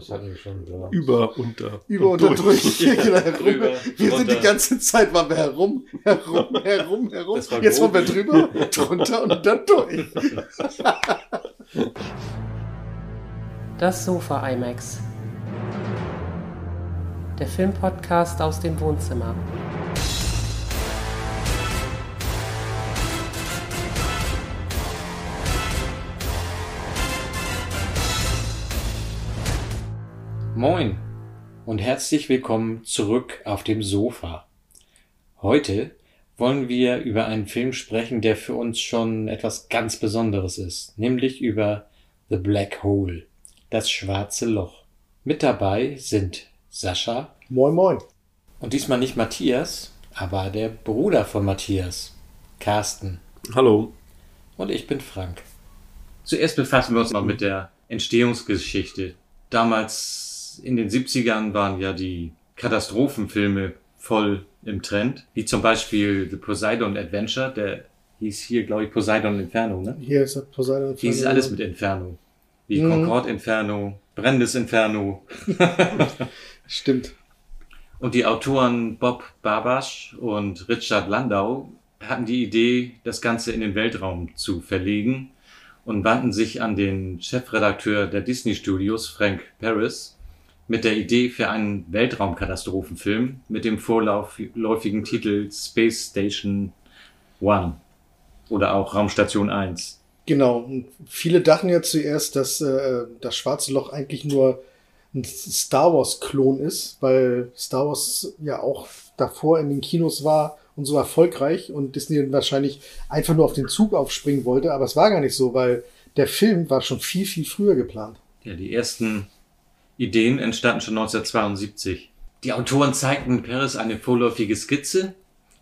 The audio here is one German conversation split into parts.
Das hatten wir schon, ja. Über, unter. Über und durch. durch. Genau. Drüber, wir sind die ganze Zeit, waren wir herum, herum, herum, herum. Jetzt waren wir drüber, drunter und dann durch. Das Sofa IMAX. Der Filmpodcast aus dem Wohnzimmer. Moin und herzlich willkommen zurück auf dem Sofa. Heute wollen wir über einen Film sprechen, der für uns schon etwas ganz Besonderes ist, nämlich über The Black Hole, das schwarze Loch. Mit dabei sind Sascha Moin, moin. und diesmal nicht Matthias, aber der Bruder von Matthias, Carsten. Hallo. Und ich bin Frank. Zuerst befassen wir uns mal mit der Entstehungsgeschichte. Damals in den 70ern waren ja die Katastrophenfilme voll im Trend, wie zum Beispiel The Poseidon Adventure, der hieß hier, glaube ich, Poseidon Inferno, ne? Hier ist das Poseidon. Hier ist alles mit Inferno. Wie Mhm. Concorde Inferno, Brennendes Inferno. Stimmt. Und die Autoren Bob Babasch und Richard Landau hatten die Idee, das Ganze in den Weltraum zu verlegen und wandten sich an den Chefredakteur der Disney Studios, Frank Paris, mit der Idee für einen Weltraumkatastrophenfilm mit dem vorläufigen Titel Space Station One oder auch Raumstation 1. Genau. Und viele dachten ja zuerst, dass äh, das Schwarze Loch eigentlich nur ein Star Wars-Klon ist, weil Star Wars ja auch davor in den Kinos war und so erfolgreich und Disney wahrscheinlich einfach nur auf den Zug aufspringen wollte. Aber es war gar nicht so, weil der Film war schon viel, viel früher geplant. Ja, die ersten Ideen entstanden schon 1972. Die Autoren zeigten Paris eine vorläufige Skizze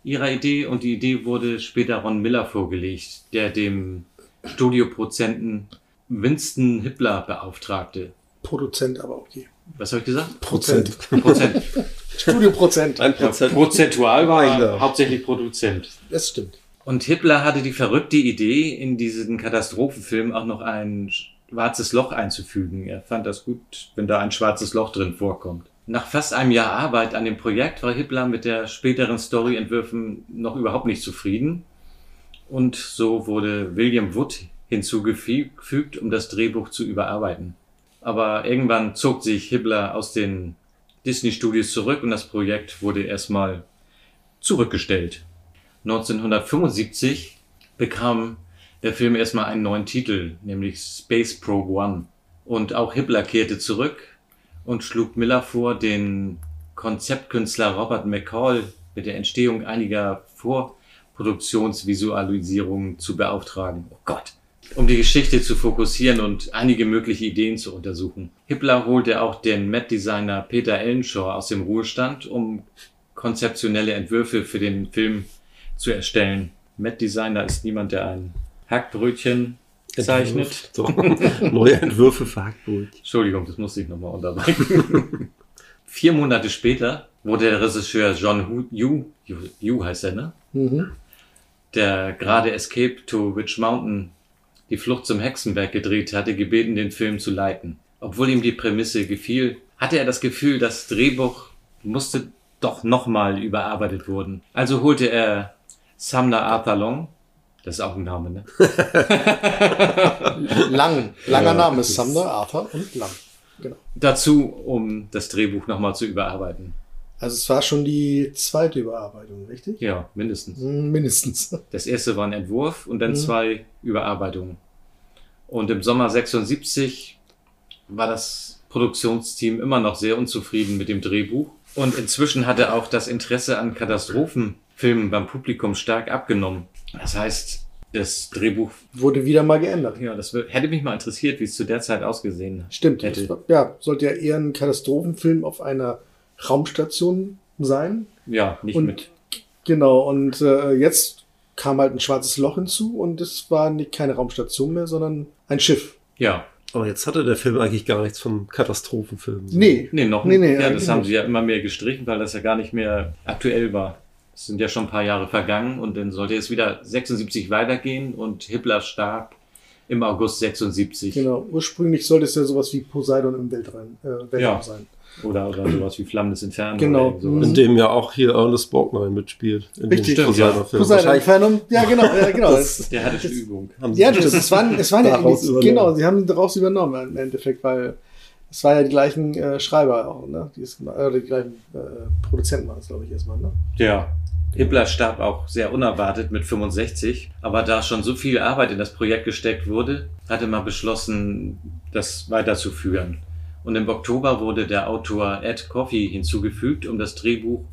ihrer Idee und die Idee wurde später Ron Miller vorgelegt, der dem Studioproduzenten Winston Hippler beauftragte. Produzent aber okay. Was habe ich gesagt? Prozent. Prozent. Studioprozent. Ein Ja, Prozent. prozentual war er Einer. hauptsächlich Produzent. Das stimmt. Und Hippler hatte die verrückte Idee, in diesen Katastrophenfilm auch noch ein schwarzes Loch einzufügen. Er fand das gut, wenn da ein schwarzes Loch drin vorkommt. Nach fast einem Jahr Arbeit an dem Projekt war Hippler mit der späteren Storyentwürfen noch überhaupt nicht zufrieden. Und so wurde William Wood hinzugefügt, um das Drehbuch zu überarbeiten. Aber irgendwann zog sich Hippler aus den Disney Studios zurück und das Projekt wurde erstmal zurückgestellt. 1975 bekam der Film erstmal einen neuen Titel, nämlich Space Probe One. Und auch Hippler kehrte zurück und schlug Miller vor, den Konzeptkünstler Robert McCall mit der Entstehung einiger Vorproduktionsvisualisierungen zu beauftragen. Oh Gott. Um die Geschichte zu fokussieren und einige mögliche Ideen zu untersuchen. Hippler holte auch den Met-Designer Peter Ellenshaw aus dem Ruhestand, um konzeptionelle Entwürfe für den Film zu erstellen. Matt Designer ist niemand, der ein Hackbrötchen zeichnet. So. Neue Entwürfe für Hackbrot. Entschuldigung, das musste ich nochmal unterbrechen. Vier Monate später wurde der Regisseur John Hu, Yu, Yu, Yu heißt er, ne? Mhm. Der gerade Escape to Witch Mountain, die Flucht zum Hexenberg gedreht hatte, gebeten, den Film zu leiten. Obwohl ihm die Prämisse gefiel, hatte er das Gefühl, das Drehbuch musste doch nochmal überarbeitet wurden. Also holte er Sumner Arthur Long, das ist auch ein Name, ne? Lang. Langer Name ist Sumner, Arthur und Lang. Genau. dazu, um das Drehbuch nochmal zu überarbeiten. Also es war schon die zweite Überarbeitung, richtig? Ja, mindestens. Hm, Mindestens. Das erste war ein Entwurf und dann Mhm. zwei Überarbeitungen. Und im Sommer 76 war das Produktionsteam immer noch sehr unzufrieden mit dem Drehbuch. Und inzwischen hatte auch das Interesse an Katastrophenfilmen beim Publikum stark abgenommen. Das heißt, das Drehbuch, Wurde wieder mal geändert. ja, das hätte mich mal interessiert, wie es zu der Zeit ausgesehen Stimmt. hätte. War- Ja, sollte ja eher ein Katastrophenfilm auf einer Raumstation sein. Ja, nicht Und- mit. Genau, und äh, jetzt kam halt ein schwarzes Loch hinzu und es war nicht keine Raumstation mehr, sondern ein Schiff. Ja, Aber jetzt hatte der Film eigentlich gar nichts vom Katastrophenfilm. Nee. Nee, noch Nee, nicht. nee, ja, das haben nicht. sie ja immer mehr gestrichen, weil das ja gar nicht mehr aktuell war. Es sind ja schon ein paar Jahre vergangen und dann sollte es wieder 76 weitergehen und Hitler starb im August 76. Genau. Ursprünglich sollte es ja sowas wie Poseidon im Weltraum, äh, Weltraum Ja. sein. Oder, oder sowas wie Flammendes Inferno. Genau. Oder sowas. In dem ja auch hier Ernest Borgnine mitspielt. In Richtig. dem Stimmt, ja. Poseidon-Film. Poseidon Infernum. Ja, genau. Ja, genau. Das- Der hatte Das- Übung. Ja, das, es waren, es waren ja übernommen. genau, sie haben daraus übernommen im Endeffekt, weil es waren ja die gleichen äh, Schreiber auch, ne? Die, gemacht- äh, die gleichen äh, Produzenten waren es, glaube ich, erstmal, ne? Ja. Hitler starb auch sehr unerwartet mit 65, aber da schon so viel Arbeit in das Projekt gesteckt wurde, hatte man beschlossen, das weiterzuführen. Und im Oktober wurde der Autor Ed Coffey hinzugefügt, um das Drehbuch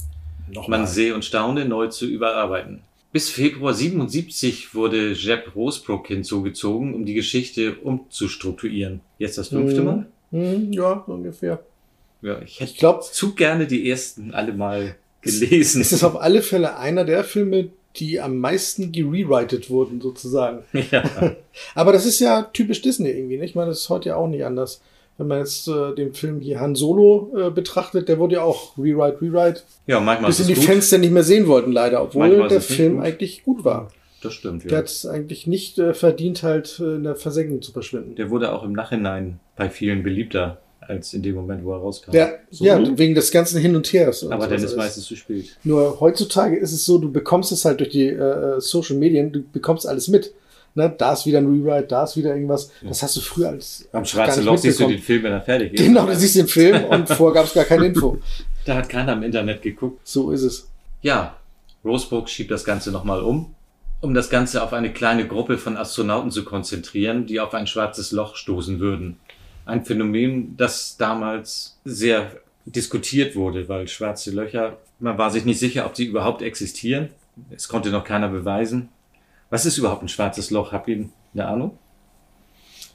Man sehe und staune neu zu überarbeiten. Bis Februar 77 wurde Jeb Rosebrook hinzugezogen, um die Geschichte umzustrukturieren. Jetzt das fünfte Mhm. Mal? Hm, ja, ungefähr. Ja, ich hätte Ich glaube, zu gerne die ersten alle mal gelesen. es ist auf alle Fälle einer der Filme, die am meisten gerewritet wurden, sozusagen. ja. Aber das ist ja typisch Disney irgendwie, nicht? Ich meine, das ist heute ja auch nicht anders. Wenn man jetzt äh, den Film hier Han Solo äh, betrachtet, der wurde ja auch Rewrite, Rewrite, ja, manchmal bis ist es die gut. Fenster nicht mehr sehen wollten, leider, obwohl Manchmal der Film gut. eigentlich gut war. Das stimmt, Der ja. hat es eigentlich nicht äh, verdient, halt äh, in der Versenkung zu verschwinden. Der wurde auch im Nachhinein bei vielen beliebter als in dem Moment, wo er rauskam. Ja, So? ja, wegen des ganzen Hin und Hers. und Aber dann ist meistens zu spät. Nur heutzutage ist es so, du bekommst es halt durch die äh, Social Medien, du bekommst alles mit. Ne? Da ist wieder ein Rewrite, da ist wieder irgendwas. Das hast du früher als Am Schwarzen Loch siehst du den. Film, wenn er fertig ist. Genau, du siehst den Film und vorher gab es gar keine Info. Da hat keiner im Internet geguckt. So ist es. Ja, Rosebrook schiebt das Ganze nochmal um, um das Ganze auf eine kleine Gruppe von Astronauten zu konzentrieren, die auf ein schwarzes Loch stoßen würden. Ein Phänomen, das damals sehr diskutiert wurde, weil schwarze Löcher, man war sich nicht sicher, ob sie überhaupt existieren. Es konnte noch keiner beweisen. Was ist überhaupt ein schwarzes Loch? Habt ihr eine Ahnung?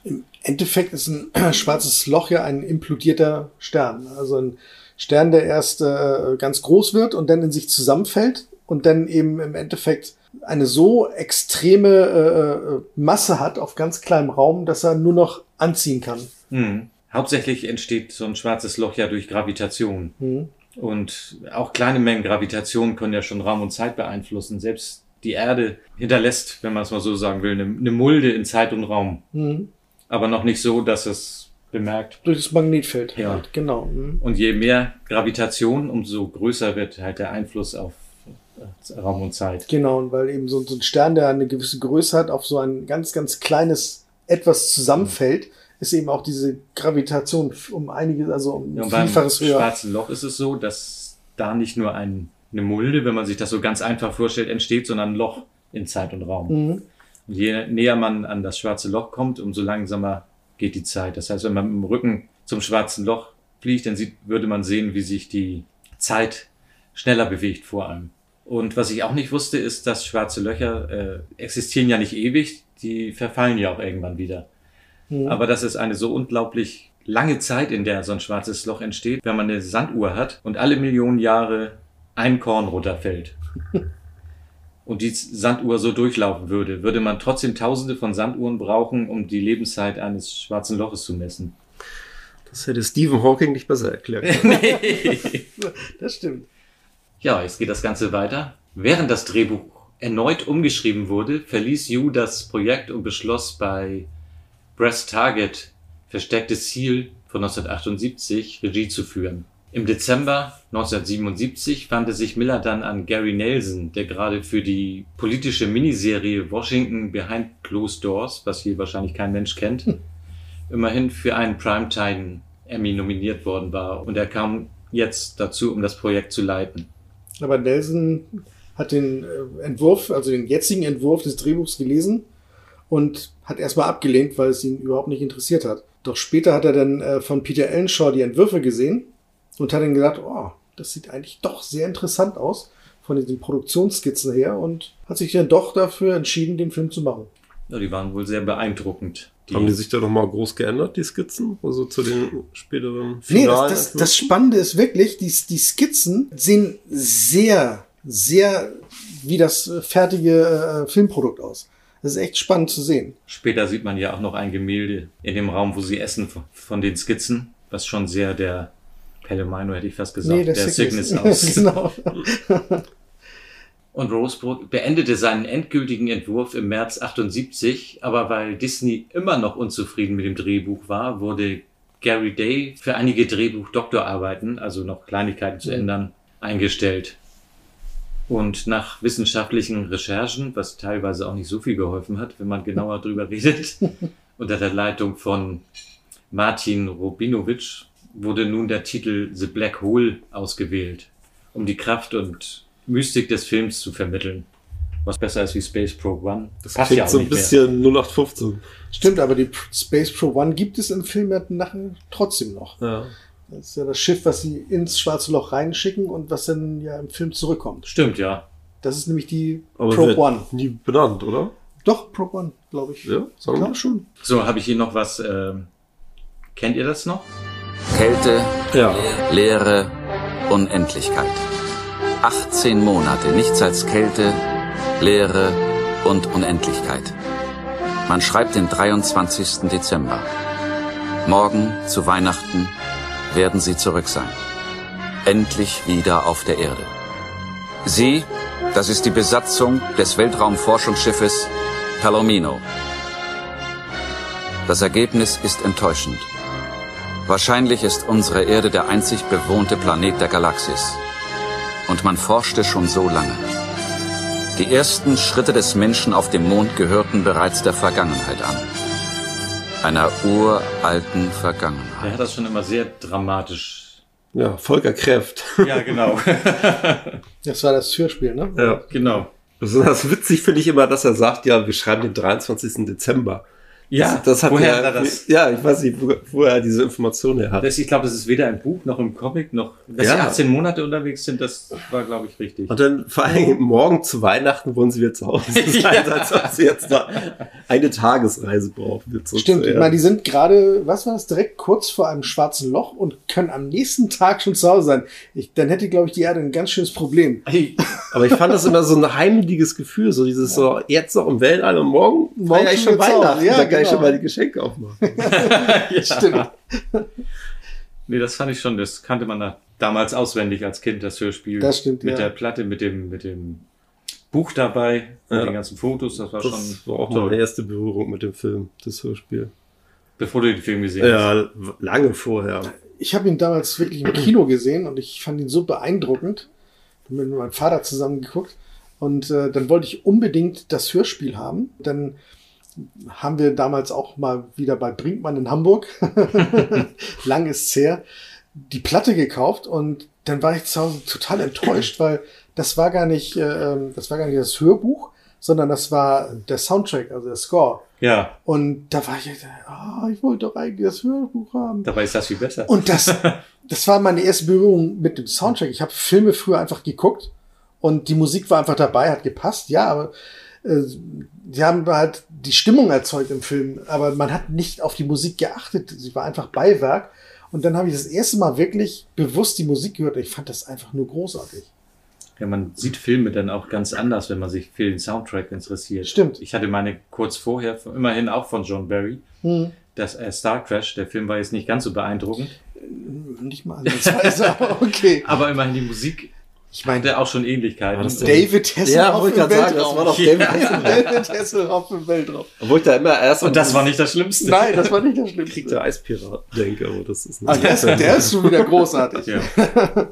Im Endeffekt ist ein schwarzes Loch ja ein implodierter Stern. Also ein Stern, der erst äh, ganz groß wird und dann in sich zusammenfällt und dann eben im Endeffekt eine so extreme äh, äh, Masse hat auf ganz kleinem Raum, dass er nur noch anziehen kann. Hm. Hauptsächlich entsteht so ein schwarzes Loch ja durch Gravitation. Hm. Und auch kleine Mengen Gravitation können ja schon Raum und Zeit beeinflussen. Selbst die Erde hinterlässt, wenn man es mal so sagen will, eine, eine Mulde in Zeit und Raum. Hm. Aber noch nicht so, dass es bemerkt. Durch das Magnetfeld. Ja. Halt. Genau. Hm. Und je mehr Gravitation, umso größer wird halt der Einfluss auf äh, Raum und Zeit. Genau, und weil eben so, so ein Stern, der eine gewisse Größe hat, auf so ein ganz, ganz kleines etwas zusammenfällt, ist eben auch diese Gravitation um einiges, also um Ja, beim Vielfaches höher. schwarzen Loch ist es so, dass da nicht nur ein, eine Mulde, wenn man sich das so ganz einfach vorstellt, entsteht, sondern ein Loch in Zeit und Raum. Mhm. Und je näher man an das schwarze Loch kommt, umso langsamer geht die Zeit. Das heißt, wenn man mit dem Rücken zum schwarzen Loch fliegt, dann sieht, würde man sehen, wie sich die Zeit schneller bewegt vor allem. Und was ich auch nicht wusste, ist, dass schwarze Löcher äh, existieren ja nicht ewig, die verfallen ja auch irgendwann wieder. Mhm. Aber das ist eine so unglaublich lange Zeit, in der so ein schwarzes Loch entsteht, wenn man eine Sanduhr hat und alle Millionen Jahre ein Korn runterfällt. Und die Sanduhr so durchlaufen würde, würde man trotzdem tausende von Sanduhren brauchen, um die Lebenszeit eines schwarzen Loches zu messen. Das hätte Stephen Hawking nicht besser erklärt. Das stimmt. Ja, jetzt geht das Ganze weiter. Während das Drehbuch erneut umgeschrieben wurde, verließ Yu das Projekt und beschloss bei Breast Target Verstecktes Ziel von 1978 Regie zu führen. Im Dezember 1977 wandte sich Miller dann an Gary Nelson, der gerade für die politische Miniserie Washington Behind Closed Doors, was hier wahrscheinlich kein Mensch kennt, immerhin für einen Primetime Emmy nominiert worden war. Und er kam jetzt dazu, um das Projekt zu leiten. Aber Nelson hat den äh, Entwurf, also den jetzigen Entwurf des Drehbuchs gelesen und hat erstmal abgelehnt, weil es ihn überhaupt nicht interessiert hat. Doch später hat er dann äh, von Peter Ellenshaw die Entwürfe gesehen und hat dann gedacht, oh, das sieht eigentlich doch sehr interessant aus von diesen Produktionsskizzen her und hat sich dann doch dafür entschieden, den Film zu machen. Ja, die waren wohl sehr beeindruckend. Die, Haben die sich da nochmal groß geändert, die Skizzen? Also zu den späteren Nee, das, finalen das, das? Spannende ist wirklich, die, die Skizzen sehen sehr, sehr wie das fertige äh, Filmprodukt aus. Das ist echt spannend zu sehen. Später sieht man ja auch noch ein Gemälde in dem Raum, wo sie essen von- den Skizzen, was schon sehr der Pellemino hätte ich fast gesagt, der, Sickness, aus. genau. Und Rosebrook beendete seinen endgültigen Entwurf im März 78, aber weil Disney immer noch unzufrieden mit dem Drehbuch war, wurde Gary Day für einige Drehbuch-Doktorarbeiten, also noch Kleinigkeiten zu Mhm. ändern, eingestellt. Und nach wissenschaftlichen Recherchen, was teilweise auch nicht so viel geholfen hat, wenn man genauer drüber redet, unter der Leitung von Martin Robinowitsch wurde nun der Titel The Black Hole ausgewählt, um die Kraft und Mystik des Films zu vermitteln. Was besser ist wie Space Probe One. Das Passt klingt ja auch so ein nicht mehr. bisschen 0815. Stimmt, aber die Space Pro One gibt es im Film ja nachher trotzdem noch. Ja. Das ist ja das Schiff, was sie ins schwarze Loch reinschicken und was dann ja im Film zurückkommt. Stimmt, ja. Das ist nämlich die Aber Probe One. nie benannt, oder? Doch, Probe One, glaube ich. Ja, sagen Klar wir. schon. So, habe ich hier noch was. Ähm, kennt ihr das noch? Kälte, Ja. Leere, Unendlichkeit. 18 Monate, nichts als Kälte, Leere und Unendlichkeit. Man schreibt den 23. Dezember. Morgen zu Weihnachten werden sie zurück sein. Endlich wieder auf der Erde. Sie, das ist die Besatzung des Weltraumforschungsschiffes Palomino. Das Ergebnis ist enttäuschend. Wahrscheinlich ist unsere Erde der einzig bewohnte Planet der Galaxis. Und man forschte schon so lange. Die ersten Schritte des Menschen auf dem Mond gehörten bereits der Vergangenheit an. Einer uralten Der hat das schon immer sehr dramatisch. Ja, Volker Kräft. Ja, genau. Das war das Hörspiel, ne? ja. genau. Besonders witzig finde ich immer, dass er sagt, ja, wir schreiben den 23. Dezember. Ja, das, das hat woher er, das? Ja, ich weiß nicht, wo, wo er diese Information her hat. Das, ich glaube, das ist weder im Buch noch im Comic noch. Dass Ja. sie 18 Monate unterwegs sind, das war, glaube ich, richtig. Und dann vor allem morgen zu Weihnachten wollen sie wieder zu Hause sein, als ob sie jetzt noch eine Tagesreise brauchen. Stimmt, ich meine, die sind gerade, was war das, direkt kurz vor einem schwarzen Loch und können am nächsten Tag schon zu Hause sein. Ich, dann hätte, glaube ich, die Erde ein ganz schönes Problem. Aber ich fand das immer so ein heimeliges Gefühl, so dieses so, jetzt noch im Weltall und morgen, Morgen feier ich schon. Weihnachten, Ja, da kann ich genau. schon mal die Geschenke aufmachen. ja. Stimmt. Nee, das fand ich schon, das kannte man da damals auswendig als Kind, das Hörspiel. Das stimmt, Mit ja. der Platte, mit dem, mit dem Buch dabei, Ja. mit den ganzen Fotos, das war Das schon war auch toll. meine erste Berührung mit dem Film, das Hörspiel. Bevor du den Film gesehen hast. Ja, lange vorher. Ich habe ihn damals wirklich im Kino gesehen und ich fand ihn so beeindruckend. Ich habe mit meinem Vater zusammen geguckt und äh, dann wollte ich unbedingt das Hörspiel haben. Dann haben wir damals auch mal wieder bei Brinkmann in Hamburg, lang ist's her, die Platte gekauft und dann war ich zu Hause total enttäuscht, weil das war gar nicht, äh, ähm, das war gar nicht das Hörbuch, sondern das war der Soundtrack, also der Score. Ja, Und da war ich, ah, ich wollte doch eigentlich das Hörbuch haben. dabei ist das viel besser. Und das, das war meine erste Berührung mit dem Soundtrack. Ich habe Filme früher einfach geguckt und die Musik war einfach dabei, hat gepasst, ja, aber sie haben halt die Stimmung erzeugt im Film, aber man hat nicht auf die Musik geachtet. Sie war einfach Beiwerk. Und dann habe ich das erste Mal wirklich bewusst die Musik gehört. und Ich fand das einfach nur großartig. Ja, man sieht Filme dann auch ganz anders, wenn man sich für den Soundtrack interessiert. Stimmt. Ich hatte meine kurz vorher, immerhin auch von John Barry, Hm. das äh, Star Crash. Der Film war jetzt nicht ganz so beeindruckend, Nicht mal ansatzweise, aber okay. aber immerhin die Musik Ich meine, hatte auch schon Ähnlichkeiten. David Ja, Hasselhoff ich im gerade sagen, das Weltraum. war doch Ja. David Hasselhoff. David Hasselhoff im Weltraum. Obwohl ich da immer erst Und das war nicht das Schlimmste. Nein, das war nicht das Schlimmste. der Eispirat denke, aber das ist Ah, der, ist, der ist schon wieder großartig. Ja.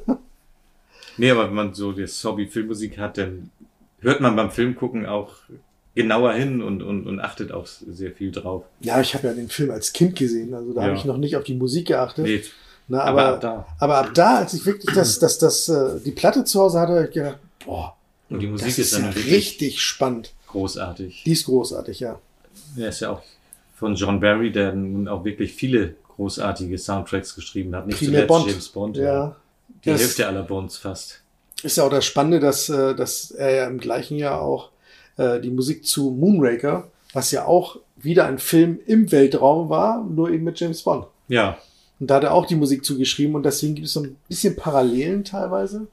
nee, aber wenn man so das Hobby Filmmusik hat, dann hört man beim Film gucken auch genauer hin und, und, und achtet auch sehr viel drauf. Ja, ich habe ja den Film als Kind gesehen, also da Ja. habe ich noch nicht auf die Musik geachtet. Nee, Na, aber aber, ab da. aber ab da, als ich wirklich das, das, das, äh, die Platte zu Hause hatte, habe ich gedacht, boah, Und die Musik das ist ist ja dann wirklich richtig spannend. großartig. Die ist großartig, ja. Der ist ja auch von John Barry, der nun auch wirklich viele großartige Soundtracks geschrieben hat. Nicht Primär zuletzt Bond. James Bond. Ja. Die Das- Hälfte aller Bonds fast. Ist ja auch das Spannende, dass, äh, dass er ja im gleichen Jahr auch äh, die Musik zu Moonraker, was ja auch wieder ein Film im Weltraum war, nur eben mit James Bond. Ja, Und da hat er auch die Musik zugeschrieben und deswegen gibt es so ein bisschen Parallelen teilweise.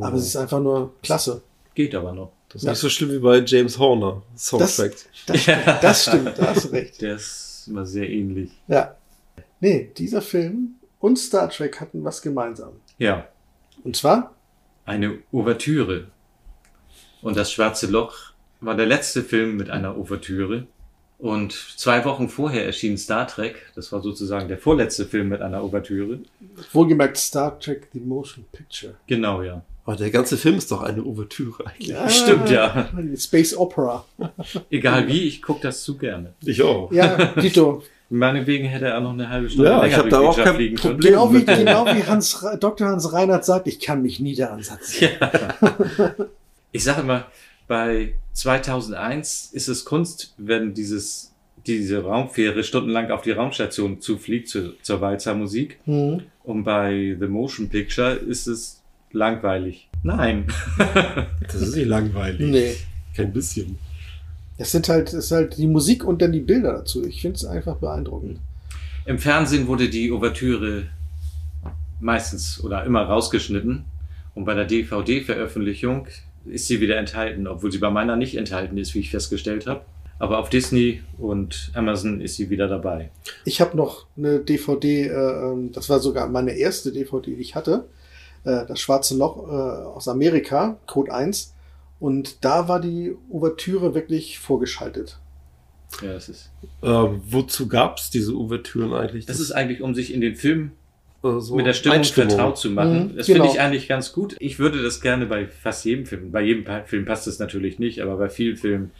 Aber es ist einfach nur klasse. geht aber noch. Das ist nicht so schlimm wie bei James Horner Soundtrack. Das, stimmt, das stimmt, da hast du recht. Der ist immer sehr ähnlich. Ja. Nee, dieser Film und Star Trek hatten was gemeinsam. Ja, Und zwar, eine Ouvertüre. Und das Schwarze Loch war der letzte Film mit einer Ouvertüre. Und zwei Wochen vorher erschien Star Trek. Das war sozusagen der vorletzte Film mit einer Ouvertüre. Wohlgemerkt Star Trek The Motion Picture. Genau, ja. Aber der ganze Film ist doch eine Ouvertüre eigentlich. Stimmt, ja. Space Opera. Egal wie, ich gucke das zu gerne. Ich auch. Ja, Dito. Meinetwegen hätte er auch noch eine halbe Stunde Ja, ich länger hab da durch die auch kein fliegen können. Problem. Genau wie, genau wie Hans, Dr. Hans Reinhardt sagt, ich kann mich nie daran setzen. Ich sage immer, bei 2001 ist es Kunst, wenn dieses, diese Raumfähre stundenlang auf die Raumstation zufliegt zu, zur Walzer Musik. Mhm. Und bei The Motion Picture ist es langweilig. Nein. Das ist nicht langweilig. Nee. Kein bisschen. Das sind halt, das ist halt die Musik und dann die Bilder dazu. Ich finde es einfach beeindruckend. Im Fernsehen wurde die Ouvertüre meistens oder immer rausgeschnitten. Und bei der DVD-Veröffentlichung ist sie wieder enthalten, obwohl sie bei meiner nicht enthalten ist, wie ich festgestellt habe. Aber auf Disney und Amazon ist sie wieder dabei. Ich habe noch eine DVD, äh, ähm, das war sogar meine erste DVD, die ich hatte. Äh, das Schwarze Loch äh, aus Amerika, Code 1. Und da war die Ouvertüre wirklich vorgeschaltet. Ja, das ist. Ähm, wozu gab's diese Ouvertüren eigentlich? Das ist eigentlich, um sich in den Film äh, so mit der Stimmung Einstimmung. vertraut zu machen. Mhm, das genau. finde ich eigentlich ganz gut. Ich würde das gerne bei fast jedem Film. Bei jedem Film passt es natürlich nicht, aber bei vielen Filmen.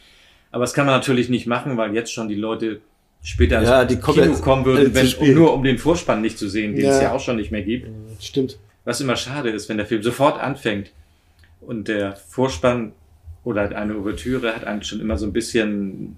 Aber das kann man natürlich nicht machen, weil jetzt schon die Leute später ins Ja, Kino kommen würden, zu wenn, um, nur um den Vorspann nicht zu sehen, den Ja. es ja auch schon nicht mehr gibt. Stimmt. Was immer schade ist, wenn der Film sofort anfängt und der Vorspann oder eine Ouvertüre hat eigentlich schon immer so ein bisschen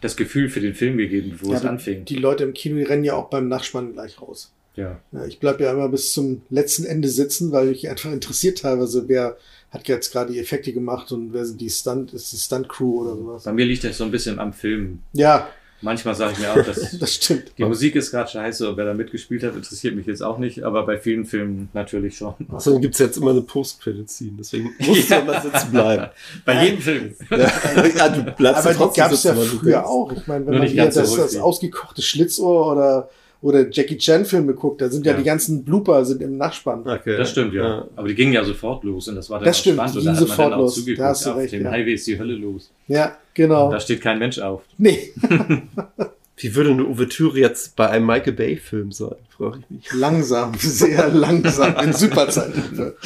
das Gefühl für den Film gegeben, bevor Ja, es anfing. Die Leute im Kino, die rennen ja auch beim Nachspann gleich raus. Ja. Ja, ich bleib ja immer bis zum letzten Ende sitzen, weil mich einfach interessiert teilweise, wer hat jetzt gerade die Effekte gemacht und wer sind die Stunt, ist die Stunt-Crew oder sowas. Bei mir liegt das so ein bisschen am Film. Ja, Manchmal sage ich mir auch, dass das stimmt. die Musik ist gerade scheiße und wer da mitgespielt hat, interessiert mich jetzt auch nicht, aber bei vielen Filmen natürlich schon. Außerdem gibt's jetzt immer eine Post-Credit-Scene, deswegen musst du Ja. immer sitzen bleiben. Bei jedem Film. ja, ja, du bleibst Aber ja die trotzdem gab es ja früher auch. Ich meine, wenn Nur man hier so das, das ausgekochte Schlitzohr oder, oder Jackie Chan-Filme guckt, da sind ja. Ja. die ganzen Blooper sind im Nachspann. Okay. Das stimmt, ja. Aber die gingen ja sofort los und das war dann Das auch stimmt, spannend die und da hat man sofort dann auch los. zugeguckt, Da hast du auf recht, dem ja. Highway ist die Hölle los. Ja, genau. Da steht kein Mensch auf. Nee, Wie würde eine Ouvertüre jetzt bei einem Michael Bay-Film sein, frage ich mich. langsam, sehr langsam, in Superzeitlupe.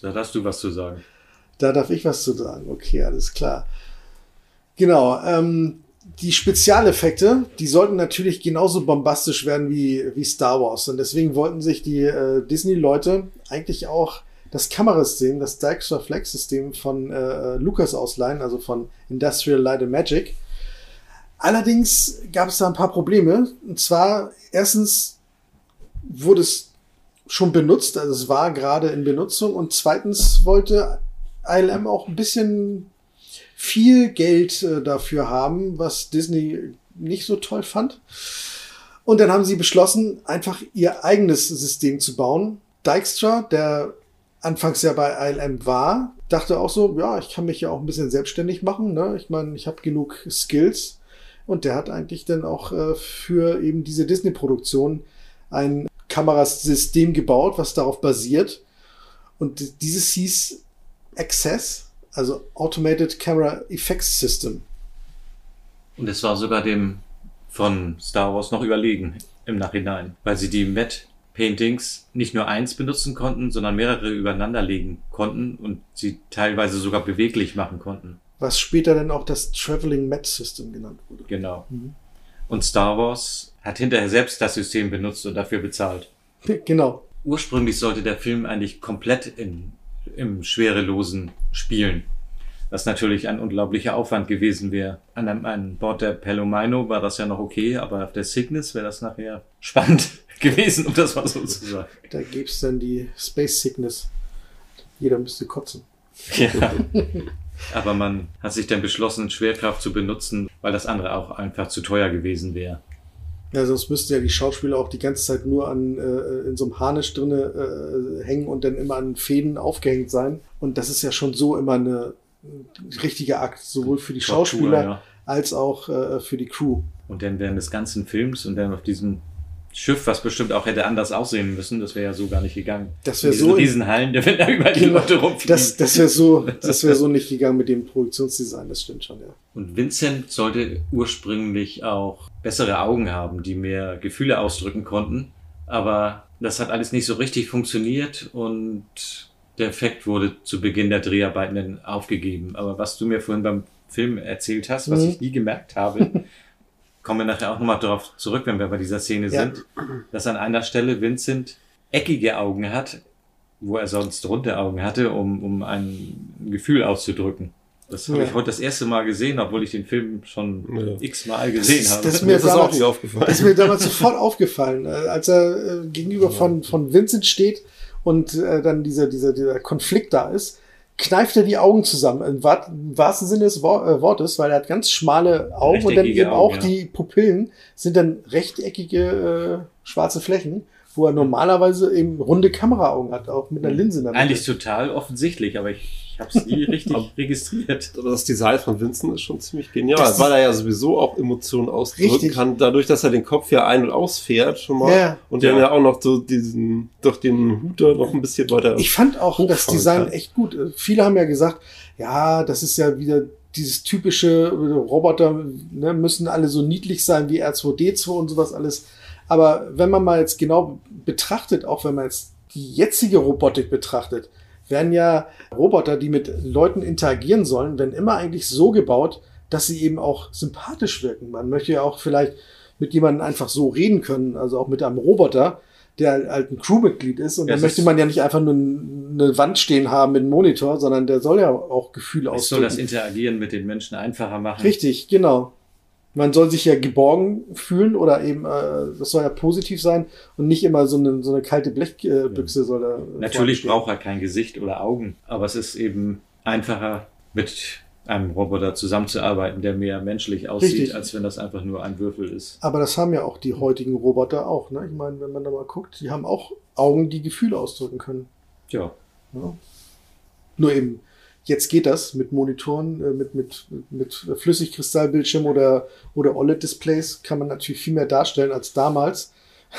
Da hast du was zu sagen. Da darf ich was zu sagen. Okay, alles klar. Genau. Ähm, die Spezialeffekte, die sollten natürlich genauso bombastisch werden wie, wie Star Wars. Und deswegen wollten sich die äh, Disney-Leute eigentlich auch das Kamerasystem, das Dijkstra Flex-System von äh, Lucas ausleihen, also von Industrial Light and Magic. Allerdings gab es da ein paar Probleme. Und zwar, erstens wurde es schon benutzt, also es war gerade in Benutzung. Und zweitens wollte ILM auch ein bisschen viel Geld äh, dafür haben, was Disney nicht so toll fand. Und dann haben sie beschlossen, einfach ihr eigenes System zu bauen. Dijkstra, der anfangs ja bei ILM war, dachte auch so, ja, ich kann mich ja auch ein bisschen selbstständig machen. Ne? Ich meine, ich habe genug Skills. Und der hat eigentlich dann auch äh, für eben diese Disney-Produktion ein Kamerasystem gebaut, was darauf basiert. Und dieses hieß Access, also Automated Camera Effects System. Und es war sogar dem von Star Wars noch überlegen im Nachhinein, weil sie die Matte Paintings nicht nur eins benutzen konnten, sondern mehrere übereinander legen konnten und sie teilweise sogar beweglich machen konnten. Was später dann auch das Traveling Matte System genannt wurde. Genau. Mhm. Und Star Wars hat hinterher selbst das System benutzt und dafür bezahlt. Genau. Ursprünglich sollte der Film eigentlich komplett in, im Schwerelosen spielen. Was natürlich ein unglaublicher Aufwand gewesen wäre. An, einem, an Bord der Palomino war das ja noch okay, aber auf der Cygnus wäre das nachher spannend gewesen, um das mal so zu sagen. Da gäbe es dann die Space Sickness. Jeder müsste kotzen. Ja. Aber man hat sich dann beschlossen, Schwerkraft zu benutzen, weil das andere auch einfach zu teuer gewesen wäre. Ja, sonst müssten ja die Schauspieler auch die ganze Zeit nur an äh, in so einem Harnisch drinne äh, hängen und dann immer an Fäden aufgehängt sein. Und das ist ja schon so immer eine ein richtiger Akt, sowohl für die Tortur, Schauspieler ja. als auch äh, für die Crew. Und dann während des ganzen Films und dann auf diesem Schiff, was bestimmt auch hätte anders aussehen müssen. Das wäre ja so gar nicht gegangen. Das wäre In diesen so- Riesenhallen, da wenn da über die Genau. Leute rumfliegen. Das, das wäre so, das wäre so nicht gegangen mit dem Produktionsdesign, das stimmt schon, ja. Und Vincent sollte ursprünglich auch bessere Augen haben, die mehr Gefühle ausdrücken konnten. Aber das hat alles nicht so richtig funktioniert und der Effekt wurde zu Beginn der Dreharbeiten dann aufgegeben. Aber was du mir vorhin beim Film erzählt hast, was Mhm. ich nie gemerkt habe, kommen wir nachher auch nochmal darauf zurück, wenn wir bei dieser Szene Ja. sind, dass an einer Stelle Vincent eckige Augen hat, wo er sonst runde Augen hatte, um, um ein Gefühl auszudrücken. Das habe Ja. ich heute das erste Mal gesehen, obwohl ich den Film schon Ja. x-mal gesehen ist- habe. das ist Mir ist das auch damals- nicht aufgefallen. Das ist mir damals sofort aufgefallen, äh, als er äh, gegenüber von, von Vincent steht und äh, dann dieser, dieser, dieser Konflikt da ist, kneift er die Augen zusammen, im, wahr, im wahrsten Sinne des Wor äh, Wortes, weil er hat ganz schmale Augen und dann eben auch Augen, ja. die Pupillen sind dann rechteckige äh, schwarze Flächen, wo er normalerweise eben runde Kameraaugen hat, auch mit einer Linse in der Mitte. Eigentlich total offensichtlich, aber ich habe es nie richtig registriert. Aber das Design von Vincent ist schon ziemlich genial, Das weil er ja sowieso auch Emotionen ausdrücken Richtig. kann, dadurch, dass er den Kopf ja ein- und ausfährt schon mal. Ja. Und dann Ja. ja auch noch so diesen, durch den Hut da noch ein bisschen weiter. Ich fand auch das Design kann. echt gut. Viele haben ja gesagt, ja, das ist ja wieder dieses typische äh, Roboter, ne, müssen alle so niedlich sein wie R2D2 und sowas alles. Aber wenn man mal jetzt genau betrachtet, auch wenn man jetzt die jetzige Robotik betrachtet, werden ja Roboter, die mit Leuten interagieren sollen, werden immer eigentlich so gebaut, dass sie eben auch sympathisch wirken. Man möchte ja auch vielleicht mit jemandem einfach so reden können, also auch mit einem Roboter, der halt ein Crewmitglied ist. Und Ja, dann möchte man ja nicht einfach nur eine Wand stehen haben mit einem Monitor, sondern der soll ja auch Gefühle Es soll das ausdrücken. Interagieren mit den Menschen einfacher machen. Richtig, genau. Man soll sich ja geborgen fühlen oder eben, äh, das soll ja positiv sein und nicht immer so eine, so eine kalte Blechbüchse äh, soll da. Natürlich braucht er kein Gesicht oder Augen, aber es ist eben einfacher, mit einem Roboter zusammenzuarbeiten, der mehr menschlich aussieht, Richtig. als wenn das einfach nur ein Würfel ist. Aber das haben ja auch die heutigen Roboter auch. Ne? Ich meine, wenn man da mal guckt, die haben auch Augen, die Gefühle ausdrücken können. Tja, Ja. Nur eben, jetzt geht das mit Monitoren, äh, mit, mit, mit Flüssigkristallbildschirm oder, oder OLED-Displays kann man natürlich viel mehr darstellen als damals,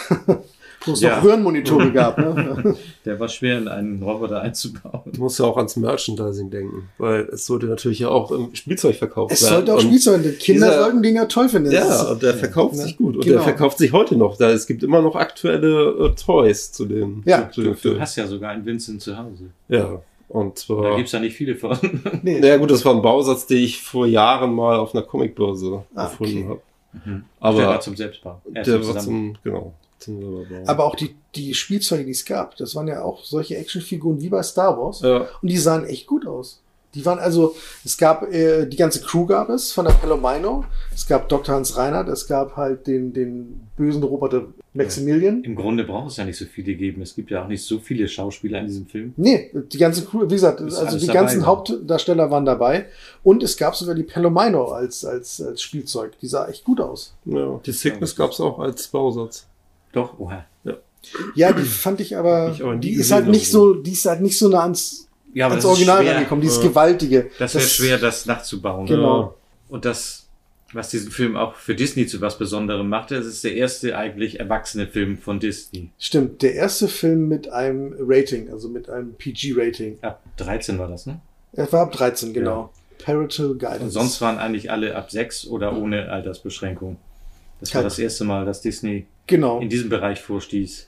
wo es Ja. noch Röhrenmonitore gab. Ne? der war schwer in einen Roboter einzubauen. Du musst ja auch ans Merchandising denken, weil es sollte natürlich ja auch im Spielzeug verkauft es werden. sollte auch Und- Spielzeug sein. Kinder dieser- sollten den ja toll finden. Das Ja, und der verkauft ne? sich gut. Und Genau. der verkauft sich heute noch. Da, es gibt immer noch aktuelle äh, Toys zu den, Ja. zu, zu Du, den du hast ja sogar einen Vincent zu Hause. Ja. Und Da zwar. gibt's ja nicht viele von. nee. Ja gut, das war ein Bausatz, den ich vor Jahren mal auf einer Comicbörse Ah, gefunden okay. habe. Mhm. der war Aber zum Selbstbau. Er der war zum, genau, zum selber Aber auch die, die Spielzeuge, die es gab, das waren ja auch solche Actionfiguren wie bei Star Wars. Ja, Und die sahen echt gut aus. Die waren also, es gab, äh, die ganze Crew gab es von der Palomino. Es gab Dr. Hans Reinhardt, es gab halt den, den bösen Roboter Maximilian. Im Grunde braucht es ja nicht so viele geben. Es gibt ja auch nicht so viele Schauspieler in diesem Film. Nee, die ganze Crew, wie gesagt, Ist also die dabei, ganzen ne? Hauptdarsteller waren dabei. Und es gab sogar die Palomino als, als, als Spielzeug. Die sah echt gut aus. ja. Die Sickness gab es auch als Bausatz. Doch, oha. Ja, die fand ich aber, Ich aber die ist halt nicht so, die ist halt nicht so nah ans, Ja, ans Original rangekommen. Dieses Ja. Gewaltige. Das wäre schwer, das nachzubauen. Genau. Und das, was diesen Film auch für Disney zu was Besonderem machte, es ist der erste eigentlich erwachsene Film von Disney. Stimmt, der erste Film mit einem Rating, also mit einem PG-Rating. Ab 13 war das, ne? Er war ab 13, genau. Parental Guidance. Und sonst waren eigentlich alle ab 6 oder ohne Altersbeschränkung. Das war Kein- das erste Mal, dass Disney Genau. in diesem Bereich vorstieß.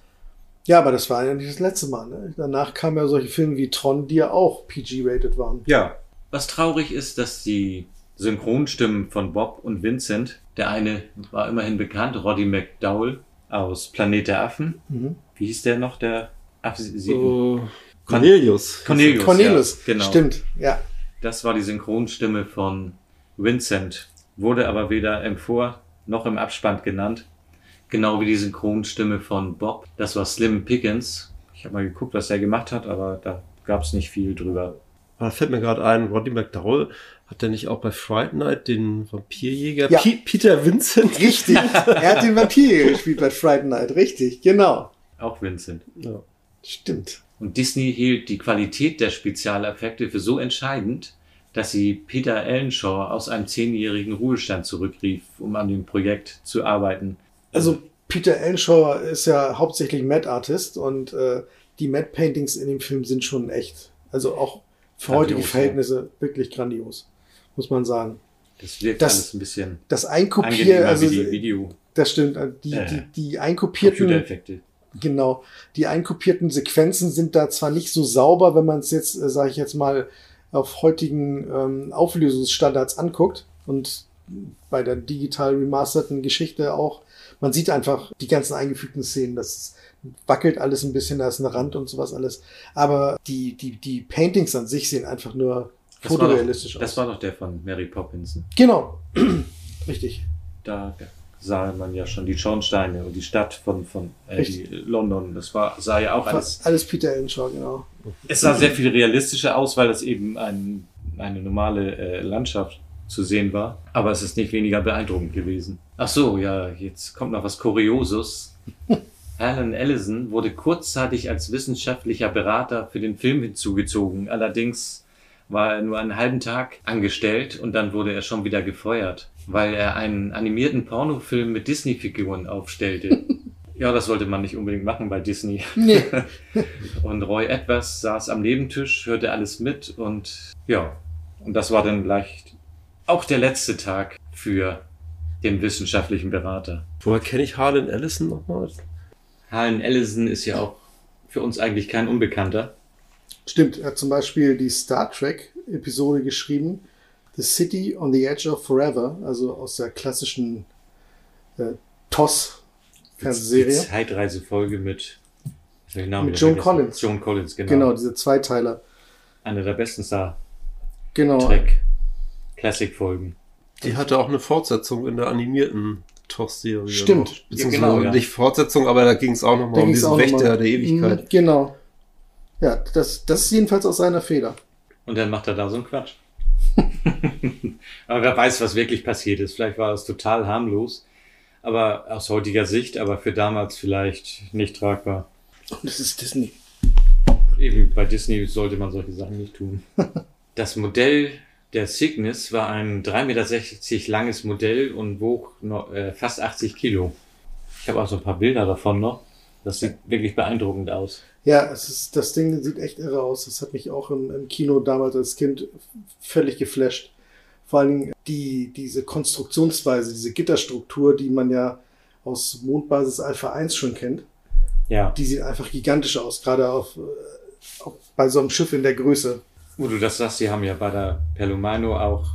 Ja, aber das war ja nicht das letzte Mal. Ne? Danach kamen ja solche Filme wie Tron, die ja auch PG-rated waren. Ja. Was traurig ist, dass die Synchronstimmen von Bob und Vincent, der eine war immerhin bekannt, Roddy McDowell aus Planet der Affen. Mhm. Wie hieß der noch, der Affe? Sie- Äh, Cornelius. Cornelius. Cornelius, ja, genau. stimmt. Ja, Das war die Synchronstimme von Vincent, wurde aber weder im Vor- noch im Abspann genannt. Genau wie die Synchronstimme von Bob. Das war Slim Pickens. Ich habe mal geguckt, was der gemacht hat, aber da gab es nicht viel drüber. Da fällt mir gerade ein, Roddy McDowell, hat der nicht auch bei Fright Night den Vampirjäger Ja. Peter Vincent? richtig. er hat den Vampir gespielt bei Friday Night, richtig, genau. Auch Vincent. Ja. Stimmt. Und Disney hielt die Qualität der Spezialeffekte für so entscheidend, dass sie Peter Ellenshaw aus einem zehnjährigen Ruhestand zurückrief, um an dem Projekt zu arbeiten. Also Peter Enshaw ist ja hauptsächlich Matte Artist und äh, die Matte Paintings in dem Film sind schon echt, also auch für Grandios, heutige ja. Verhältnisse wirklich grandios, muss man sagen. Das wirkt Das- alles ein bisschen Das Einkopieren, also wie die Video das stimmt, äh, die, Äh, die, die einkopierten, Computereffekte. genau, die einkopierten Sequenzen sind da zwar nicht so sauber, wenn man es jetzt, äh, sage ich jetzt mal, auf heutigen ähm, Auflösungsstandards anguckt und bei der digital remasterten Geschichte auch. Man sieht einfach die ganzen eingefügten Szenen, das wackelt alles ein bisschen, da ist ein Rand und sowas alles. Aber die, die, die Paintings an sich sehen einfach nur Das war, doch, fotorealistisch das aus. war doch der von Mary Poppins. genau. Richtig. Da sah man ja schon die Schornsteine und die Stadt von, von äh. London. Das war, sah ja auch alles. Alles Peter Enshaw, genau. Es sah sehr viel realistischer aus, weil das eben ein, eine normale äh, Landschaft zu sehen war. Aber es ist nicht weniger beeindruckend gewesen. Ach so, ja, jetzt kommt noch was Kuriosus. Alan Ellison wurde kurzzeitig als wissenschaftlicher Berater für den Film hinzugezogen. Allerdings war er nur einen halben Tag angestellt und dann wurde er schon wieder gefeuert, weil er einen animierten Pornofilm mit Disney-Figuren aufstellte. ja, das sollte man nicht unbedingt machen bei Disney. Nee. Und Roy Edwards saß am Nebentisch, hörte alles mit und ja, und das war dann gleich auch der letzte Tag für den wissenschaftlichen Berater. Woher kenne ich Harlan Ellison nochmal? Halen Ellison ist ja auch für uns eigentlich kein Unbekannter. Stimmt, er hat zum Beispiel die Star Trek-Episode geschrieben, The City on the Edge of Forever, also aus der klassischen äh, Die TOS-Fernsehserie. Zeitreisefolge mit, Mit Joan vergessen? Collins. Joan Collins, genau. Genau, diese Zweiteiler. Eine der besten Star Genau. Trek Classic-Folgen. Die hatte auch eine Fortsetzung in der animierten TOS-Serie. Stimmt. noch. Beziehungsweise Ja, genau, ja. nicht Fortsetzung, aber da ging es auch nochmal um diesen Wächter der Ewigkeit. Genau. Ja, das, das ist jedenfalls aus seiner Feder. Und dann macht er da so einen Quatsch. aber wer weiß, was wirklich passiert ist. Vielleicht war es total harmlos. Aber aus heutiger Sicht, aber für damals vielleicht nicht tragbar. Und das ist Disney. Eben bei Disney sollte man solche Sachen nicht tun. Das Modell der Cygnus war ein 3,60 Meter langes Modell und wog noch, äh, fast 80 Kilo. Ich habe auch so ein paar Bilder davon noch. Das sieht wirklich beeindruckend aus. Ja, es ist, das Ding sieht echt irre aus. Das hat mich auch im, im Kino damals als Kind völlig geflasht. Vor allen Dingen die, diese Konstruktionsweise, diese Gitterstruktur, die man ja aus Mondbasis Alpha 1 schon kennt, Ja, die sieht einfach gigantisch aus, gerade auf, auf, bei so einem Schiff in der Größe. wo du das sagst, sie haben ja bei der Pelomino auch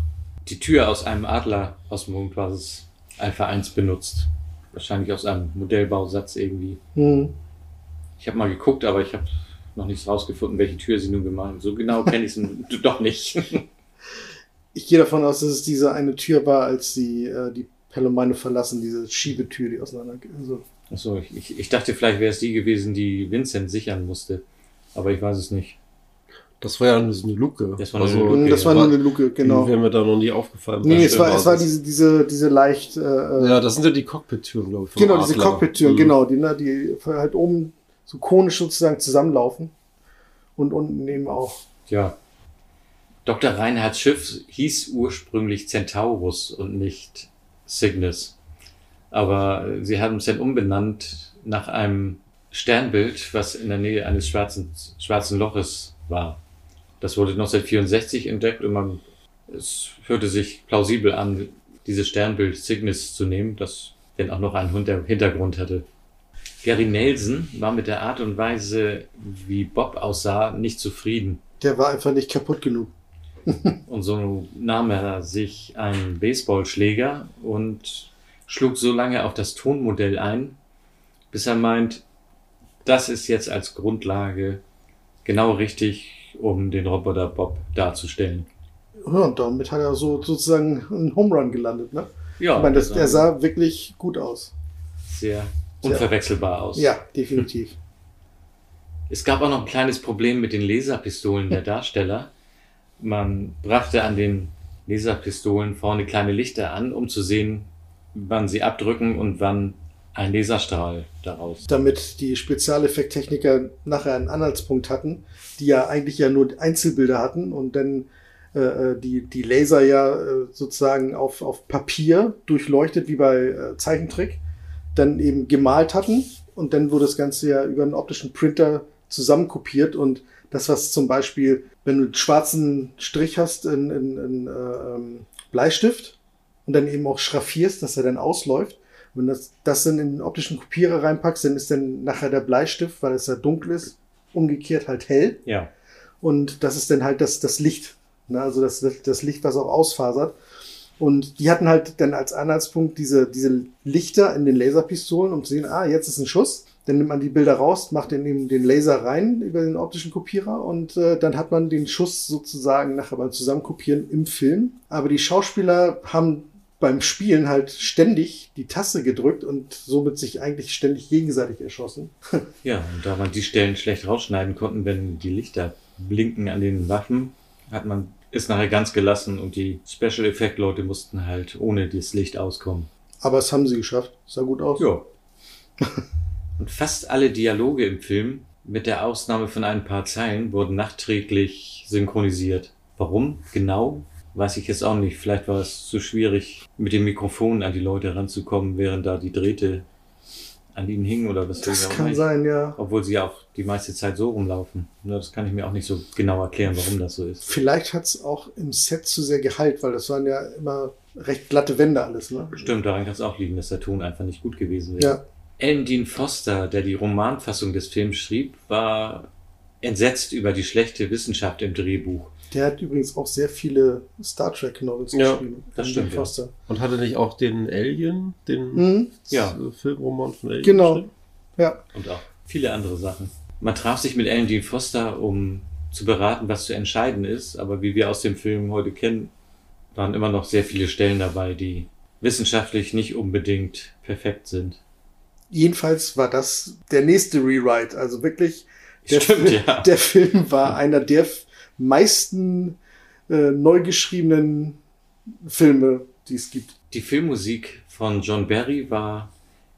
die Tür aus einem Adler aus Mondbasis Alpha 1 benutzt. Wahrscheinlich aus einem Modellbausatz irgendwie. Hm. Ich habe mal geguckt, aber ich habe noch nicht rausgefunden, welche Tür sie nun gemeint. So genau kenne ich es doch nicht. Ich gehe davon aus, dass es diese eine Tür war, als sie äh, die Pelomine verlassen, diese Schiebetür, die auseinander geht. Also, Achso, ich, ich, dachte, vielleicht wäre es die gewesen, die Vincent sichern musste. Aber ich weiß es nicht. Das war ja nur so eine Luke. Das war nur also, eine Luke, hm, das war nur eine Luke, genau. Die wäre mir da noch nie aufgefallen. Nee, es war, es war diese, diese, diese leicht, äh, äh, Ja, das sind ja die Cockpit-Türen, glaube ich. genau, diese Adler. Cockpit-Türen, Mhm. genau, die, ne, die halt oben so konisch sozusagen zusammenlaufen. Und unten eben auch. Tja. Dr. Reinhards Schiff hieß ursprünglich Centaurus und nicht Cygnus. Aber sie haben es dann umbenannt nach einem Sternbild, was in der Nähe eines schwarzen, schwarzen Loches war. Das wurde 1964 entdeckt und man, es hörte sich plausibel an, dieses Sternbild Cygnus zu nehmen, das denn auch noch einen Hinter- Hintergrund hatte. Gary Nelson war mit der Art und Weise, wie Bob aussah, nicht zufrieden. Der war einfach nicht kaputt genug. Und so nahm er sich einen Baseballschläger und schlug so lange auf das Tonmodell ein, bis er meint, das ist jetzt als Grundlage genau richtig, um den Roboter Bob darzustellen. Ja, und damit hat er so sozusagen einen Home Run gelandet, ne? Ja, ich meine, das, das der sah wirklich gut aus. sehr unverwechselbar aus. Ja, definitiv. Es gab auch noch ein kleines Problem mit den Laserpistolen der Darsteller. Man brachte an den Laserpistolen vorne kleine Lichter an, um zu sehen, wann sie abdrücken und wann ein Laserstrahl daraus. damit die Spezialeffekttechniker nachher einen Anhaltspunkt hatten, die ja eigentlich ja nur Einzelbilder hatten und dann äh, äh, die, die Laser ja äh, sozusagen auf, auf Papier durchleuchtet, wie bei äh, Zeichentrick, dann eben gemalt hatten und dann wurde das Ganze ja über einen optischen Printer zusammenkopiert und das, was zum Beispiel, wenn du einen schwarzen Strich hast in, in, in äh, ähm, Bleistift und dann eben auch schraffierst, dass er dann ausläuft, wenn das, das dann in den optischen Kopierer reinpackst, dann ist dann nachher der Bleistift, weil es ja dunkel ist, umgekehrt halt hell. Ja. Und das ist dann halt das, das Licht. Ne? Also das, das Licht, was auch ausfasert. Und die hatten halt dann als Anhaltspunkt diese, diese Lichter in den Laserpistolen, um zu sehen, ah, jetzt ist ein Schuss. Dann nimmt man die Bilder raus, macht dann eben den Laser rein über den optischen Kopierer und äh, dann hat man den Schuss sozusagen nachher beim Zusammenkopieren im Film. Aber die Schauspieler haben beim Spielen halt ständig die Taste gedrückt und somit sich eigentlich ständig gegenseitig erschossen. Ja, und da man die Stellen schlecht rausschneiden konnten, wenn die Lichter blinken an den Waffen, hat man ist nachher ganz gelassen und die Special Effect Leute mussten halt ohne das Licht auskommen. Aber es haben sie geschafft. Sah gut aus. Ja. und fast alle Dialoge im Film, mit der Ausnahme von ein paar Zeilen, wurden nachträglich synchronisiert. Warum genau, weiß ich jetzt auch nicht. Vielleicht war es zu schwierig, mit dem Mikrofon an die Leute ranzukommen, während da die Drähte an ihnen hingen oder was Das kann sein, ja. Obwohl sie ja auch die meiste Zeit so rumlaufen. Nur Das kann ich mir auch nicht so genau erklären, warum das so ist. Vielleicht hat es auch im Set zu sehr geheilt, weil das waren ja immer recht glatte Wände alles, ne? Stimmt, daran kann es auch liegen, dass der Ton einfach nicht gut gewesen wäre. Ja. Alan Dean Foster, der die Romanfassung des Films schrieb, war entsetzt über die schlechte Wissenschaft im Drehbuch. Der hat übrigens auch sehr viele Star Trek Novels Ja, geschrieben. das stimmt, ja. Foster. Und hatte nicht auch den Alien, den Mhm. Ja. Filmroman von Alien? Genau. Ja. Und auch viele andere Sachen. Man traf sich mit Alan Dean Foster, um zu beraten, was zu entscheiden ist. Aber wie wir aus dem Film heute kennen, waren immer noch sehr viele Stellen dabei, die wissenschaftlich nicht unbedingt perfekt sind. Jedenfalls war das der nächste Rewrite. Also wirklich, der, Stimmt, Film, ja. der Film war einer der meisten äh, neu geschriebenen Filme, die es gibt. Die Filmmusik von John Barry war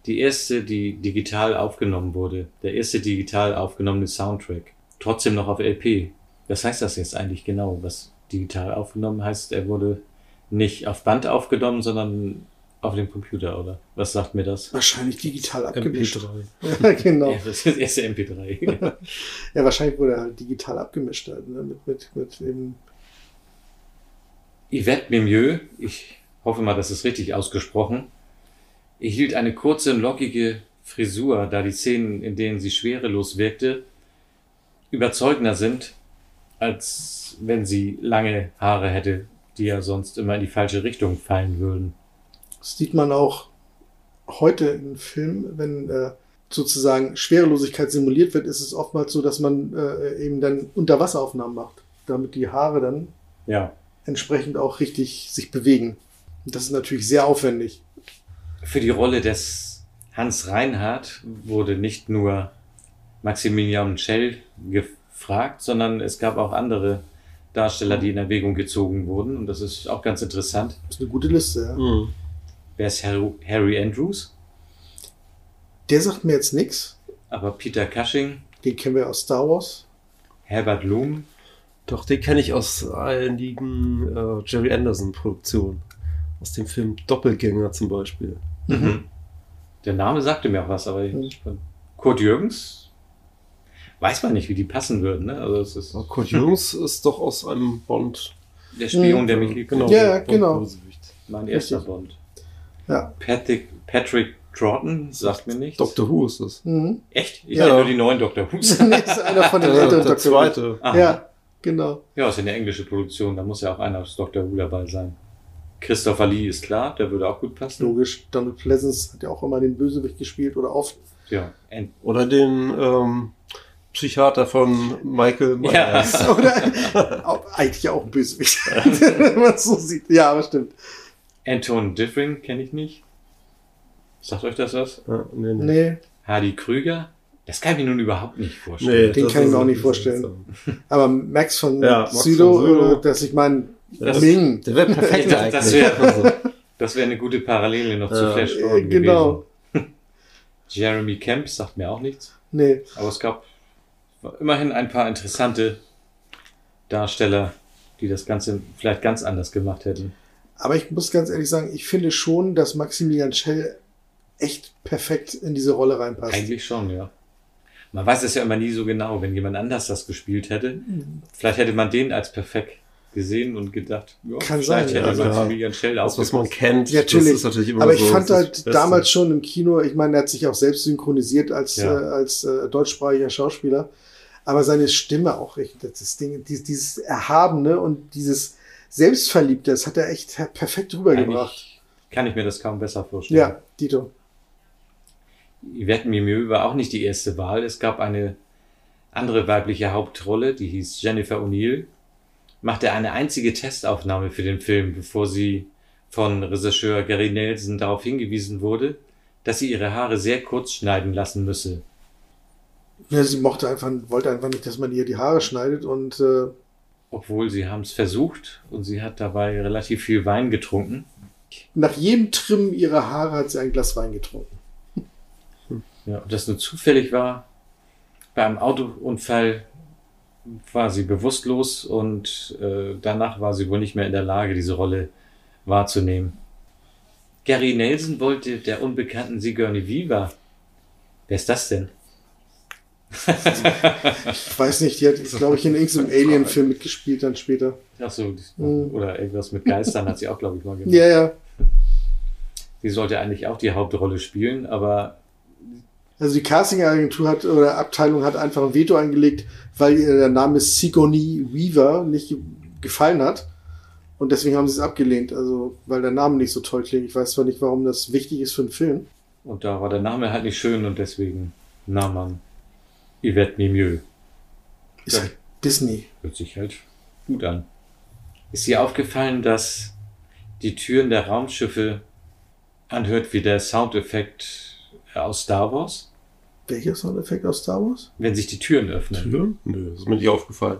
die erste, die digital aufgenommen wurde. Der erste digital aufgenommene Soundtrack. Trotzdem noch auf LP. Was heißt das jetzt eigentlich genau? Was digital aufgenommen heißt, er wurde nicht auf Band aufgenommen, sondern auf dem Computer, oder? Was sagt mir das? Wahrscheinlich digital abgemischt. MP3. Ja, genau. Ja, das ist das erste MP3. Ja, wahrscheinlich wurde er halt digital abgemischt. Halt, ne? Mit, mit, mit eben, Yvette Mimieux, ich hoffe mal, das ist richtig ausgesprochen, erhielt eine kurze, lockige Frisur, da die Szenen, in denen sie schwerelos wirkte, überzeugender sind, als wenn sie lange Haare hätte, die ja sonst immer in die falsche Richtung fallen würden. Das sieht man auch heute in Filmen, wenn äh, sozusagen Schwerelosigkeit simuliert wird, ist es oftmals so, dass man äh, eben dann Unterwasseraufnahmen macht, damit die Haare dann Ja. entsprechend auch richtig sich bewegen. Und das ist natürlich sehr aufwendig. Für die Rolle des Hans Reinhardt wurde nicht nur Maximilian Schell gefragt, sondern es gab auch andere Darsteller, die in Erwägung gezogen wurden. Und das ist auch ganz interessant. Das ist eine gute Liste. Ja. Mhm. Wer ist Harry, Andrews? Der sagt mir jetzt nichts. Aber Peter Cushing, Den kennen wir aus Star Wars. Herbert Loom, Doch, den kenne ich aus einigen äh, Jerry Anderson-Produktionen. Aus dem Film Doppelgänger zum Beispiel. Mhm. Der Name sagte mir auch was, aber Mhm. ich, Kurt Jürgens weiß man nicht, wie die passen würden. Ne? Also es ist Aber Kurt Jürgens ist doch aus einem Bond. der Spion, Mhm. der mich liebt. Genau. Ja, genau. Mein erster Richtig. Bond. Ja. Patrick, Patrick Troughton sagt mir nichts. Doctor Who ist das. Mhm. Echt? Ich Ja. kenne nur die neuen Doctor Who's. nee, ist einer von den Der, älteren der Dr. zweite. Aha. Ja, genau. Ja, ist ja eine englische Produktion, da muss ja auch einer aus Doctor Who dabei sein. Christopher Lee ist klar, der würde auch gut passen. Logisch. Donald Pleasance hat ja auch immer den Bösewicht gespielt oder oft. Ja, Ant Oder den ähm, Psychiater von Michael Ja. Myers. Oder auch, eigentlich auch ein Bösewicht, wenn man es so sieht. Ja, aber stimmt. Anton Diffring kenne ich nicht. Sagt euch das was? Ja, nee, nee. Nee, Hardy Krüger? Das kann ich mir nun überhaupt nicht vorstellen. Den das kann ich mir auch nicht vorstellen. seltsam. aber Max von Ja, Sydow. äh, dass ich meine, Das- Ming. Der wäre perfekt Das eigentlich. wär- Also, Das wäre eine gute Parallele noch zu Ja. Flash Äh, Gordon genau. gewesen. Jeremy Camp sagt mir auch nichts. Nee, Aber es gab immerhin ein paar interessante Darsteller, die das Ganze vielleicht ganz anders gemacht hätten. Aber ich muss ganz ehrlich sagen, ich finde schon, dass Maximilian Schell echt perfekt in diese Rolle reinpasst. Eigentlich schon, ja. Man weiß es ja immer nie so genau, wenn jemand anders das gespielt hätte. Vielleicht hätte man den als perfekt gesehen und gedacht, ja, Kann vielleicht sein, hätte ja. Julian Schell Das, was man kennt, Ja, das natürlich. ist natürlich immer Aber ich so fand halt damals schon im Kino, ich meine, er hat sich auch selbst synchronisiert als, Ja. äh, als äh, deutschsprachiger Schauspieler. Aber seine Stimme auch, echt, das Ding, dieses, dieses Erhabene und dieses Selbstverliebte, das hat er echt perfekt rübergebracht. Eigentlich kann ich mir das kaum besser vorstellen. Ja, Dito. Yvette Mimieux war auch nicht die erste Wahl. Es gab eine andere weibliche Hauptrolle, die hieß Jennifer O'Neill, machte eine einzige Testaufnahme für den Film, bevor sie von Regisseur Gary Nelson darauf hingewiesen wurde, dass sie ihre Haare sehr kurz schneiden lassen müsse. Ja, sie mochte einfach, wollte einfach nicht, dass man ihr die Haare schneidet und äh, Obwohl sie haben es versucht und sie hat dabei relativ viel Wein getrunken. nach jedem Trimmen ihrer Haare hat sie ein Glas Wein getrunken. Ja, ob das nur zufällig war. Bei einem Autounfall war sie bewusstlos und äh, danach war sie wohl nicht mehr in der Lage, diese Rolle wahrzunehmen. Gary Nelson wollte der unbekannten Sigourney Weaver. Wer ist das denn? Ich weiß nicht, die hat, glaube ich, in irgendeinem Alien-Film mitgespielt dann später. Ach so, Mhm. oder irgendwas mit Geistern hat sie auch, glaube ich, mal gemacht. Ja, ja. Sie sollte eigentlich auch die Hauptrolle spielen, aber Also die Casting-Agentur hat oder Abteilung hat einfach ein Veto eingelegt, weil ihr der Name Sigourney Weaver nicht gefallen hat. Und deswegen haben sie es abgelehnt. Also, weil der Name nicht so toll klingt. Ich weiß zwar nicht, warum das wichtig ist für einen Film. und da war der Name halt nicht schön und deswegen nahm man Yvette Mimieux. Ist halt Disney. Hört sich halt gut an. Ist dir aufgefallen, dass die Türen der Raumschiffe anhört wie der Soundeffekt aus Star Wars? Welcher Soundeffekt aus Star Wars? Wenn sich die Türen öffnen. Türen? Nö, das ist mir nicht aufgefallen.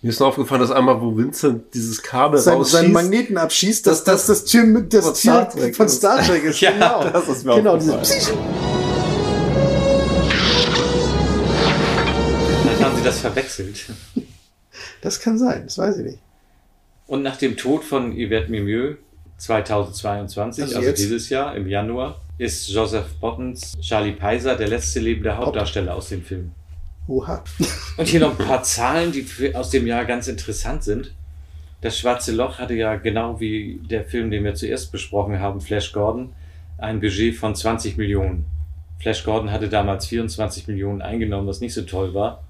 Mir ist nur aufgefallen, dass einmal, wo Vincent dieses Kabel Sein, rausschießt, seinen Magneten abschießt, dass Das- das das Tür mit das von Tür Star Trek von ist. Star Trek ist. Ja, genau. das ist mir genau, aufgefallen. Verwechselt. Das kann sein, das weiß ich nicht. Und nach dem Tod von Yvette Mimieux 2022, Also also, dieses Jahr im Januar, ist Joseph Bottens Charlie Peiser der letzte lebende Hauptdarsteller aus dem Film. Oha. Und hier noch ein paar Zahlen, die aus dem Jahr ganz interessant sind. Das Schwarze Loch hatte ja genau wie der Film, den wir zuerst besprochen haben, Flash Gordon, ein Budget von 20 Millionen. Flash Gordon hatte damals 24 Millionen eingenommen, was nicht so toll war.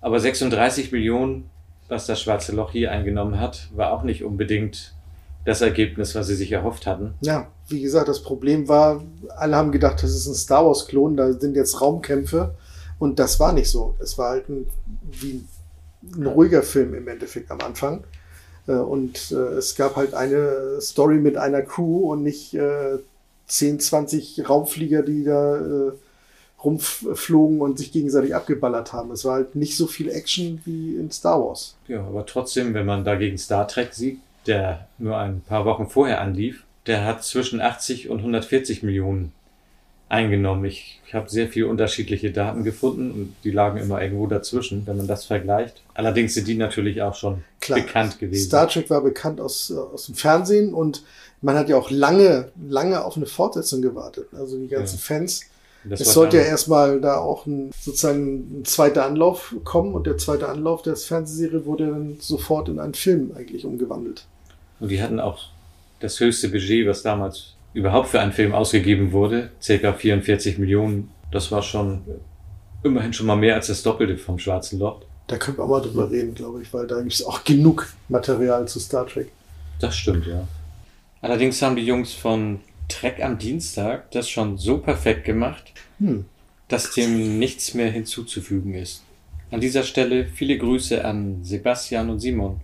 Aber 36 Millionen, was das Schwarze Loch hier eingenommen hat, war auch nicht unbedingt das Ergebnis, was sie sich erhofft hatten. Ja, wie gesagt, das Problem war, alle haben gedacht, das ist ein Star Wars-Klon, da sind jetzt Raumkämpfe. Und das war nicht so. Es war halt ein, wie ein ruhiger Film im Endeffekt am Anfang. Äh, Und äh, es gab halt eine Story mit einer Crew und nicht äh, 10, 20 Raumflieger, die da äh, rumflogen und sich gegenseitig abgeballert haben. Es war halt nicht so viel Action wie in Star Wars. Ja, aber trotzdem, wenn man dagegen Star Trek sieht, der nur ein paar Wochen vorher anlief, der hat zwischen 80 und 140 Millionen eingenommen. Ich, ich habe sehr viele unterschiedliche Daten gefunden und die lagen immer irgendwo dazwischen, wenn man das vergleicht. Allerdings sind die natürlich auch schon Klar. bekannt gewesen. Star Trek war bekannt aus, äh, aus dem Fernsehen und man hat ja auch lange, lange auf eine Fortsetzung gewartet. Also die ganzen Ja. Fans. Das es sollte ja erstmal da auch ein, sozusagen ein zweiter Anlauf kommen und der zweite Anlauf der Fernsehserie wurde dann sofort in einen Film eigentlich umgewandelt. Und die hatten auch das höchste Budget, was damals überhaupt für einen Film ausgegeben wurde, circa 44 Millionen. Das war schon immerhin schon mal mehr als das Doppelte vom Schwarzen Loch. Da können wir auch mal drüber reden, glaube ich, weil da gibt es auch genug Material zu Star Trek. Das stimmt, ja. Allerdings haben die Jungs von Trek am Dienstag das schon so perfekt gemacht, Hm. dass dem nichts mehr hinzuzufügen ist. An dieser Stelle viele Grüße an Sebastian und Simon.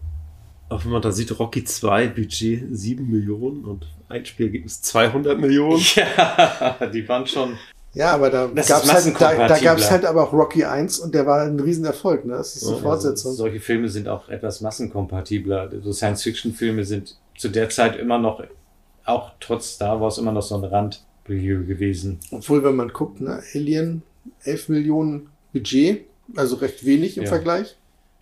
Auch wenn man da sieht, Rocky 2, Budget 7 Millionen und Einspielergebnis 200 Millionen. Ja, die waren schon. Ja, aber da gab's ist halt, da, da gab's halt aber auch Rocky 1 und der war ein Riesenerfolg. Ne? Das ist eine Ja, Fortsetzung. Solche Filme sind auch etwas massenkompatibler. So Science-Fiction-Filme sind zu der Zeit immer noch, auch trotz Star Wars, immer noch so ein Randmilieu gewesen. Obwohl, wenn man guckt, ne, Alien, 11 Millionen Budget, also recht wenig im Ja. Vergleich.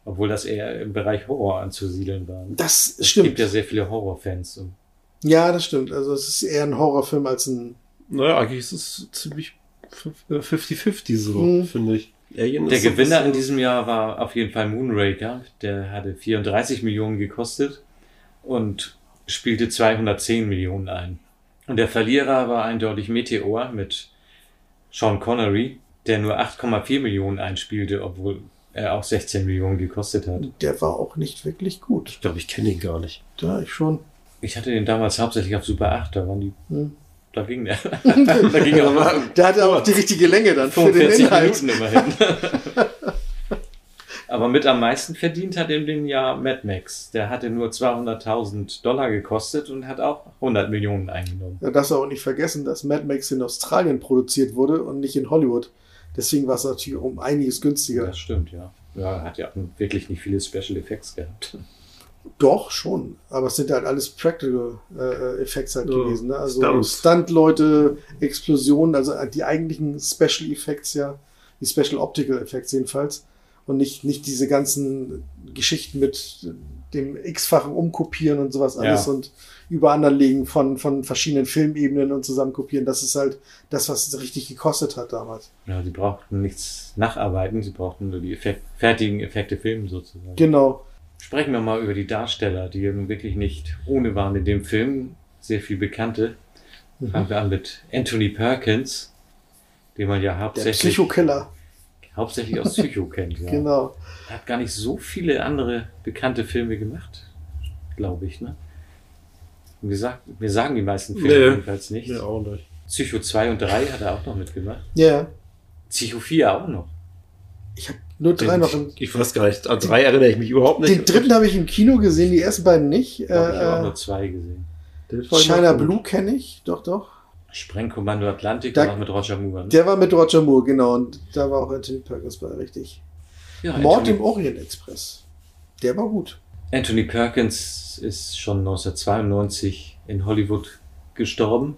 Obwohl das eher im Bereich Horror anzusiedeln war. Das Es stimmt. gibt ja sehr viele Horrorfans. Ja, das stimmt. Also es ist eher ein Horrorfilm als ein Naja, eigentlich ist es ziemlich 50-50 so, Mhm. finde ich. Alien Der Gewinner in diesem Jahr war auf jeden Fall Moonraker. Der hatte 34 Millionen gekostet und spielte 210 Millionen ein. Und der Verlierer war eindeutig Meteor mit Sean Connery, der nur 8,4 Millionen einspielte, obwohl er auch 16 Millionen gekostet hat. Der war auch nicht wirklich gut. Ich glaube, ich kenne ihn gar nicht. Da ich schon. Ich hatte den damals hauptsächlich auf Super 8, da waren die, Hm. da ging der. da ging er aber Der hatte auch die richtige Länge dann für den 45 Inhalt. Minuten immerhin. Aber mit am meisten verdient hat in dem Jahr Mad Max. Der hatte nur 200.000 Dollar gekostet und hat auch 100 Millionen eingenommen. Da darfst du auch nicht vergessen, dass Mad Max in Australien produziert wurde und nicht in Hollywood. Deswegen war es natürlich um einiges günstiger. Das stimmt, ja. Ja, er hat ja wirklich nicht viele Special Effects gehabt. Doch, schon. Aber es sind halt alles Practical äh, Effects halt Ja, gewesen. Ne? Also. Stunt-Leute, Explosionen, also die eigentlichen Special Effects ja, die Special Optical Effects jedenfalls. Und nicht, nicht diese ganzen Geschichten mit dem x-fachen Umkopieren und sowas alles Ja. und übereinanderlegen von, von verschiedenen Filmebenen und zusammenkopieren. Das ist halt das, was es richtig gekostet hat damals. Ja, die brauchten nichts nacharbeiten, sie brauchten nur die Effekt, fertigen Effekte filmen sozusagen. Genau. Sprechen wir mal über die Darsteller, die ja nun wirklich nicht ohne waren in dem Film. Sehr viel Bekannte. Fangen wir an mit Anthony Perkins, den man ja Der hauptsächlich, Psychokiller. Hauptsächlich aus Psycho kennt. Ja. Genau. Er hat gar nicht so viele andere bekannte Filme gemacht, glaube ich. Ne? Und wir, sagt, wir sagen die meisten Filme Nee. jedenfalls nicht. Ja, auch nicht. Psycho 2 und 3 hat er auch noch mitgemacht. Ja. Psycho 4 auch noch. Ich habe nur drei Den- noch im Ich weiß gar nicht. An drei erinnere ich mich überhaupt nicht. Den dritten habe ich im Kino gesehen, die ersten beiden nicht. Ich glaube, ich habe auch Äh, nur zwei gesehen. China. Blue kenne ich, doch, doch. Sprengkommando Atlantik Da- war mit Roger Moore. Ne? Der war mit Roger Moore, genau. Und da war auch Anthony Perkins bei, richtig. ja, Mord Anthony, im Orient Express. Der war gut. Anthony Perkins ist schon 1992 in Hollywood gestorben.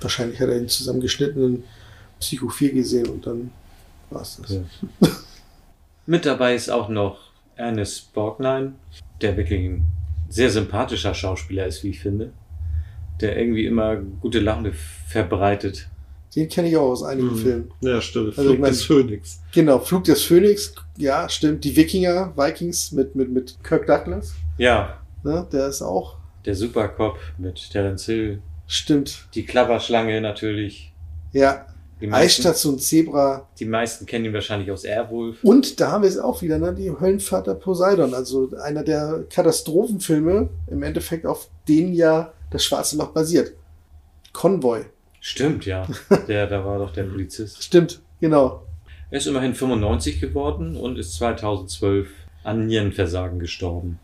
Wahrscheinlich hat er den zusammengeschnittenen Psycho 4 gesehen und dann war es das. Ja. Mit dabei ist auch noch Ernest Borgnine, der wirklich ein sehr sympathischer Schauspieler ist, wie ich finde. Der irgendwie immer gute Laune verbreitet. Den kenne ich auch aus einigen Mhm. Filmen. Ja, stimmt. Also, Flug ich mein- des Phönix. Genau, Flug des Phönix, ja, stimmt. Die Wikinger, Vikings mit, mit, mit Kirk Douglas. Ja, Ne, der ist auch, der Supercop mit Terence Hill. stimmt. Die Klapperschlange natürlich. Ja, Die meisten, Eisstation Zebra. die meisten kennen ihn wahrscheinlich aus Airwolf. Und da haben wir es auch wieder, ne? die Höllenvater Poseidon, also einer der Katastrophenfilme, im Endeffekt auf denen ja das Schwarze Loch basiert. Konvoi. Stimmt, ja. Der, da war doch der Polizist. Stimmt, genau. Er ist immerhin 95 geworden und ist 2012 an Nierenversagen gestorben.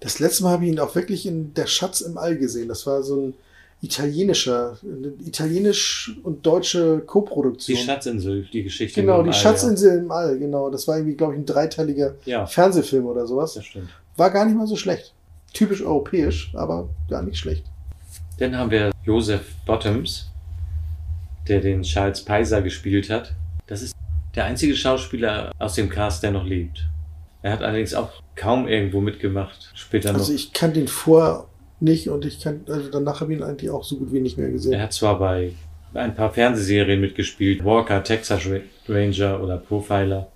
Das letzte Mal habe ich ihn auch wirklich in Der Schatz im All gesehen. Das war so ein italienischer, eine italienisch und deutsche Die Koproduktion. Schatzinsel, die Geschichte. Genau, die All, Schatzinsel im All, genau. Das war irgendwie, glaube ich, ein dreiteiliger Ja, ja Fernsehfilm oder sowas. das stimmt. War gar nicht mal so schlecht. Typisch europäisch, aber gar nicht schlecht. Dann haben wir Joseph Bottoms, der den Charles Peiser gespielt hat. Das ist der einzige Schauspieler aus dem Cast, der noch lebt. Er hat allerdings auch kaum irgendwo mitgemacht. Später Also noch. ich kann den vorher nicht und ich kann, also danach habe ich ihn eigentlich auch so gut wie nicht mehr Er gesehen. hat zwar bei ein paar Fernsehserien mitgespielt, Walker, Texas Ra- Ranger oder Profiler,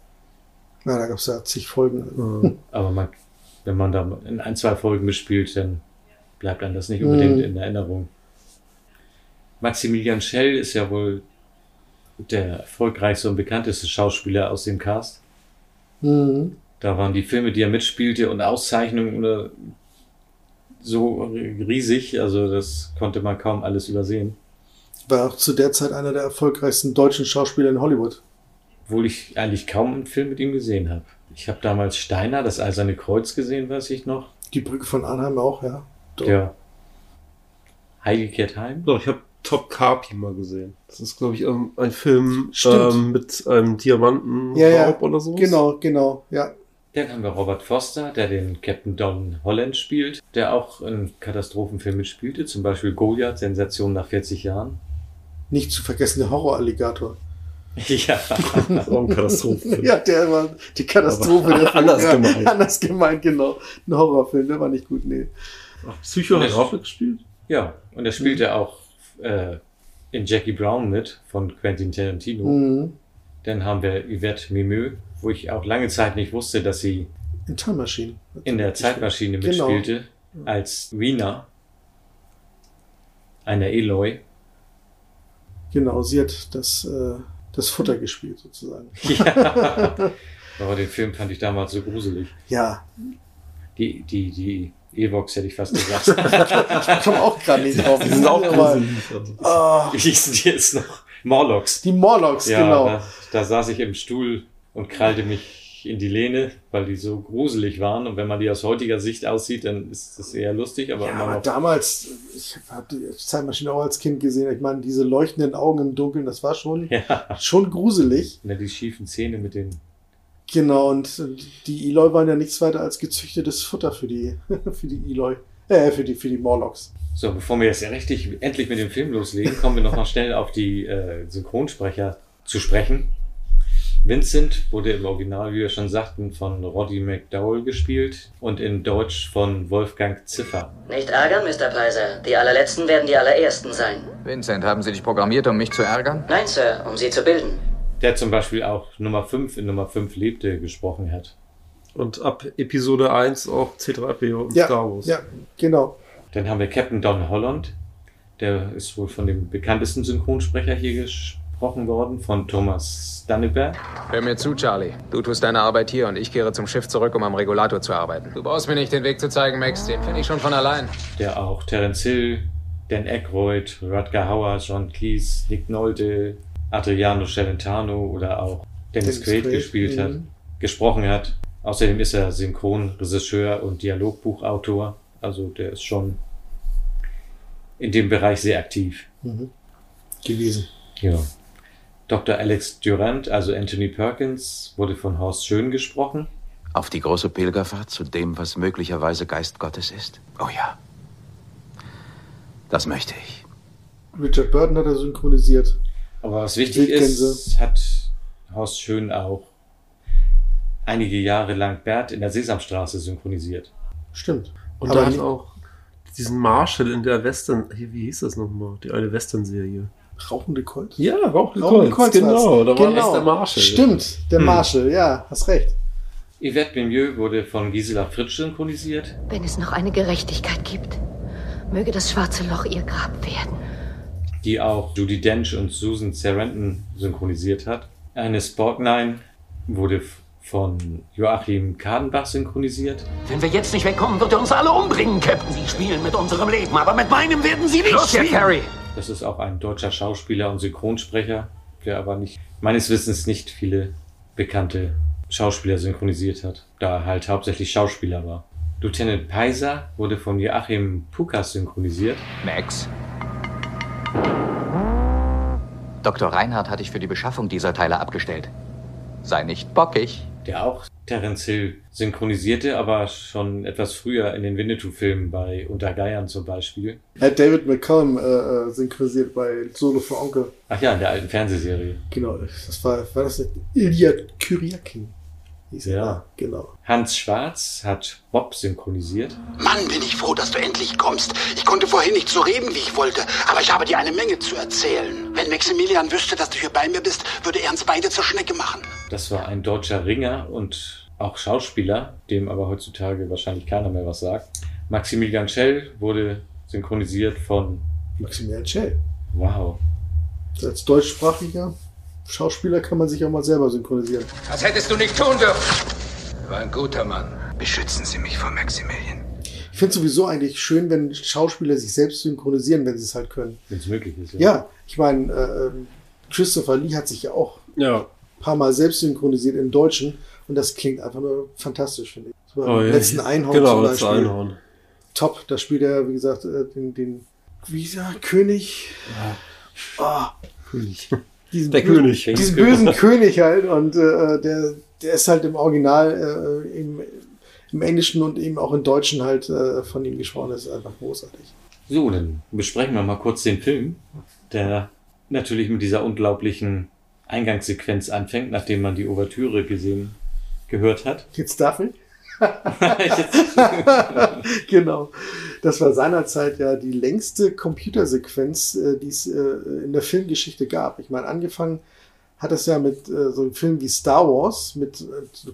Na, da gab es ja zig Folgen. Mhm. aber man, wenn man da in ein, zwei Folgen mitspielt, dann bleibt einem das nicht unbedingt Mhm. in Erinnerung. Maximilian Schell ist ja wohl der erfolgreichste und bekannteste Schauspieler aus dem Cast. Mhm. Da waren die Filme, die er mitspielte und Auszeichnungen so riesig, also das konnte man kaum alles übersehen. War auch zu der Zeit einer der erfolgreichsten deutschen Schauspieler in Hollywood. Obwohl ich eigentlich kaum einen Film mit ihm gesehen habe. Ich habe damals Steiner, das Eiserne Kreuz gesehen, weiß ich noch. Die Brücke von Arnheim auch, ja. Doch. Der Heidi kehrt heim. Doch, ich habe Top Carpi mal gesehen. Das ist, glaube ich, ähm, ein Film ähm, mit einem Diamanten Ja, ja. oder so. Genau, genau, ja. Dann haben wir Robert Foster, der den Captain Don Holland spielt, der auch in Katastrophenfilmen mitspielte, zum Beispiel Goliath, Sensation nach 40 Jahren. Nicht zu vergessen der Horroralligator. Ja, Das ist auch ein Katastrophenfilm. Ja, der war die Katastrophe. Aber der Film. anders ja, gemeint. Anders gemeint, genau. Ein Horrorfilm, der war nicht gut, nee. Ach, Psycho hat er auch mitgespielt? ja, und er spielte auch äh, in Jackie Brown mit von Quentin Tarantino. Mhm. Dann haben wir Yvette Mimeux, wo ich auch lange Zeit nicht wusste, dass sie In Time Machine. in der Zeitmaschine Genau. mitspielte als Rena, einer Eloy. Genau, sie hat das, äh, das Futter gespielt sozusagen. Ja. Aber den Film fand ich damals so gruselig. Ja, Die, die, die Evox hätte ich fast gesagt. ich komme auch gerade nicht drauf. Die sind auch gruselig. Also, Ah, Wie hießen die jetzt noch? Morlocks. die Morlocks, Ja, genau. da, da saß ich im Stuhl und krallte mich in die Lehne, weil die so gruselig waren. Und wenn man die aus heutiger Sicht aussieht, dann ist das eher lustig, aber Ja, aber damals, ich habe die Zeitmaschine auch als Kind gesehen. Ich meine, diese leuchtenden Augen im Dunkeln, das war schon, Ja, schon gruselig. dann die schiefen Zähne mit den. Genau, und die Eloy waren ja nichts weiter als gezüchtetes Futter für die, für die Eloy, äh, für die, für die Morlocks. So, bevor wir jetzt richtig endlich mit dem Film loslegen, kommen wir noch mal schnell auf die äh, Synchronsprecher zu sprechen. Vincent wurde im Original, wie wir schon sagten, von Roddy McDowell gespielt und in Deutsch von Wolfgang Ziffer. Nicht ärgern, Mr. Preiser. Die allerletzten werden die allerersten sein. Vincent, haben Sie dich programmiert, um mich zu ärgern? Nein, Sir, um sie zu bilden. Der zum Beispiel auch Nummer 5 in Nummer 5 lebte gesprochen hat. und ab Episode 1 auch C3PO und Ja, Star Wars. ja, genau. Dann haben wir Captain Don Holland. Der ist wohl von dem bekanntesten Synchronsprecher hier gesprochen worden, von Thomas Danneberg. Hör mir zu, Charlie. Du tust deine Arbeit hier und ich kehre zum Schiff zurück, um am Regulator zu arbeiten. Du brauchst mir nicht den Weg zu zeigen, Max. Den finde ich schon von allein. Der auch Terence Hill, Dan Aykroyd, Rutger Hauer, John Cleese, Nick Nolte, Adriano Celentano oder auch Dennis, Dennis Quaid Quaid, gespielt hat, mhm. gesprochen hat. Außerdem ist er Synchronregisseur und Dialogbuchautor. Also der ist schon in dem Bereich sehr aktiv. Mhm. Gewesen. Ja. Dr. Alex Durant, also Anthony Perkins, wurde von Horst Schön gesprochen. Auf die große Pilgerfahrt zu dem, was möglicherweise Geist Gottes ist? Oh ja. Das möchte ich. Richard Burton hat er synchronisiert. Aber was wichtig Wildgänse. ist, hat Horst Schön auch einige Jahre lang Bert in der Sesamstraße synchronisiert. Stimmt. Und Aber da hat nie- auch diesen Marshall in der Western, wie hieß das nochmal? Die eine Western-Serie. Rauchende Colt. Ja, Rauchende Rauchende Colts, Colts genau. war's. Da war erst der Marshall. Stimmt, der Hm. Marshall, ja, hast recht. Yvette Mimieux wurde von Gisela Fritsch synchronisiert. Wenn es noch eine Gerechtigkeit gibt, möge das schwarze Loch ihr Grab werden. die auch Judy Dench und Susan Sarandon synchronisiert hat. Eine Sporknine wurde von Joachim Kadenbach synchronisiert. Wenn wir jetzt nicht wegkommen, wird er uns alle umbringen, Captain. Sie spielen mit unserem Leben, aber mit meinem werden Sie nicht Los, Herr spielen. Carey! Das ist auch ein deutscher Schauspieler und Synchronsprecher, der aber nicht, meines Wissens nicht viele bekannte Schauspieler synchronisiert hat, da er halt hauptsächlich Schauspieler war. Lieutenant Peiser wurde von Joachim Pukas synchronisiert. Max, Dr. Reinhardt hat dich für die Beschaffung dieser Teile abgestellt. Sei nicht bockig. Der auch Terence Hill synchronisierte, aber schon etwas früher in den Winnetou-Filmen bei Untergeiern zum Beispiel. Er hat David McCallum äh, äh, synchronisiert bei Solo für Onkel. Ach ja, in der alten Fernsehserie. Genau, das war, war das nicht? Ilya Kyriakin. Hieß er. Ja. Genau. Hans Schwarz hat Bob synchronisiert. Mann, bin ich froh, dass du endlich kommst. Ich konnte vorhin nicht so reden, wie ich wollte, aber ich habe dir eine Menge zu erzählen. Wenn Maximilian wüsste, dass du hier bei mir bist, würde er uns beide zur Schnecke machen. Das war ein deutscher Ringer und auch Schauspieler, dem aber heutzutage wahrscheinlich keiner mehr was sagt. Maximilian Schell wurde synchronisiert von, Maximilian Schell. wow, Als deutschsprachiger Schauspieler kann man sich auch mal selber synchronisieren. das hättest du nicht tun dürfen. Er war ein guter Mann. Beschützen Sie mich vor Maximilian. Ich finde sowieso eigentlich schön, wenn Schauspieler sich selbst synchronisieren, wenn sie es halt können. wenn es möglich ist. Ja, ich meine, äh, ähm, Christopher Lee hat sich ja auch Ja. ein paar Mal selbst synchronisiert im Deutschen und das klingt einfach nur fantastisch, finde ich. So Oh, ja. letzten Einhorn Genau, zum letzte Beispiel. Einhorn. Top, da spielt er, wie gesagt, äh, den, den wie er, König. Ah, König. Diesen Der bösen, König. Diesen bösen König halt und äh, der, der ist halt im Original äh, im, im Englischen und eben auch im Deutschen halt äh, von ihm gesprochen. Das ist einfach großartig. So, dann besprechen wir mal kurz den Film, der natürlich mit dieser unglaublichen Eingangssequenz anfängt, nachdem man die Ouvertüre gesehen, gehört hat. Jetzt darf ich? genau. Das war seinerzeit ja die längste Computersequenz, äh, die es äh, in der Filmgeschichte gab. Ich meine, angefangen hat es ja mit äh, so einem Film wie Star Wars, mit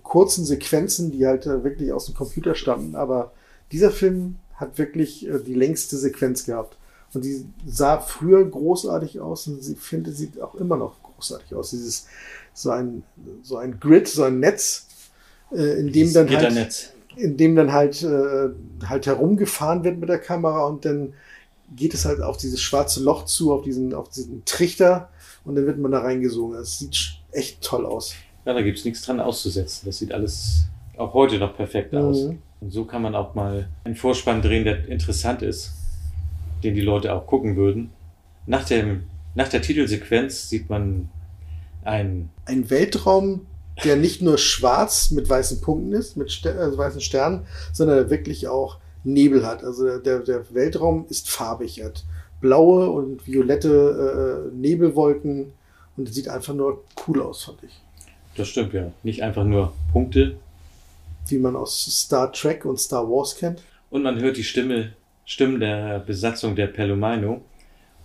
kurzen Sequenzen, die halt wirklich aus dem Computer stammten. Aber dieser Film hat wirklich die längste Sequenz gehabt. Und die sah früher großartig aus und sie finde, sieht auch immer noch großartig aus. Dieses, so ein, so ein Grid, so ein Netz, äh, in dem dann halt, in dem dann halt, äh, halt herumgefahren wird mit der Kamera und dann geht es halt auf dieses schwarze Loch zu, auf diesen, auf diesen Trichter und dann wird man da reingesogen. Das sieht echt toll aus. Ja, da gibt's nichts dran auszusetzen. Das sieht alles auch heute noch perfekt aus. Mhm. Und so kann man auch mal einen Vorspann drehen, der interessant ist, den die Leute auch gucken würden. Nach, dem, nach der Titelsequenz sieht man ein, Ein Weltraum, der nicht nur schwarz mit weißen Punkten ist, mit Ster äh, weißen Sternen, sondern der wirklich auch Nebel hat. Also der- der, Weltraum ist farbig. Er hat blaue und violette äh, Nebelwolken und es sieht einfach nur cool aus, fand ich. das stimmt ja, nicht einfach nur Punkte. Wie man aus Star Trek und Star Wars kennt. Und man hört die Stimme, Stimmen der Besatzung der Pelomino.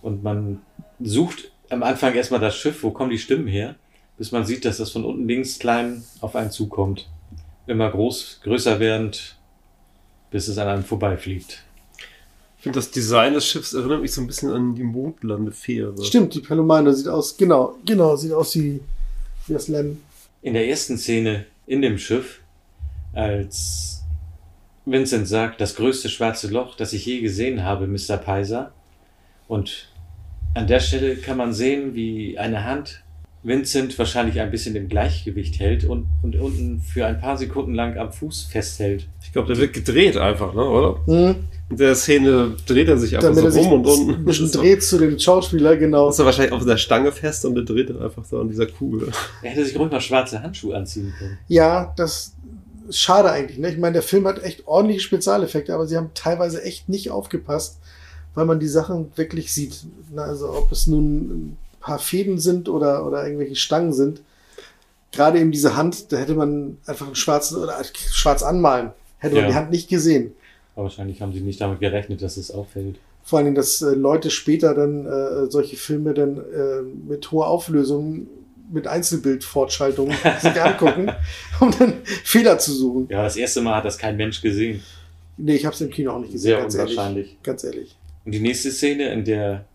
Und man sucht am Anfang erstmal das Schiff, wo kommen die Stimmen her, bis man sieht, dass das von unten links klein auf einen zukommt. Immer groß, größer werdend, bis es an einem vorbeifliegt. Ich finde, das Design des Schiffs erinnert mich so ein bisschen an die Mondlandefähre. Stimmt, die Palomino sieht aus, genau, genau, sieht aus wie, wie das Lem. In der ersten Szene in dem Schiff, als Vincent sagt, das größte schwarze Loch, das ich je gesehen habe, Mr. Peiser. Und an der Stelle kann man sehen, wie eine Hand Vincent wahrscheinlich ein bisschen im Gleichgewicht hält und, und unten für ein paar Sekunden lang am Fuß festhält. Ich glaube, der wird gedreht einfach, ne, oder? Mhm. In der Szene dreht er sich einfach Damit er so sich rum und ein unten. bisschen ist er- dreht zu dem Schauspieler, genau. ist er wahrscheinlich auf der Stange fest und der dreht dann einfach so an dieser Kugel. Er hätte sich ruhig mal schwarze Handschuhe anziehen können. Ja, das ist schade eigentlich. Ne? Ich meine, der Film hat echt ordentliche Spezialeffekte, aber sie haben teilweise echt nicht aufgepasst, weil man die Sachen wirklich sieht. Na, also ob es nun ein paar Fäden sind oder, oder irgendwelche Stangen sind. Gerade eben diese Hand, da hätte man einfach einen schwarzen oder schwarz anmalen. Hätte man Ja. die Hand nicht gesehen. Aber wahrscheinlich haben sie nicht damit gerechnet, dass es auffällt. Vor allen Dingen, dass äh, Leute später dann äh, solche Filme dann äh, mit hoher Auflösung, mit Einzelbildfortschaltung sich angucken, um dann Fehler zu suchen. Ja, das erste Mal hat das kein Mensch gesehen. Nee, ich habe es im Kino auch nicht gesehen. Sehr ganz unwahrscheinlich. Ehrlich. Ganz ehrlich. Und die nächste Szene, in der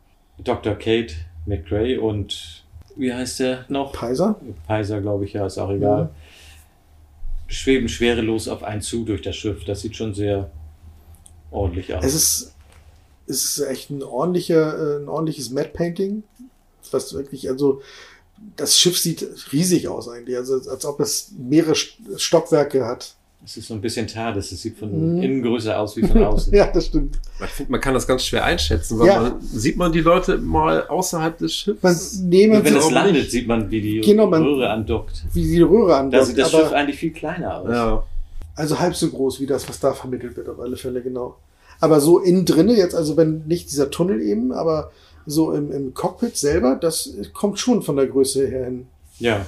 Dr. Kate McRae und wie heißt der noch? Peiser? Peiser, glaube ich, ja, ist auch egal. Schweben schwerelos auf einen zu durch das Schiff. Das sieht schon sehr ordentlich aus. Es ist, es ist echt ein ordentlicher, äh, ein ordentliches Matte Painting. Was wirklich, also das Schiff sieht riesig aus eigentlich. Also als ob es mehrere St- Stockwerke hat. Es ist so ein bisschen TARDIS. Es sieht von Mhm. innen größer aus wie von außen. ja, das stimmt. Ich finde, man kann das ganz schwer einschätzen, weil Ja. man, sieht man die Leute mal außerhalb des Schiffs? Man, nee, wenn es landet, nicht, sieht man, wie die Genau, man- Röhre andockt. wie die Röhre Da andockt. sieht das aber- Schiff eigentlich viel kleiner aus. Ja. Also halb so groß wie das, was da vermittelt wird, auf alle Fälle, genau. Aber so innen drinne jetzt, also wenn nicht dieser Tunnel eben, aber so im, im Cockpit selber, das kommt schon von der Größe her hin. Ja.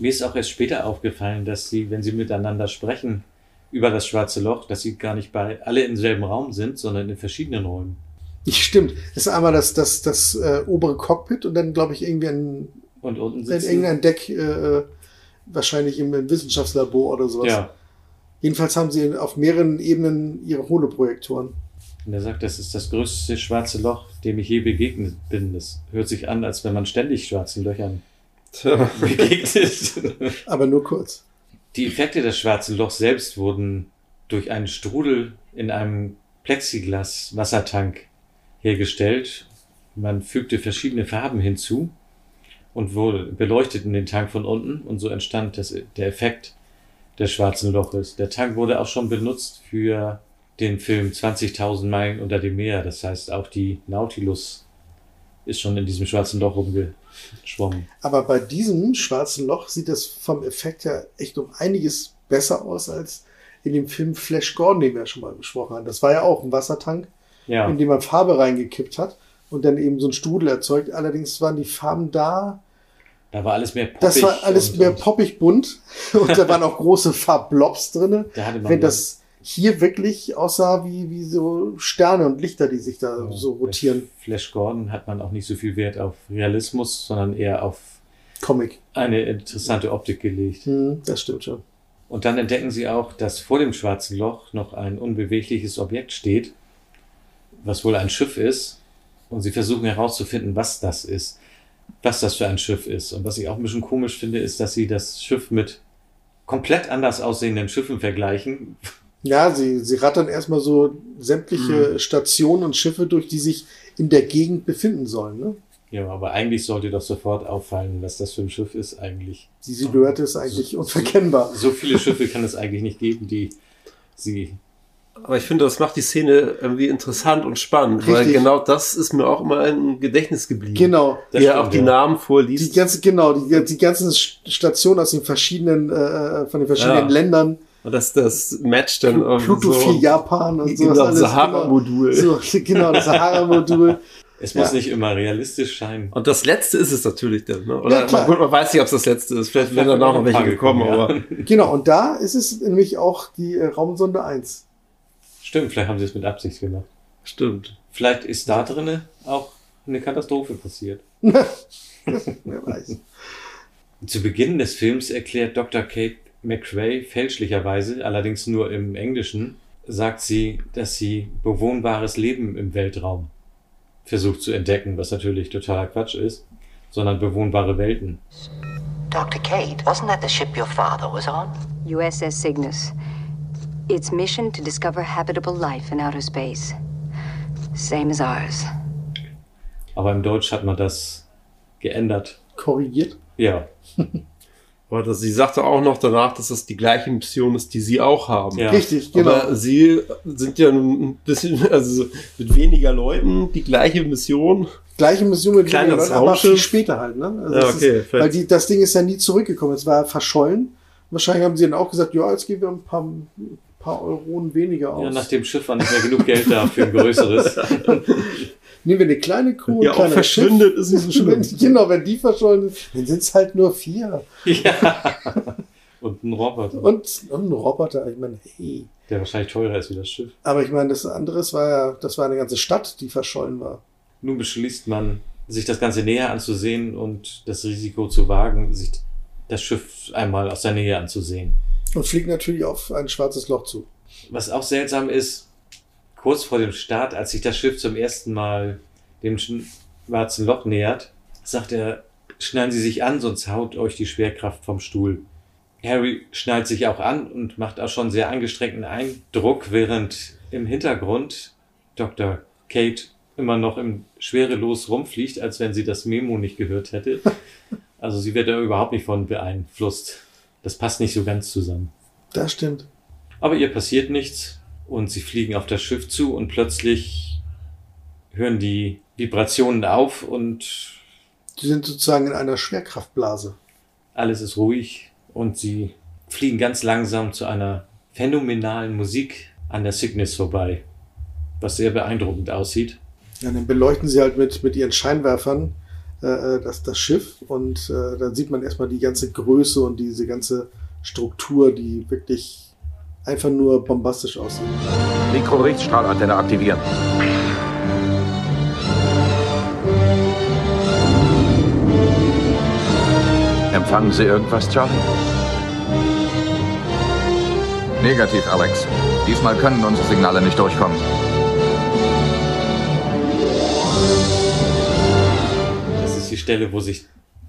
Mir ist auch erst später aufgefallen, dass sie, wenn sie miteinander sprechen über das schwarze Loch, dass sie gar nicht bei alle im selben Raum sind, sondern in verschiedenen Räumen. Stimmt. Das ist einmal das, das, das äh, obere Cockpit und dann, glaube ich, irgendwie ein, Und unten ein, sitzen. irgendein Deck, äh, wahrscheinlich im, im Wissenschaftslabor oder sowas. Ja. Jedenfalls haben sie auf mehreren Ebenen ihre Holoprojektoren. Und er sagt, das ist das größte schwarze Loch, dem ich je begegnet bin. Das hört sich an, als wenn man ständig schwarzen Löchern begegnet. Aber nur kurz. Die Effekte des schwarzen Lochs selbst wurden durch einen Strudel in einem Plexiglas-Wassertank hergestellt. Man fügte verschiedene Farben hinzu und wurde beleuchtet in den Tank von unten und so entstand das, der Effekt des schwarzen Loches. Der Tank wurde auch schon benutzt für den Film 20.000 Meilen unter dem Meer. Das heißt, auch die Nautilus ist schon in diesem schwarzen Loch rumgeschwommen. Aber bei diesem schwarzen Loch sieht das vom Effekt her echt um einiges besser aus als in dem Film Flash Gordon, den wir ja schon mal besprochen haben. Das war ja auch ein Wassertank, Ja. in dem man Farbe reingekippt hat und dann eben so ein Strudel erzeugt. Allerdings waren die Farben da Da war alles mehr poppig. Das war alles und- mehr poppig bunt und da waren auch große Farbblobs drinne. Da hatte man Wenn das hier wirklich aussah wie, wie so Sterne und Lichter, die sich da so rotieren. Flash Gordon hat man auch nicht so viel Wert auf Realismus, sondern eher auf Comic. eine interessante Optik gelegt. Hm, das stimmt schon. Und dann entdecken sie auch, dass vor dem schwarzen Loch noch ein unbewegliches Objekt steht, was wohl ein Schiff ist. Und sie versuchen herauszufinden, was das ist, was das für ein Schiff ist. Und was ich auch ein bisschen komisch finde, ist, dass sie das Schiff mit komplett anders aussehenden Schiffen vergleichen. Ja, sie, sie rattern erstmal so sämtliche Stationen und Schiffe durch, die sich in der Gegend befinden sollen. Ne? Ja, aber eigentlich sollte doch sofort auffallen, was das für ein Schiff ist eigentlich. Die Silhouette ist eigentlich unverkennbar. So viele Schiffe kann es eigentlich nicht geben, die sie Aber ich finde, das macht die Szene irgendwie interessant und spannend, weil Richtig. genau das ist mir auch immer im Gedächtnis geblieben. Genau. Wie er auch die Namen Die vorliest. ganze, genau, die, die ganzen Stationen aus den verschiedenen, äh, von den verschiedenen Ja. Ländern. Und das, das Match dann Pluto so. 4 Japan und so. Genau, alles, Sahara-Modul. Genau, so, genau das Sahara-Modul. Es muss Ja. nicht immer realistisch sein. Und das letzte ist es natürlich dann, ne? Ja, Oder klar. man, man weiß nicht, ob es das letzte ist. Vielleicht werden danach noch welche gekommen, aber. Genau, und da ist es nämlich auch die äh, Raumsonde 1. Stimmt, vielleicht haben sie es mit Absicht gemacht. Stimmt. Vielleicht ist da drinnen auch eine Katastrophe passiert. Wer weiß. Zu Beginn des Films erklärt Dr. Kate McRae fälschlicherweise, allerdings nur im Englischen, sagt sie, dass sie bewohnbares Leben im Weltraum versucht zu entdecken, was natürlich totaler Quatsch ist, sondern bewohnbare Welten. Dr. Kate, wasn't that the ship your father was on? USS Cygnus. Its mission to discover habitable life in outer space. Same as ours. Aber im Deutsch hat man das geändert. Korrigiert? Ja. Aber das, sie sagte auch noch danach, dass das die gleiche Mission ist, die sie auch haben. Ja. Richtig, genau. Aber sie sind ja nun ein bisschen, also so mit weniger Leuten, die gleiche Mission. Gleiche Mission mit weniger Leuten, aber viel später halt. Ne? Also Ja, okay, ist, weil die, das Ding ist ja nie zurückgekommen. Es war verschollen. Wahrscheinlich haben sie dann auch gesagt, ja, jetzt geben wir ein paar, ein paar Euronen weniger aus. ja, nach dem Schiff war nicht mehr genug Geld da für ein größeres. Nehmen wir eine kleine Crew, Ja, auch verschwindet ist nicht so schlimm. Wenn, genau, wenn die verschollen sind, dann sind es halt nur vier. ja. Und ein Roboter, Und, und ein Roboter. Ich meine, hey. der wahrscheinlich teurer ist wie das Schiff. Aber ich meine, das andere war ja, das war eine ganze Stadt, die verschollen war. Nun beschließt man, sich das Ganze näher anzusehen und das Risiko zu wagen, sich das Schiff einmal aus der Nähe anzusehen. Und fliegt natürlich auf ein schwarzes Loch zu. Was auch seltsam ist, kurz vor dem Start, als sich das Schiff zum ersten Mal dem schwarzen Loch nähert, sagt er, schnallen Sie sich an, sonst haut euch die Schwerkraft vom Stuhl. Harry schnallt sich auch an und macht auch schon sehr angestrengten Eindruck, während im Hintergrund Dr. Kate immer noch im Schwerelos rumfliegt, als wenn sie das Memo nicht gehört hätte. Also sie wird da überhaupt nicht von beeinflusst. Das passt nicht so ganz zusammen. Das stimmt. Aber ihr passiert nichts und sie fliegen auf das Schiff zu und plötzlich hören die Vibrationen auf und Die sind sozusagen in einer Schwerkraftblase. alles ist ruhig und sie fliegen ganz langsam zu einer phänomenalen Musik an der Cygnus vorbei, was sehr beeindruckend aussieht. Ja, dann beleuchten sie halt mit, mit ihren Scheinwerfern äh, äh, das, das Schiff und äh, dann sieht man erstmal die ganze Größe und diese ganze Struktur, die wirklich einfach nur bombastisch aussieht. Mikrorichtstrahlantenne aktivieren. Empfangen Sie irgendwas, Charlie? Negativ, Alex. Diesmal können unsere Signale nicht durchkommen. Das ist die Stelle, wo sich,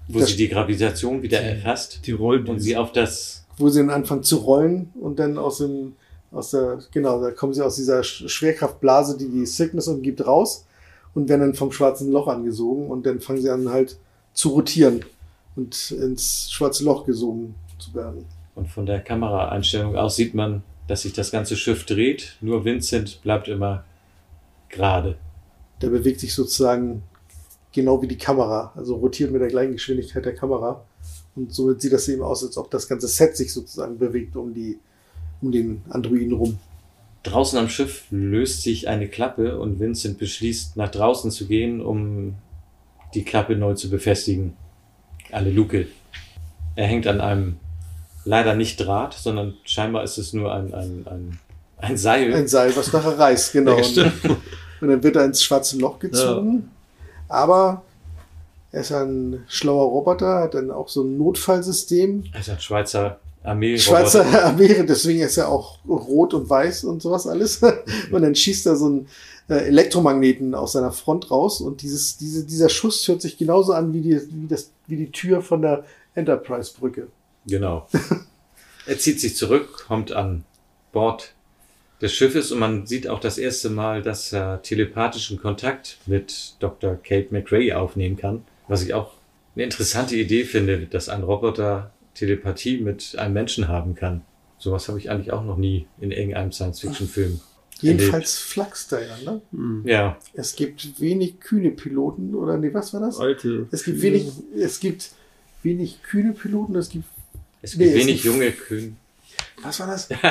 wo Das- sie die Gravitation wieder erfasst Die Rollen. und sie auf das, Wo sie dann anfangen zu rollen und dann aus dem, aus der, genau, da kommen sie aus dieser Sch- Schwerkraftblase, die die Cygnus umgibt, raus und werden dann vom schwarzen Loch angesogen und dann fangen sie an halt zu rotieren und ins schwarze Loch gesogen zu werden. und von der Kameraeinstellung aus sieht man, dass sich das ganze Schiff dreht, nur Vincent bleibt immer gerade. Der bewegt sich sozusagen genau wie die Kamera, also rotiert mit der gleichen Geschwindigkeit der Kamera. Und somit sieht das eben aus, als ob das ganze Set sich sozusagen bewegt um die, um den Androiden rum. Draußen am Schiff löst sich eine Klappe und Vincent beschließt, nach draußen zu gehen, um die Klappe neu zu befestigen. eine Luke. Er hängt an einem leider nicht Draht, sondern scheinbar ist es nur ein, ein, ein, ein Seil. Ein Seil, was nachher reißt, genau. Ja, und, und dann wird er ins schwarze Loch gezogen. Aber er ist ein schlauer Roboter, hat dann auch so ein Notfallsystem. Er ist ein Schweizer Armee. Schweizer Armee, deswegen ist er auch rot und weiß und sowas alles. und dann schießt er so einen äh, Elektromagneten aus seiner Front raus und dieses, diese, dieser Schuss hört sich genauso an wie die, wie das, wie die Tür von der Enterprise-Brücke. Genau. er zieht sich zurück, kommt an Bord des Schiffes und man sieht auch das erste Mal, dass er telepathischen Kontakt mit Dr. Kate McRae aufnehmen kann. Was ich auch eine interessante Idee finde, dass ein Roboter Telepathie mit einem Menschen haben kann. Sowas habe ich eigentlich auch noch nie in irgendeinem Science-Fiction-Film. Jedenfalls Flachs da ja, ne? Hm. Ja. Es gibt wenig kühne Piloten, oder nee, was war das? Alte. Es gibt wenig, es gibt wenig kühne Piloten, es gibt, Es gibt wenig junge Kühen. was war das?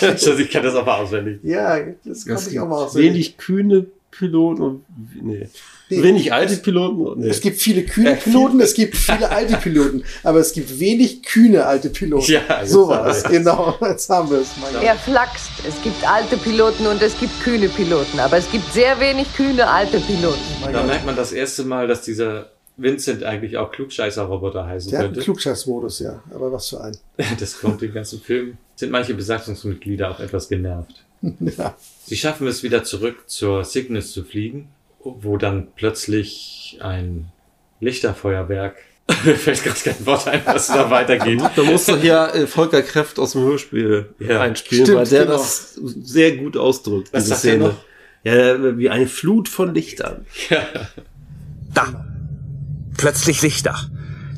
Also ich kann das aber auswendig. ja, das Es konnte ich gibt auch mal aus. wenig kühne Piloten und nee. Nee. wenig alte Piloten. Nee. Es gibt viele kühne Äh, Piloten, es gibt viele alte Piloten, aber es gibt wenig kühne alte Piloten. Ja, so war es, genau. Jetzt haben wir es. Er flachst. Es gibt alte Piloten und es gibt kühne Piloten. Aber es gibt sehr wenig kühne alte Piloten. Da merkt man das erste Mal, dass dieser Vincent eigentlich auch Klugscheißer-Roboter heißen Der könnte. Klugscheißmodus, ja. Aber was für ein. Das kommt den ganzen Film. Sind manche Besatzungsmitglieder auch etwas genervt. ja. Sie schaffen es wieder zurück zur Cygnus zu fliegen, wo dann plötzlich ein Lichterfeuerwerk. Mir fällt gerade kein Wort ein, was da weitergeht. Da muss doch ja äh, Volker Kräft aus dem Hörspiel Ja. einspielen, Stimmt, weil der genau. das sehr gut ausdrückt, Was diese er Szene. noch? Ja, wie eine Flut von Lichtern. Da. Plötzlich Lichter.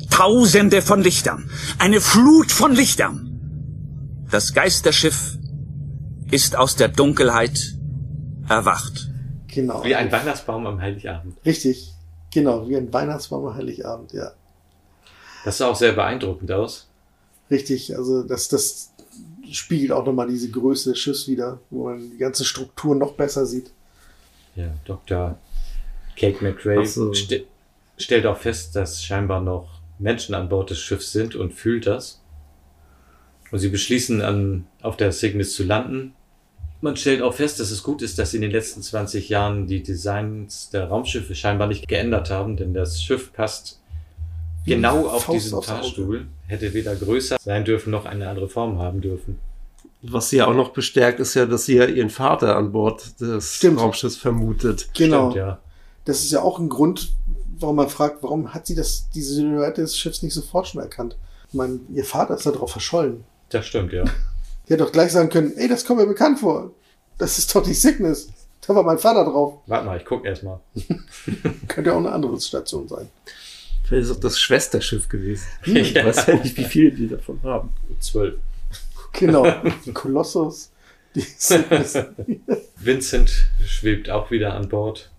Tausende von Lichtern. Eine Flut von Lichtern. Das Geisterschiff ist aus der Dunkelheit erwacht. Genau. Wie ein Weihnachtsbaum am Heiligabend. Richtig. Genau, wie ein Weihnachtsbaum am Heiligabend, ja. Das sah auch sehr beeindruckend aus. Richtig, also das, das spiegelt auch nochmal diese Größe des Schiffs wieder, wo man die ganze Struktur noch besser sieht. Ja, Dr. Kate McRae so. ste stellt auch fest, dass scheinbar noch Menschen an Bord des Schiffs sind und fühlt das. Und sie beschließen, an, auf der Cygnus zu landen. Man stellt auch fest, dass es gut ist, dass sie in den letzten 20 Jahren die Designs der Raumschiffe scheinbar nicht geändert haben, denn das Schiff passt genau auf Faust diesen. Fahrstuhl. Hätte weder größer sein dürfen noch eine andere Form haben dürfen. Was sie ja auch noch bestärkt, ist ja, dass sie ja ihren Vater an Bord des Stimmt. Raumschiffs vermutet. Genau. Stimmt, ja. Das ist ja auch ein Grund, warum man fragt, warum hat sie das, diese Silhouette des Schiffs nicht sofort schon erkannt? Ich meine, ihr Vater ist da drauf verschollen. Das stimmt, ja. Die hätte doch gleich sagen können, ey, das kommt mir bekannt vor. Das ist doch die Cygnus. Da war mein Vater drauf. Warte mal, ich guck erst mal. Könnte ja auch eine andere Station sein. Vielleicht ist auch das Schwesterschiff gewesen. Hm. Ich weiß ja nicht, wie viele die davon haben. Zwölf. Genau. Kolossus. Vincent schwebt auch wieder an Bord,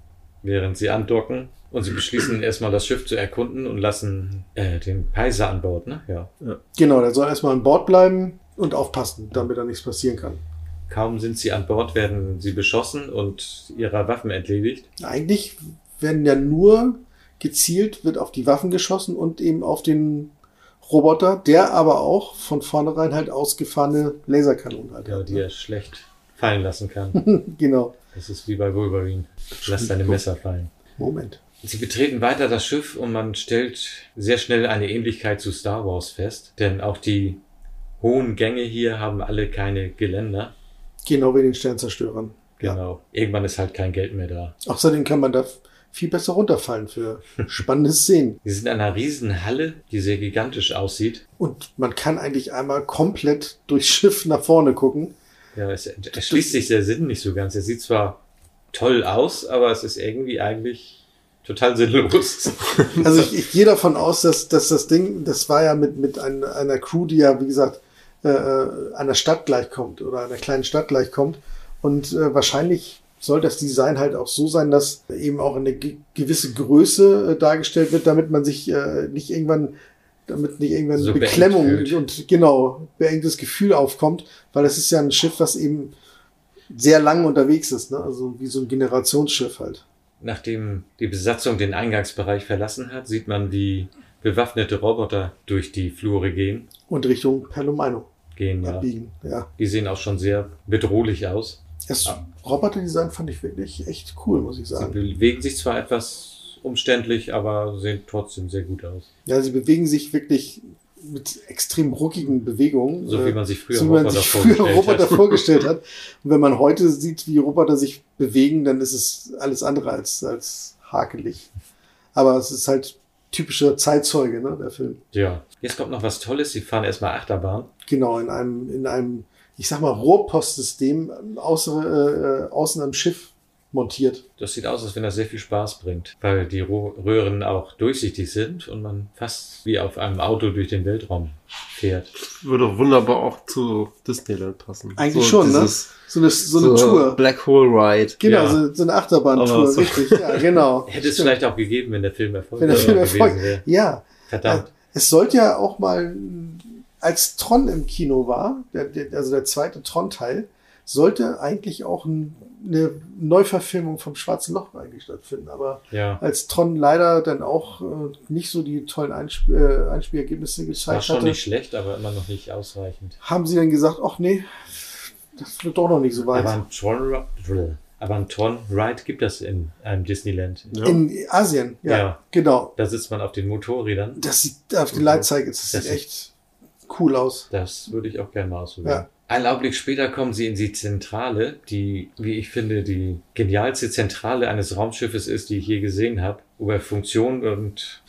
während sie andocken. Und sie beschließen erstmal das Schiff zu erkunden und lassen äh, den Kaiser an Bord, ne? Ja. genau, der soll erstmal an Bord bleiben und aufpassen, damit da nichts passieren kann. Kaum sind sie an Bord, werden sie beschossen und ihrer Waffen entledigt. Eigentlich werden ja nur gezielt, wird auf die Waffen geschossen und eben auf den Roboter, der aber auch von vornherein halt ausgefahrene Laserkanonen hat. Ja, die er schlecht fallen lassen kann. genau. Das ist wie bei Wolverine. Lass deine Messer fallen. Moment. Sie betreten weiter das Schiff und man stellt sehr schnell eine Ähnlichkeit zu Star Wars fest, denn auch die hohen Gänge hier haben alle keine Geländer. Genau wie den Sternzerstörern. Genau. Irgendwann ist halt kein Geld mehr da. Außerdem kann man da viel besser runterfallen für spannende Szenen. Wir sind in einer riesen Halle, die sehr gigantisch aussieht. Und man kann eigentlich einmal komplett durchs Schiff nach vorne gucken. Ja, es erschließt sich der Sinn nicht so ganz. Er sieht zwar toll aus, aber es ist irgendwie eigentlich total sinnlos. Also ich, ich gehe davon aus, dass, dass das Ding, das war ja mit, mit ein, einer Crew, die ja, wie gesagt, äh, äh, einer Stadt gleichkommt oder einer kleinen Stadt gleichkommt. Und äh, wahrscheinlich soll das Design halt auch so sein, dass eben auch eine ge gewisse Größe äh, dargestellt wird, damit man sich äh, nicht irgendwann, damit nicht irgendwann So Beklemmung und genau, beengtes Gefühl aufkommt, weil das ist ja ein Schiff, was eben sehr lang unterwegs ist, ne? also wie so ein Generationsschiff halt. Nachdem die Besatzung den Eingangsbereich verlassen hat, sieht man, wie bewaffnete Roboter durch die Flure gehen. Und Richtung Palomino Gehen, ja. abbiegen. Ja. Die sehen auch schon sehr bedrohlich aus. Das Roboterdesign fand ich wirklich echt cool, muss ich Sie sagen. bewegen sich zwar etwas umständlich, aber sehen trotzdem sehr gut aus. Ja, sie bewegen sich wirklich mit extrem ruckigen Bewegungen. So wie äh, man sich früher so wie Roboter sich früher vorgestellt Roboter hat. vorgestellt hat. Und wenn man heute sieht, wie Roboter sich bewegen, dann ist es alles andere als, als hakelig. Aber es ist halt typischer Zeitzeuge, ne, der Film. Ja. Jetzt kommt noch was Tolles. Sie fahren erstmal Achterbahn. Genau, in einem, in einem, ich sag mal, Rohrpostsystem außer, äh, äh, außen am Schiff montiert. Das sieht aus, als wenn das sehr viel Spaß bringt, weil die Röhren auch durchsichtig sind und man fast wie auf einem Auto durch den Weltraum fährt. Würde doch wunderbar auch zu Disneyland passen. Eigentlich schon, ne? dieses- So eine, so eine Tour. Black Hole Ride. Genau, Ja. so, so eine Achterbahntour, so- richtig. Ja, genau. Hätte es Stimmt. vielleicht auch gegeben, wenn der Film Wenn erfolgreich der Film gewesen erfolgt. wäre. Ja. Verdammt. Es sollte ja auch mal, als Tron im Kino war, der, der, also der zweite Tron-Teil, sollte eigentlich auch ein, eine Neuverfilmung vom Schwarzen Loch eigentlich stattfinden. Aber Ja. als Tron leider dann auch äh, nicht so die tollen Einsp äh, Einspielergebnisse War gezeigt schon hatte, nicht schlecht, aber immer noch nicht ausreichend. haben sie dann gesagt, ach nee, das wird doch noch nicht so weit. Aber ein Tron, aber ein Tron Ride gibt es in einem Disneyland. In Asien, ja, genau. Da sitzt man auf den Motorrädern. Das sieht auf die Leitzeige, das, Das sieht echt cool aus. Das würde ich auch gerne mal ausprobieren. Ja. Ein Augenblick später kommen sie in die Zentrale, die, wie ich finde, die genialste Zentrale eines Raumschiffes ist, die ich je gesehen habe. Über Funktion und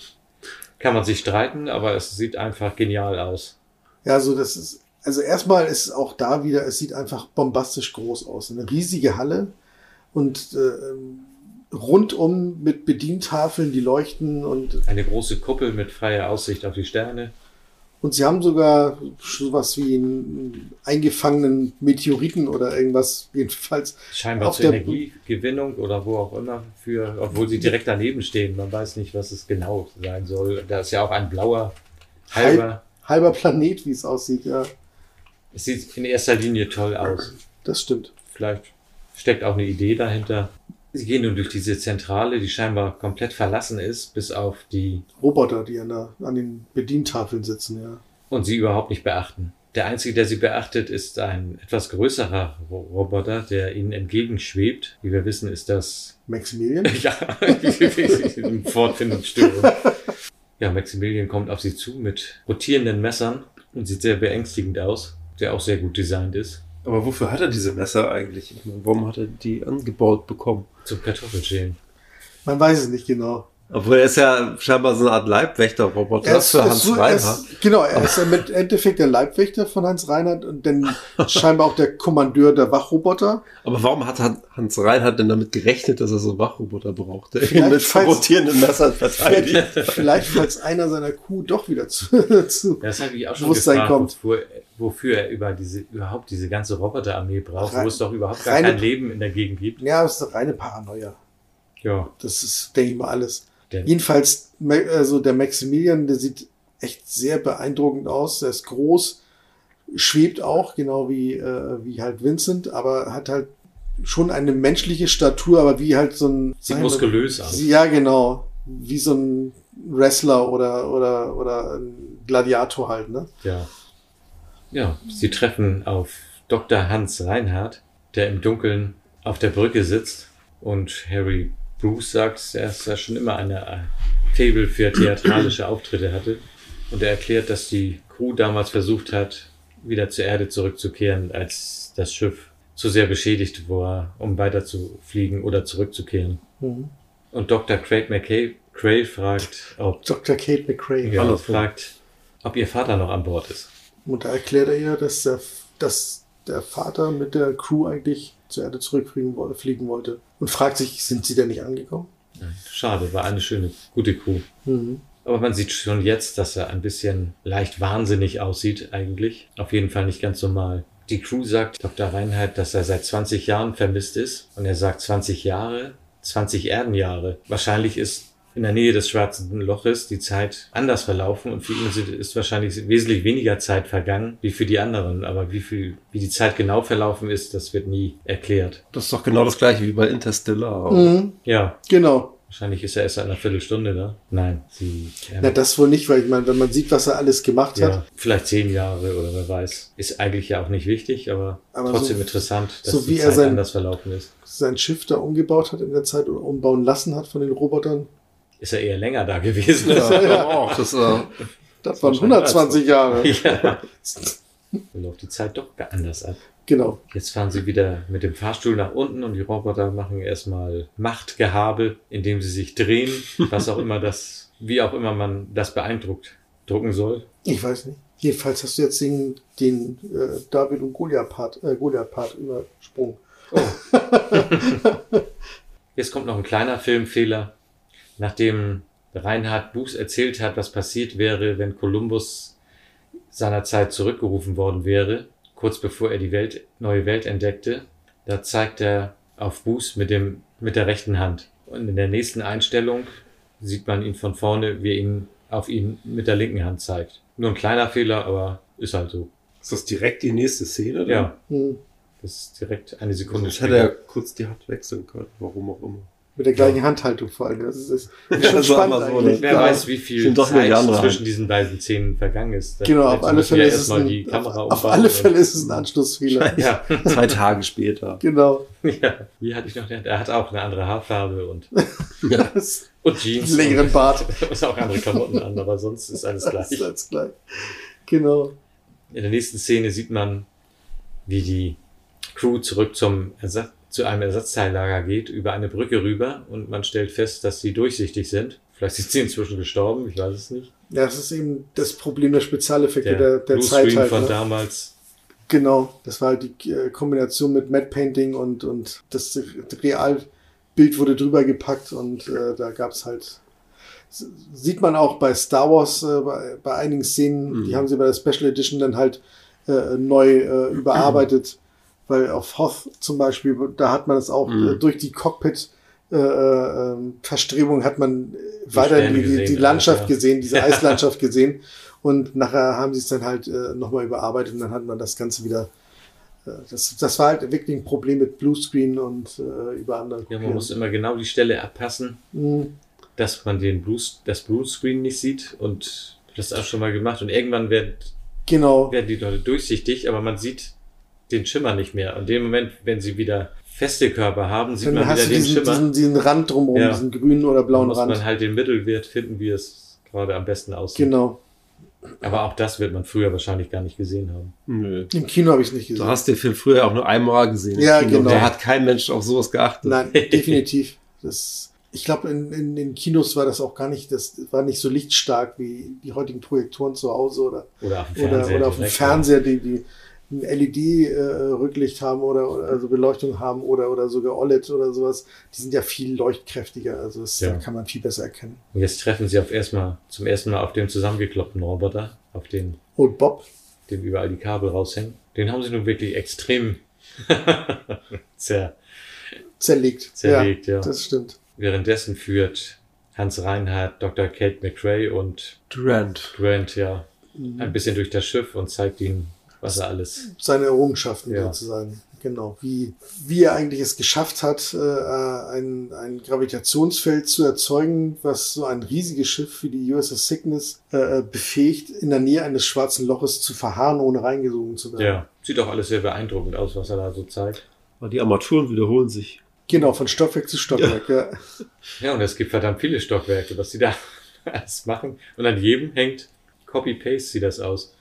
kann man sich streiten, aber es sieht einfach genial aus. Ja, so das ist, also erstmal ist es auch da wieder, es sieht einfach bombastisch groß aus. Eine riesige Halle und äh, rundum mit Bedientafeln, die leuchten und, Eine große Kuppel mit freier Aussicht auf die Sterne. Und sie haben sogar sowas wie einen eingefangenen Meteoriten oder irgendwas, jedenfalls. Scheinbar auf zur der- Energiegewinnung oder wo auch immer für, obwohl sie direkt daneben stehen. Man weiß nicht, was es genau sein soll. Da ist ja auch ein blauer halber. Halb, halber Planet, wie es aussieht, ja. Es sieht in erster Linie toll aus. Das stimmt. Vielleicht steckt auch eine Idee dahinter. Sie gehen nun durch diese Zentrale, die scheinbar komplett verlassen ist, bis auf die Roboter, die an, der, an den Bedientafeln sitzen, ja. und sie überhaupt nicht beachten. Der einzige, der sie beachtet, ist ein etwas größerer Ro- Roboter, der ihnen entgegenschwebt. Wie wir wissen, ist das Maximilian? ja Fortfindungsstörung. Ja, Maximilian kommt auf sie zu mit rotierenden Messern und sieht sehr beängstigend aus, der auch sehr gut designt ist. Aber wofür hat er diese Messer eigentlich? Ich meine, Warum hat er die angebaut bekommen? Zum Kartoffelschälen. Man weiß es nicht genau. Obwohl er ist ja scheinbar so eine Art Leibwächter-Roboter ist- für Hans so- er Reinhardt. Ist, genau, er ist ja mit Endeffekt der Leibwächter von Hans Reinhardt und dann scheinbar auch der Kommandeur der Wachroboter. Aber warum hat Han- Hans Reinhardt denn damit gerechnet, dass er so Wachroboter braucht, der ihn mit falls- rotierenden Messern verteidigt? Vielleicht, vielleicht, falls einer seiner Kuh doch wieder zu, zu Das habe ich auch schon Bewusstsein gefragt, kommt. Wofür, wofür er über diese, überhaupt diese ganze Roboterarmee braucht, Rein- wo es doch überhaupt gar reine- kein Leben in der Gegend gibt. Ja, das ist eine reine Paranoia. Ja. Das ist, denke ich mal, alles. Der- Jedenfalls, also der Maximilian, der sieht echt sehr beeindruckend aus. Der ist groß, schwebt auch, genau wie, äh, wie halt Vincent, aber hat halt schon eine menschliche Statur, aber wie halt so ein... Sieht muskulös aus. Ja, genau. Wie so ein Wrestler oder, oder, oder ein Gladiator halt, ne? Ja. Ja, sie treffen auf Dr. Hans Reinhardt, der im Dunkeln auf der Brücke sitzt und Harry Bruce sagt, dass er schon immer eine Fable für theatralische Auftritte hatte und er erklärt, dass die Crew damals versucht hat, wieder zur Erde zurückzukehren, als das Schiff zu sehr beschädigt war, um weiter zu fliegen oder zurückzukehren. Mhm. Und Dr. Craig McKay Cray fragt, ob Dr. Kate McRae. ja, fragt, ob ihr Vater noch an Bord ist. Und da erklärt er ihr, dass der, dass der Vater mit der Crew eigentlich zur Erde zurückfliegen woll- fliegen wollte. Und fragt sich, sind sie denn nicht angekommen? Schade, war eine schöne, gute Crew. Mhm. Aber man sieht schon jetzt, dass er ein bisschen leicht wahnsinnig aussieht eigentlich. Auf jeden Fall nicht ganz normal. Die Crew sagt Dr. Reinhardt, dass er seit 20 Jahren vermisst ist. Und er sagt 20 Jahre, 20 Erdenjahre. Wahrscheinlich ist in der Nähe des schwarzen Loches die Zeit anders verlaufen und für ihn ist- wahrscheinlich wesentlich weniger Zeit vergangen wie für die anderen. Aber wie viel, wie die Zeit genau verlaufen ist, das wird nie erklärt. Das ist doch genau das gleiche wie bei Interstellar. Mhm. Ja, Genau. Wahrscheinlich ist er erst seit einer Viertelstunde da. Nein, sie. ähm, Na, das wohl nicht, weil ich meine, wenn man sieht, was er alles gemacht ja, hat, vielleicht zehn Jahre oder wer weiß. Ist eigentlich ja auch nicht wichtig, aber, Aber trotzdem so- interessant, dass so die wie er Zeit sein- anders verlaufen ist. sein Schiff da umgebaut hat in der Zeit oder umbauen lassen hat von den Robotern. Ist er eher länger da gewesen. Ja, ja. Das, äh, Das waren 120 Jahre. Ja. Dann läuft die Zeit doch anders ab. Genau. Jetzt fahren sie wieder mit dem Fahrstuhl nach unten und die Roboter machen erstmal Machtgehabe, indem sie sich drehen, was auch immer das, wie auch immer man das beeindruckt drucken soll. Ich weiß nicht. Jedenfalls hast du jetzt den, den äh, David und Goliath-Part äh, Goliath-Part übersprungen. Jetzt kommt noch ein kleiner Filmfehler. Nachdem Reinhard Buß erzählt hat, was passiert wäre, wenn Kolumbus seinerzeit zurückgerufen worden wäre, kurz bevor er die Welt, neue Welt entdeckte, da zeigt er auf Buß mit dem, mit der rechten Hand. Und in der nächsten Einstellung sieht man ihn von vorne, wie er ihn auf ihn mit der linken Hand zeigt. Nur ein kleiner Fehler, aber ist halt so. ist das direkt die nächste Szene? dann? Ja, Hm. das ist direkt eine Sekunde Das hätte er kurz die Hand wechseln können, warum auch immer. Mit der gleichen Handhaltung vor allem. Das ist, ist Ja, schon das war spannend so, eigentlich. ne? Wer Ja. weiß, wie viel Zeit zwischen diesen beiden Szenen vergangen ist. Genau, auf alle Fälle wir ist es erstmal ein, die Kamera auf, alle Fälle ist es ein Anschlussfehler. Ja. Zwei Tage später. Genau. ja. Wie hatte ich noch gedacht? Er hat auch eine andere Haarfarbe und, Das und Jeans. längeren und, Bart. Und auch andere Klamotten an, aber sonst ist alles Das gleich. ist alles gleich. Genau. In der nächsten Szene sieht man, wie die Crew zurück zum Ersatz, zu einem Ersatzteillager geht, über eine Brücke rüber und man stellt fest, dass sie durchsichtig sind. Vielleicht sind sie inzwischen gestorben, ich weiß es nicht. Ja, das ist eben das Problem der Spezialeffekte der, Der, der, Zeit halt. von Ne? damals. Genau, das war halt die äh, Kombination mit Matte Painting und, und das Realbild wurde drüber gepackt und äh, da gab's halt, s- sieht man auch bei Star Wars, äh, bei, bei einigen Szenen, Mhm. die haben sie bei der Special Edition dann halt äh, neu äh, überarbeitet, weil auf Hoth zum Beispiel, da hat man es auch Mhm. äh, durch die Cockpit äh, äh, ähm, Verstrebung hat man äh, weiterhin die, die, die gesehen, Landschaft ja. gesehen, diese Eislandschaft gesehen. Und nachher haben sie es dann halt äh, nochmal überarbeitet und dann hat man das Ganze wieder. Äh, das, das war halt wirklich ein Problem mit Bluescreen und äh, über andere. Ja, man muss immer genau die Stelle abpassen, Mhm. dass man den Blues, das Bluescreen nicht sieht und das auch schon mal gemacht und irgendwann werden, Genau. werden die Leute durchsichtig, aber man sieht den Schimmer nicht mehr. Und in dem Moment, wenn sie wieder feste Körper haben, sieht Dann man hast wieder du den diesen, Schimmer. diesen, diesen Rand drumherum, Ja. diesen grünen oder Da blauen muss Rand. man halt den Mittelwert finden, wie es gerade am besten aussieht. Genau. Aber auch das wird man früher wahrscheinlich gar nicht gesehen haben. Nö. Im Kino habe ich es nicht gesehen. Du hast den Film früher auch nur einmal gesehen. Ja, Kino. genau. Da hat kein Mensch auf sowas geachtet. Nein, definitiv. Das, ich glaube, in, in den Kinos war das auch gar nicht, das war nicht so lichtstark wie die heutigen Projektoren zu Hause oder, Oder auf dem oder, Fernseher. oder auf dem Fernseher, die, die ein LED-Rücklicht haben oder, oder also Beleuchtung haben oder, oder sogar OLED oder sowas. Die sind ja viel leuchtkräftiger. Also das Ja. kann man viel besser erkennen. Und jetzt treffen sie auf erstmal, zum ersten Mal auf dem zusammengekloppten Roboter, auf den, Und Bob, dem überall die Kabel raushängen. Den haben sie nun wirklich extrem zer, zerlegt. zerlegt, ja. Das stimmt. Währenddessen führt Hans Reinhardt Dr. Kate McRae und Durant. Grant ja Mhm. ein bisschen durch das Schiff und zeigt ihnen, was er alles. Seine Errungenschaften Ja. sozusagen. Genau. Wie, wie er eigentlich es geschafft hat, äh, ein, ein Gravitationsfeld zu erzeugen, was so ein riesiges Schiff wie die USS Cygnus äh, befähigt, in der Nähe eines schwarzen Loches zu verharren, ohne reingesogen zu werden. Ja, sieht auch alles sehr beeindruckend aus, was er da so zeigt. Aber die Armaturen wiederholen sich. Genau, von Stockwerk zu Stockwerk, ja. Ja, und es gibt verdammt viele Stockwerke, was die da alles machen. Und an jedem hängt Copy-Paste, sieht das aus.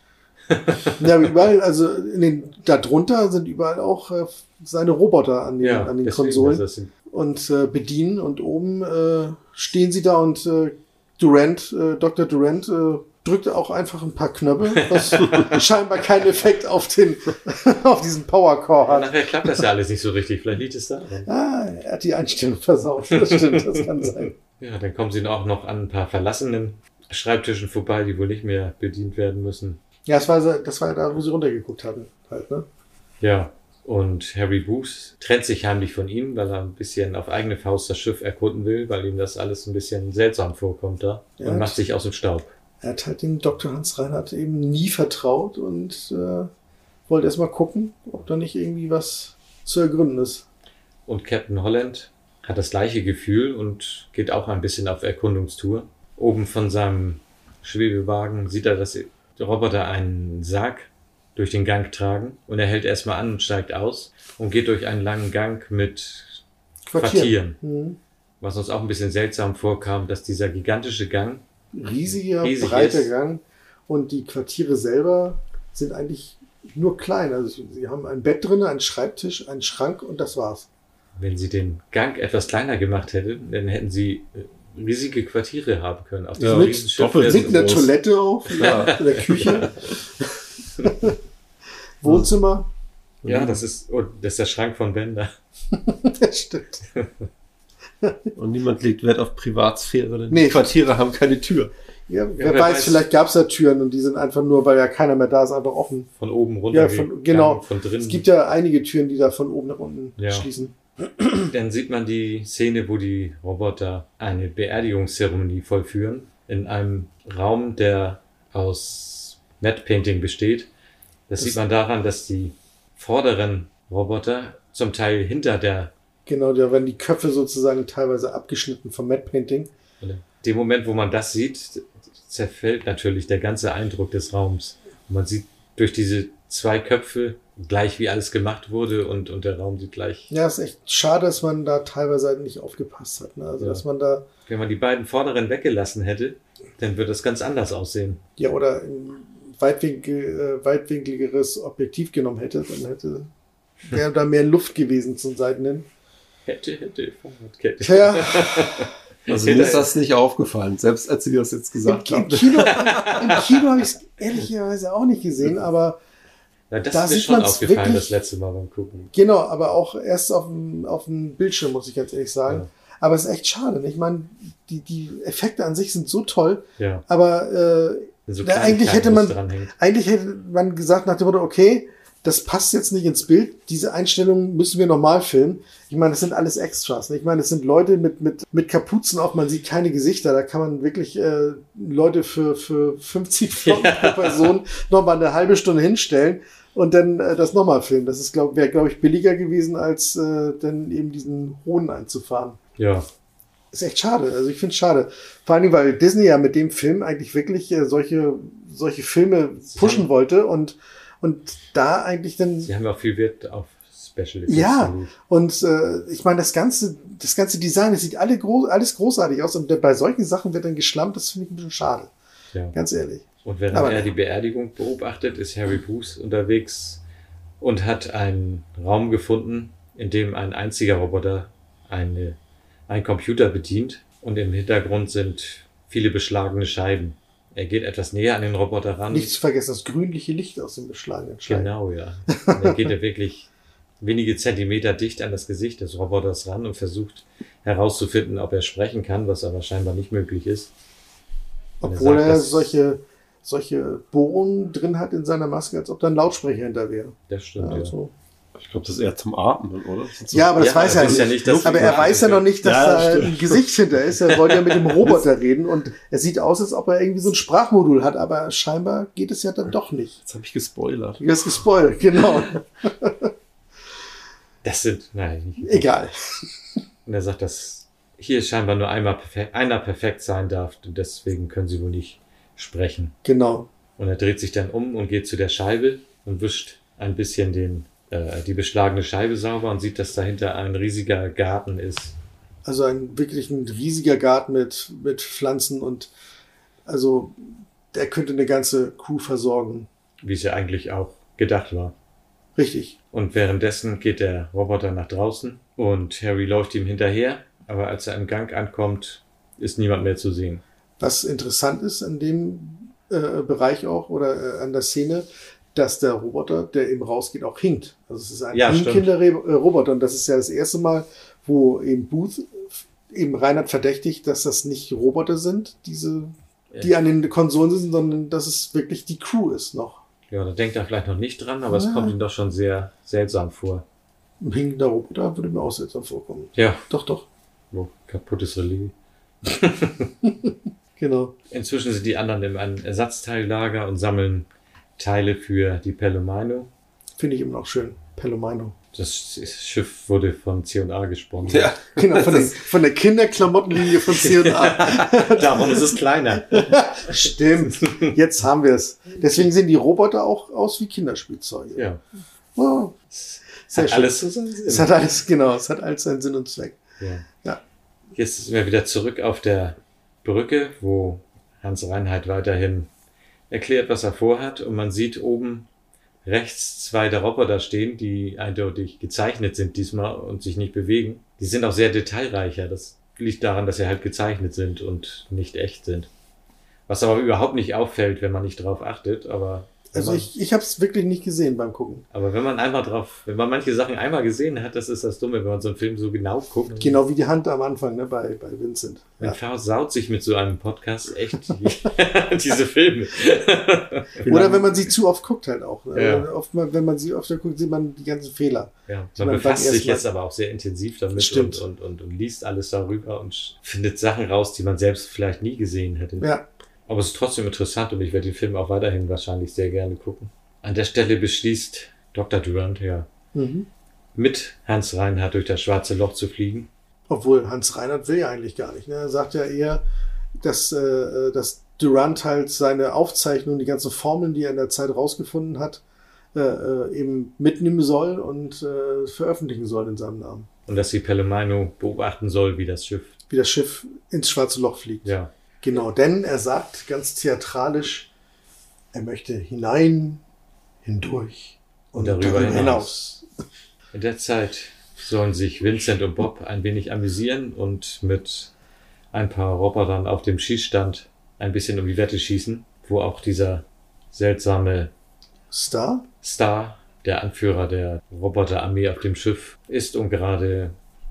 Ja, überall, also in den, da drunter sind überall auch äh, seine Roboter an den, Ja, an den Konsolen und äh, bedienen und oben äh, stehen sie da und äh, Durant, äh, Dr. Durant äh, drückt auch einfach ein paar Knöpfe, was scheinbar keinen Effekt auf den auf diesen Powercore Ja, hat. nachher klappt das ja alles nicht so richtig. Vielleicht liegt es da. Ah, er hat die Einstellung versaut. Das stimmt, das kann sein. Ja, dann kommen sie auch noch an ein paar verlassenen Schreibtischen vorbei, die wohl nicht mehr bedient werden müssen. Ja, das war, das war da, wo sie runtergeguckt hatten, halt, ne? Ja, und Harry Booth trennt sich heimlich von ihnen, weil er ein bisschen auf eigene Faust das Schiff erkunden will, weil ihm das alles ein bisschen seltsam vorkommt da. Ja. Und macht sich aus dem Staub. Er hat halt dem Dr. Hans Reinhardt eben nie vertraut und äh, wollte erst mal gucken, ob da nicht irgendwie was zu ergründen ist. Und Captain Holland hat das gleiche Gefühl und geht auch ein bisschen auf Erkundungstour. Oben von seinem Schwebewagen sieht er, dass die Roboter einen Sarg durch den Gang tragen und er hält erstmal an und steigt aus und geht durch einen langen Gang mit Quartieren. Mhm. Was uns auch ein bisschen seltsam vorkam, dass dieser gigantische Gang Riesiger, riesig breiter ist. Gang. Und die Quartiere selber sind eigentlich nur klein. Also sie haben ein Bett drin, einen Schreibtisch, einen Schrank und das war's. Wenn sie den Gang etwas kleiner gemacht hätten, dann hätten sie äh, riesige Quartiere haben können. Auf diesem Mit doppelt mit einer. Toilette auf, in der, in der Küche. Wohnzimmer. Ja, das ist, oh, das ist der Schrank von Bender. das stimmt. Und niemand legt Wert auf Privatsphäre, denn Nee. die Quartiere haben keine Tür. Ja, wer, wer weiß, weiß. vielleicht gab's da Türen und die sind einfach nur, weil ja keiner mehr da ist, einfach offen. Von oben runter. Ja, von, genau. Von drinnen. Es gibt ja einige Türen, die da von oben nach unten Ja. schließen. Dann sieht man die Szene, wo die Roboter eine Beerdigungszeremonie vollführen. In einem Raum, der aus Matte Painting besteht. Das, Das- sieht man daran, dass die vorderen Roboter zum Teil hinter der, Genau, da werden die Köpfe sozusagen teilweise abgeschnitten vom Matte Painting. dem Moment, wo man das sieht, zerfällt natürlich der ganze Eindruck des Raums. Und man sieht durch diese zwei Köpfe gleich, wie alles gemacht wurde und, und der Raum sieht gleich Ja, ist echt schade, dass man da teilweise halt nicht aufgepasst hat. Ne? Also, Ja. dass man da, Wenn man die beiden vorderen weggelassen hätte, dann würde das ganz anders aussehen. ja, oder ein weitwinkel, äh, weitwinkligeres Objektiv genommen hätte, dann hätte wäre da mehr Luft gewesen zum Seiten hin. Hätte, hätte, Fahrradkette. Tja. Also mir ist das nicht aufgefallen, selbst als sie das jetzt Im, gesagt Im haben. Kino, im Kino habe ich es ehrlicherweise auch nicht gesehen, aber Ja, das Da ist mir schon aufgefallen wirklich- das letzte Mal beim Gucken. Genau, aber auch erst auf dem, auf dem Bildschirm, muss ich ganz ehrlich sagen. Aber es ist echt schade. Ich meine, die, die Effekte an sich sind so toll, Ja. aber äh, So da eigentlich hätte man eigentlich hätte man gesagt nach dem Motto, okay, das passt jetzt nicht ins Bild, diese Einstellung müssen wir normal filmen. Ich meine, das sind alles Extras. Ne? Ich meine, das sind Leute mit, mit, mit Kapuzen auf, man sieht keine Gesichter. Da kann man wirklich äh, Leute für, für 50 Flocken pro Person nochmal eine halbe Stunde hinstellen und dann äh, das nochmal filmen. Das ist, glaub, wäre, glaube ich, billiger gewesen, als äh, dann eben diesen Hohn einzufahren. Ja. Ist echt schade. Also ich finde es schade. Vor allen Dingen, weil Disney ja mit dem Film eigentlich wirklich äh, solche, solche Filme pushen wollte und, und da eigentlich dann. Sie haben auch viel Wert auf Special Effects. Ja, und äh, ich meine, das ganze, das ganze Design, das sieht alle groß, alles großartig aus. Und bei solchen Sachen wird dann geschlampt, das finde ich ein bisschen schade. Ja. Ganz ehrlich. Und während Aber- er die Beerdigung beobachtet, ist Harry Bruce unterwegs und hat einen Raum gefunden, in dem ein einziger Roboter eine, einen Computer bedient und im Hintergrund sind viele beschlagene Scheiben. Er geht etwas näher an den Roboter ran. Nicht zu vergessen, das grünliche Licht aus dem beschlagenen Schein. Genau, ja. Und dann geht er wirklich wenige Zentimeter dicht an das Gesicht des Roboters ran und versucht herauszufinden, ob er sprechen kann, was aber scheinbar nicht möglich ist. Und Obwohl sagt, er solche, solche Bohrungen drin hat in seiner Maske, als ob da ein Lautsprecher hinter wäre. Das stimmt, ja. Also, Ich glaube, das ist eher zum Atmen, oder? So- Ja, aber das Ja, weiß er er weiß ja nicht. nicht, dass aber er weiß ja noch nicht, dass Ja, das da stimmt. ein Gesicht hinter ist. Er wollte ja mit dem Roboter reden und er sieht aus, als ob er irgendwie so ein Sprachmodul hat, aber scheinbar geht es ja dann doch nicht. Jetzt habe ich gespoilert. Du hast gespoilt, genau. Das sind, nein, nicht. Egal. Und er sagt, dass hier scheinbar nur einmal perfekt, einer perfekt sein darf und deswegen können sie wohl nicht sprechen. Genau. Und er dreht sich dann um und geht zu der Scheibe und wischt ein bisschen den, äh, die beschlagene Scheibe sauber und sieht, dass dahinter ein riesiger Garten ist. Also ein wirklich ein riesiger Garten mit, mit Pflanzen und also der könnte eine ganze Crew versorgen. wie es ja eigentlich auch gedacht war. Richtig. Und währenddessen geht der Roboter nach draußen und Harry läuft ihm hinterher, aber als er im Gang ankommt, ist niemand mehr zu sehen. Was interessant ist an dem äh, Bereich auch oder äh, an der Szene, dass der Roboter, der eben rausgeht, auch hinkt. Also es ist ein Ja, hinkender äh, Roboter und das ist ja das erste Mal, wo eben Booth eben Reinhard verdächtigt, dass das nicht Roboter sind, diese, die an den Konsolen sind, sondern dass es wirklich die Crew ist noch. Ja, da denkt er vielleicht noch nicht dran, aber es Ja. kommt ihm doch schon sehr seltsam vor. Ein hinkender Roboter würde mir auch seltsam vorkommen. Ja. Doch, doch. Wo kaputtes Relais. Genau. Inzwischen sind die anderen in einem Ersatzteillager und sammeln Teile für die Pelomino. Finde ich immer noch schön. Palomino. Das Schiff wurde von C&A gesponsert. Ja. Genau, von, den, von der Kinderklamottenlinie von C&A. Darum ist es kleiner. Stimmt. Jetzt haben wir es. Deswegen sehen die Roboter auch aus wie Kinderspielzeuge. Ja. Oh, sehr Hat schön. alles so seinen Sinn. Es hat alles, genau, es hat alles seinen Sinn und Zweck. Ja. Ja. Jetzt sind wir wieder zurück auf der Brücke, wo Hans Reinhardt weiterhin erklärt, was er vorhat. Und man sieht oben rechts zwei der Roboter stehen, die eindeutig gezeichnet sind diesmal und sich nicht bewegen. Die sind auch sehr detailreicher. Das liegt daran, dass sie halt gezeichnet sind und nicht echt sind. Was aber überhaupt nicht auffällt, wenn man nicht drauf achtet. Aber Also man- ich, ich habe es wirklich nicht gesehen beim Gucken. aber wenn man einmal drauf, wenn man manche Sachen einmal gesehen hat, das ist das Dumme, wenn man so einen Film so genau guckt. Genau wie die Hand am Anfang ne, bei, bei Vincent. Man Ja. versaut sich mit so einem Podcast echt die, diese Filme. Oder wenn man sie zu oft guckt halt auch. Ne? Ja. Oft mal, wenn man sie öfter guckt, sieht man die ganzen Fehler. Ja, man beim befasst sich jetzt aber auch sehr intensiv damit Stimmt. und, und, und, und liest alles darüber und findet Sachen raus, die man selbst vielleicht nie gesehen hätte. Ja. Aber es ist trotzdem interessant und ich werde den Film auch weiterhin wahrscheinlich sehr gerne gucken. An der Stelle beschließt Dr. Durant ja Mhm. mit Hans Reinhardt durch das schwarze Loch zu fliegen. Obwohl Hans Reinhardt will ja eigentlich gar nicht. Ne? Er sagt ja eher, dass, äh, dass Durant halt seine Aufzeichnungen, die ganzen Formeln, die er in der Zeit rausgefunden hat, äh, äh, eben mitnehmen soll und äh, veröffentlichen soll in seinem Namen. Und dass sie Palomino beobachten soll, wie das Schiff. Wie das Schiff ins schwarze Loch fliegt. Ja. Genau, denn er sagt ganz theatralisch, er möchte hinein, hindurch Und darüber hinaus. In der Zeit sollen sich Vincent und Bob ein wenig amüsieren und mit ein paar Robotern auf dem Schießstand ein bisschen um die Wette schießen, wo auch dieser seltsame Star? Star, der Anführer der Roboterarmee auf dem Schiff, ist und gerade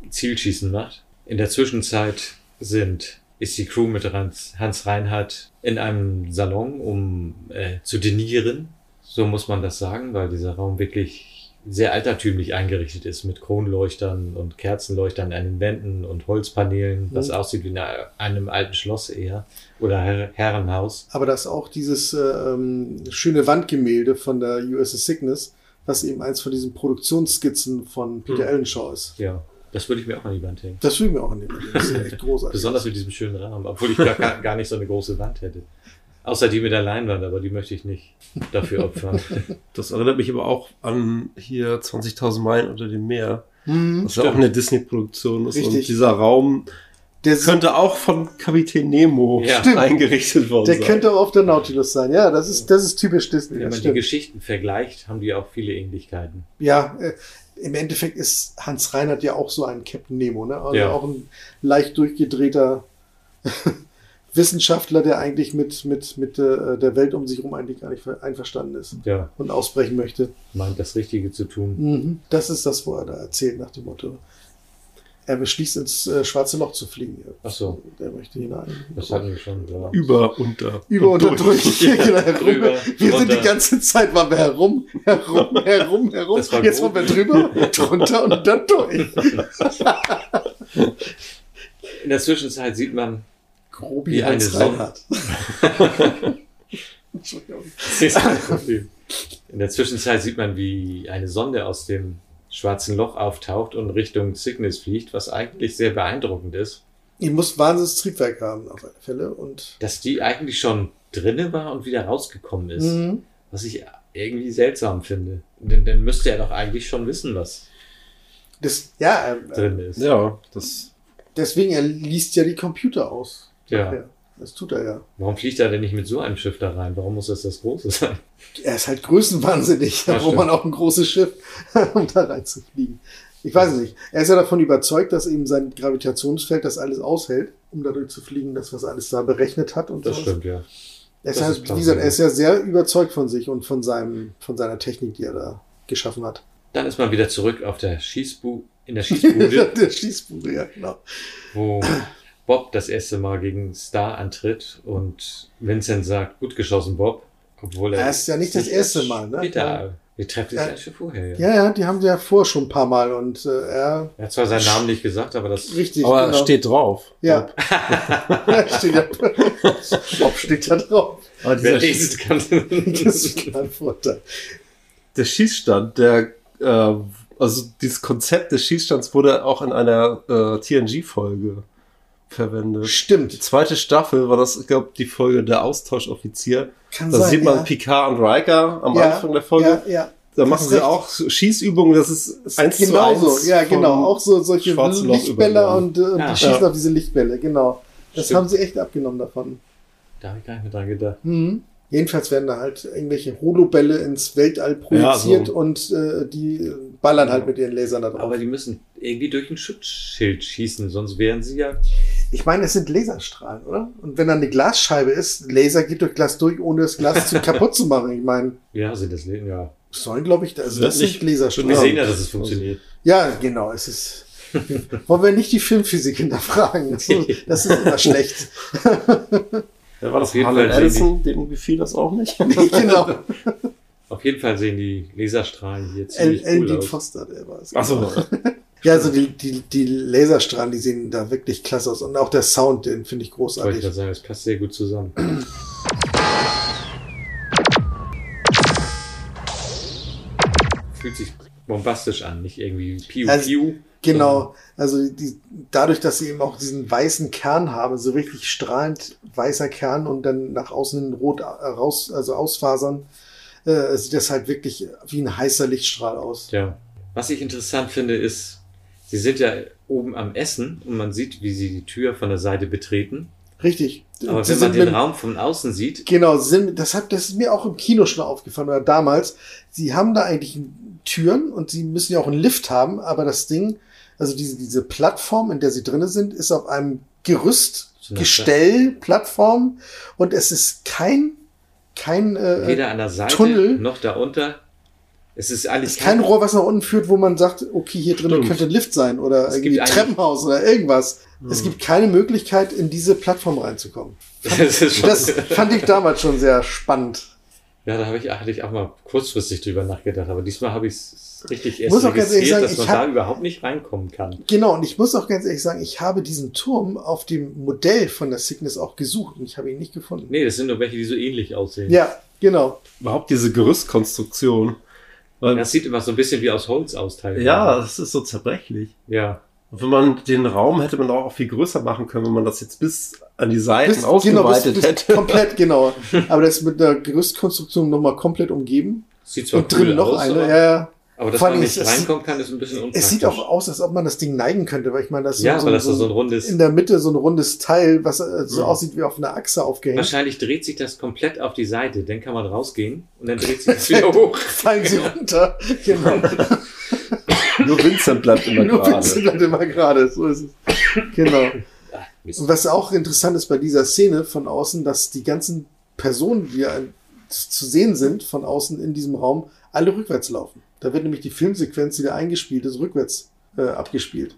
Zielschießen macht. In der Zwischenzeit sind, ist die Crew mit Hans, Hans Reinhardt in einem Salon, um äh, zu dinieren. So muss man das sagen, weil dieser Raum wirklich sehr altertümlich eingerichtet ist mit Kronleuchtern und Kerzenleuchtern an den Wänden und Holzpaneelen, was Mhm. aussieht wie in einem alten Schloss eher oder Her Herrenhaus. Aber das ist auch dieses äh, ähm, schöne Wandgemälde von der USS Cygnus, was eben eins von diesen Produktionsskizzen von Peter Hm. Ellenshaw ist. Ja, das würde ich mir auch an die Wand hängen. Das will ich mir auch annehmen. Das ist ja echt großartig. Besonders mit diesem schönen Rahmen, obwohl ich gar, gar nicht so eine große Wand hätte. Außer die mit der Leinwand, aber die möchte ich nicht dafür opfern. Das erinnert mich aber auch an hier 20.000 Meilen unter dem Meer. Mhm, was ja auch eine Disney-Produktion ist. Und Richtig. dieser Raum könnte auch von Kapitän Nemo Ja. Eingerichtet worden Der sein. könnte auch auf der Nautilus sein. Ja, das ist, das ist typisch Disney. Wenn man die. Geschichten vergleicht, haben die auch viele Ähnlichkeiten. Ja, äh, im Endeffekt ist Hans Reinhardt ja auch so ein Captain Nemo, ne? Also Ja. auch ein leicht durchgedrehter Wissenschaftler, der eigentlich mit, mit, mit äh, der Welt um sich herum eigentlich gar nicht ver- einverstanden ist Ja, und ausbrechen möchte. meint das Richtige zu tun. Mhm. Das ist das, wo er da erzählt nach dem Motto. Er beschließt, ins äh, schwarze Loch zu fliegen. Ach so. Der möchte hinein. Das hatten wir schon. Ja. Über, unter. Über und durch. durch. genau, herum. Drüber, wir sind die ganze Zeit waren wir herum, herum, herum, herum. Jetzt waren wir drüber, drunter und dann durch. In der Zwischenzeit sieht man, Grobi wie eine. Reinhardt. Entschuldigung. In der Zwischenzeit sieht man, wie eine Sonde aus dem schwarzen Loch auftaucht und Richtung Cygnus fliegt, was eigentlich sehr beeindruckend ist. Die muss wahnsinniges Triebwerk haben, auf alle Fälle. Und Dass die eigentlich schon drinne war und wieder rausgekommen ist. Mhm. Was ich irgendwie seltsam finde. Denn dann müsste er doch eigentlich schon wissen, was das, ja, äh, drin ist. Ja, das. deswegen, er liest ja die Computer aus. Ja. Das tut er ja. Warum fliegt er denn nicht mit so einem Schiff da rein? Warum muss das das große sein? Er ist halt größenwahnsinnig, da braucht man auch ein großes Schiff, um da reinzufliegen. Ich weiß es nicht. Er ist ja davon überzeugt, dass eben sein Gravitationsfeld das alles aushält, um dadurch zu fliegen, das, was alles da berechnet hat und Das so. stimmt, ja. Er ist, halt, wie gesagt, er ist ja sehr überzeugt von sich und von seinem, von seiner Technik, die er da geschaffen hat. Dann ist man wieder zurück auf der Schießbu in der Schießbude, Der Schießbude, ja, genau. wo Bob das erste Mal gegen Star antritt und Vincent sagt, gut geschossen, Bob. Obwohl er. Das ist ja nicht das erste erst Mal, ne? Später. Ja. Wir treffen sich Ja. schon vorher, ja. Ja, ja, die haben sie ja vor schon ein paar Mal und äh, er. Er hat zwar seinen Namen nicht gesagt, aber das. Richtig. Aber genau. steht drauf. Ja. steht ja. Bob steht da drauf. Aber Wer dieser liest, kann. Das ist kein Vorteil. der Schießstand, der äh, also dieses Konzept des Schießstands wurde auch in einer äh, TNG-Folge verwendet. Stimmt. Die zweite Staffel war das, ich glaube, die Folge der Austauschoffizier. Kann da sein, sieht man ja. Picard und Riker am Ja, Anfang der Folge. ja, ja. Da Du machen sie auch Schießübungen, das ist eins zu Genauso, eins ja, vom genau. Auch so solche Lichtbälle und, äh, und Ja. die schießen Ja. auf diese Lichtbälle, genau. Das Stimmt. haben sie echt abgenommen davon. Da habe ich gar nicht mehr dran gedacht. Mhm. Jedenfalls werden da halt irgendwelche Holobälle ins Weltall projiziert so. und äh, die ballern halt mit ihren Lasern da drauf. Aber die müssen irgendwie durch ein Schutzschild schießen, sonst wären sie ja. Ich meine, es sind Laserstrahlen, oder? Und wenn dann eine Glasscheibe ist, Laser geht durch Glas durch, ohne das Glas zu kaputt zu machen. Ich meine, Ja, sind das ja. sollen, glaube ich, also Das das nicht- sind Laserstrahlen. Wir sehen ja, dass es funktioniert. Ja, genau, es ist. Wollen wir nicht die Filmphysik hinterfragen? Das ist, das ist immer schlecht. Wer war das? Auf jeden Harlan Ellison, dem gefiel das auch nicht. genau. Auf jeden Fall sehen die Laserstrahlen hier ziemlich El cool Dean aus. Foster, der war es. Ach so. Ja, also die, die, die Laserstrahlen, die sehen da wirklich klasse aus. Und auch der Sound, den finde ich Wollte ich großartig. gerade sagen, das passt sehr gut zusammen. Fühlt sich bombastisch an, nicht irgendwie piu Also, piu. Genau, also die, dadurch, dass sie eben auch diesen weißen Kern haben, so richtig strahlend weißer Kern und dann nach außen rot äh, raus, also ausfasern, äh, sieht das halt wirklich wie ein heißer Lichtstrahl aus. Ja. Was ich interessant finde, ist, sie sind ja oben am Essen und man sieht, wie sie die Tür von der Seite betreten. Richtig. Aber Sie wenn man den mit- Raum von außen sieht, Genau, sie sind, das, hat, das ist mir auch im Kino schon aufgefallen oder damals. Sie haben da eigentlich Türen und sie müssen ja auch einen Lift haben, aber das Ding, also diese, diese Plattform, in der sie drinnen sind, ist auf einem Gerüst, So Gestell, Plattform und es ist kein, kein äh, weder an der Seite Tunnel, noch da unter. Es ist es alles ist kein Rohr, was nach unten führt, wo man sagt, okay, hier drinnen Stimmt. könnte ein Lift sein oder Es irgendwie Treppenhaus oder irgendwas. Es Mhm. gibt keine Möglichkeit, in diese Plattform reinzukommen. Das Das fand ich damals schon sehr spannend. Ja, da habe ich, hatte ich auch mal kurzfristig drüber nachgedacht, aber diesmal habe ich es richtig erst Muss auch ganz ehrlich sagen, dass ich man hab- da überhaupt nicht reinkommen kann. Genau, und ich muss auch ganz ehrlich sagen, ich habe diesen Turm auf dem Modell von der Sickness auch gesucht und ich habe ihn nicht gefunden. Nee, das sind nur welche, die so ähnlich aussehen. Ja, genau. Überhaupt diese Gerüstkonstruktion. Weil, Das sieht immer so ein bisschen wie aus Holz aus teilweise. ja, das ist so zerbrechlich. Ja. Und wenn man den Raum hätte man auch viel größer machen können, wenn man das jetzt bis an die Seiten Bis, genau, ausgeweitet bis, bis hätte. komplett, genau. Aber das ist mit der Gerüstkonstruktion nochmal komplett umgeben. Sieht zwar und drin cool noch aus, eine, ja, ja. Aber dass Vor man nicht reinkommen kann, ist ein bisschen unpraktisch. Es sieht auch aus, als ob man das Ding neigen könnte, weil ich meine, das ist Ja, so, so, so ein rundes- in der Mitte so ein rundes Teil, was äh, so Ja. aussieht wie auf einer Achse aufgehängt. Wahrscheinlich dreht sich das komplett auf die Seite, dann kann man rausgehen und dann dreht sich das wieder hoch. Fallen sie runter. Genau. Nur Vincent bleibt immer Nur gerade. Vincent bleibt immer gerade. So ist es. Genau. Mist. Und was auch interessant ist bei dieser Szene von außen, dass die ganzen Personen, die zu sehen sind von außen in diesem Raum, alle rückwärts laufen. Da wird nämlich die Filmsequenz, die da eingespielt ist, rückwärts äh, abgespielt.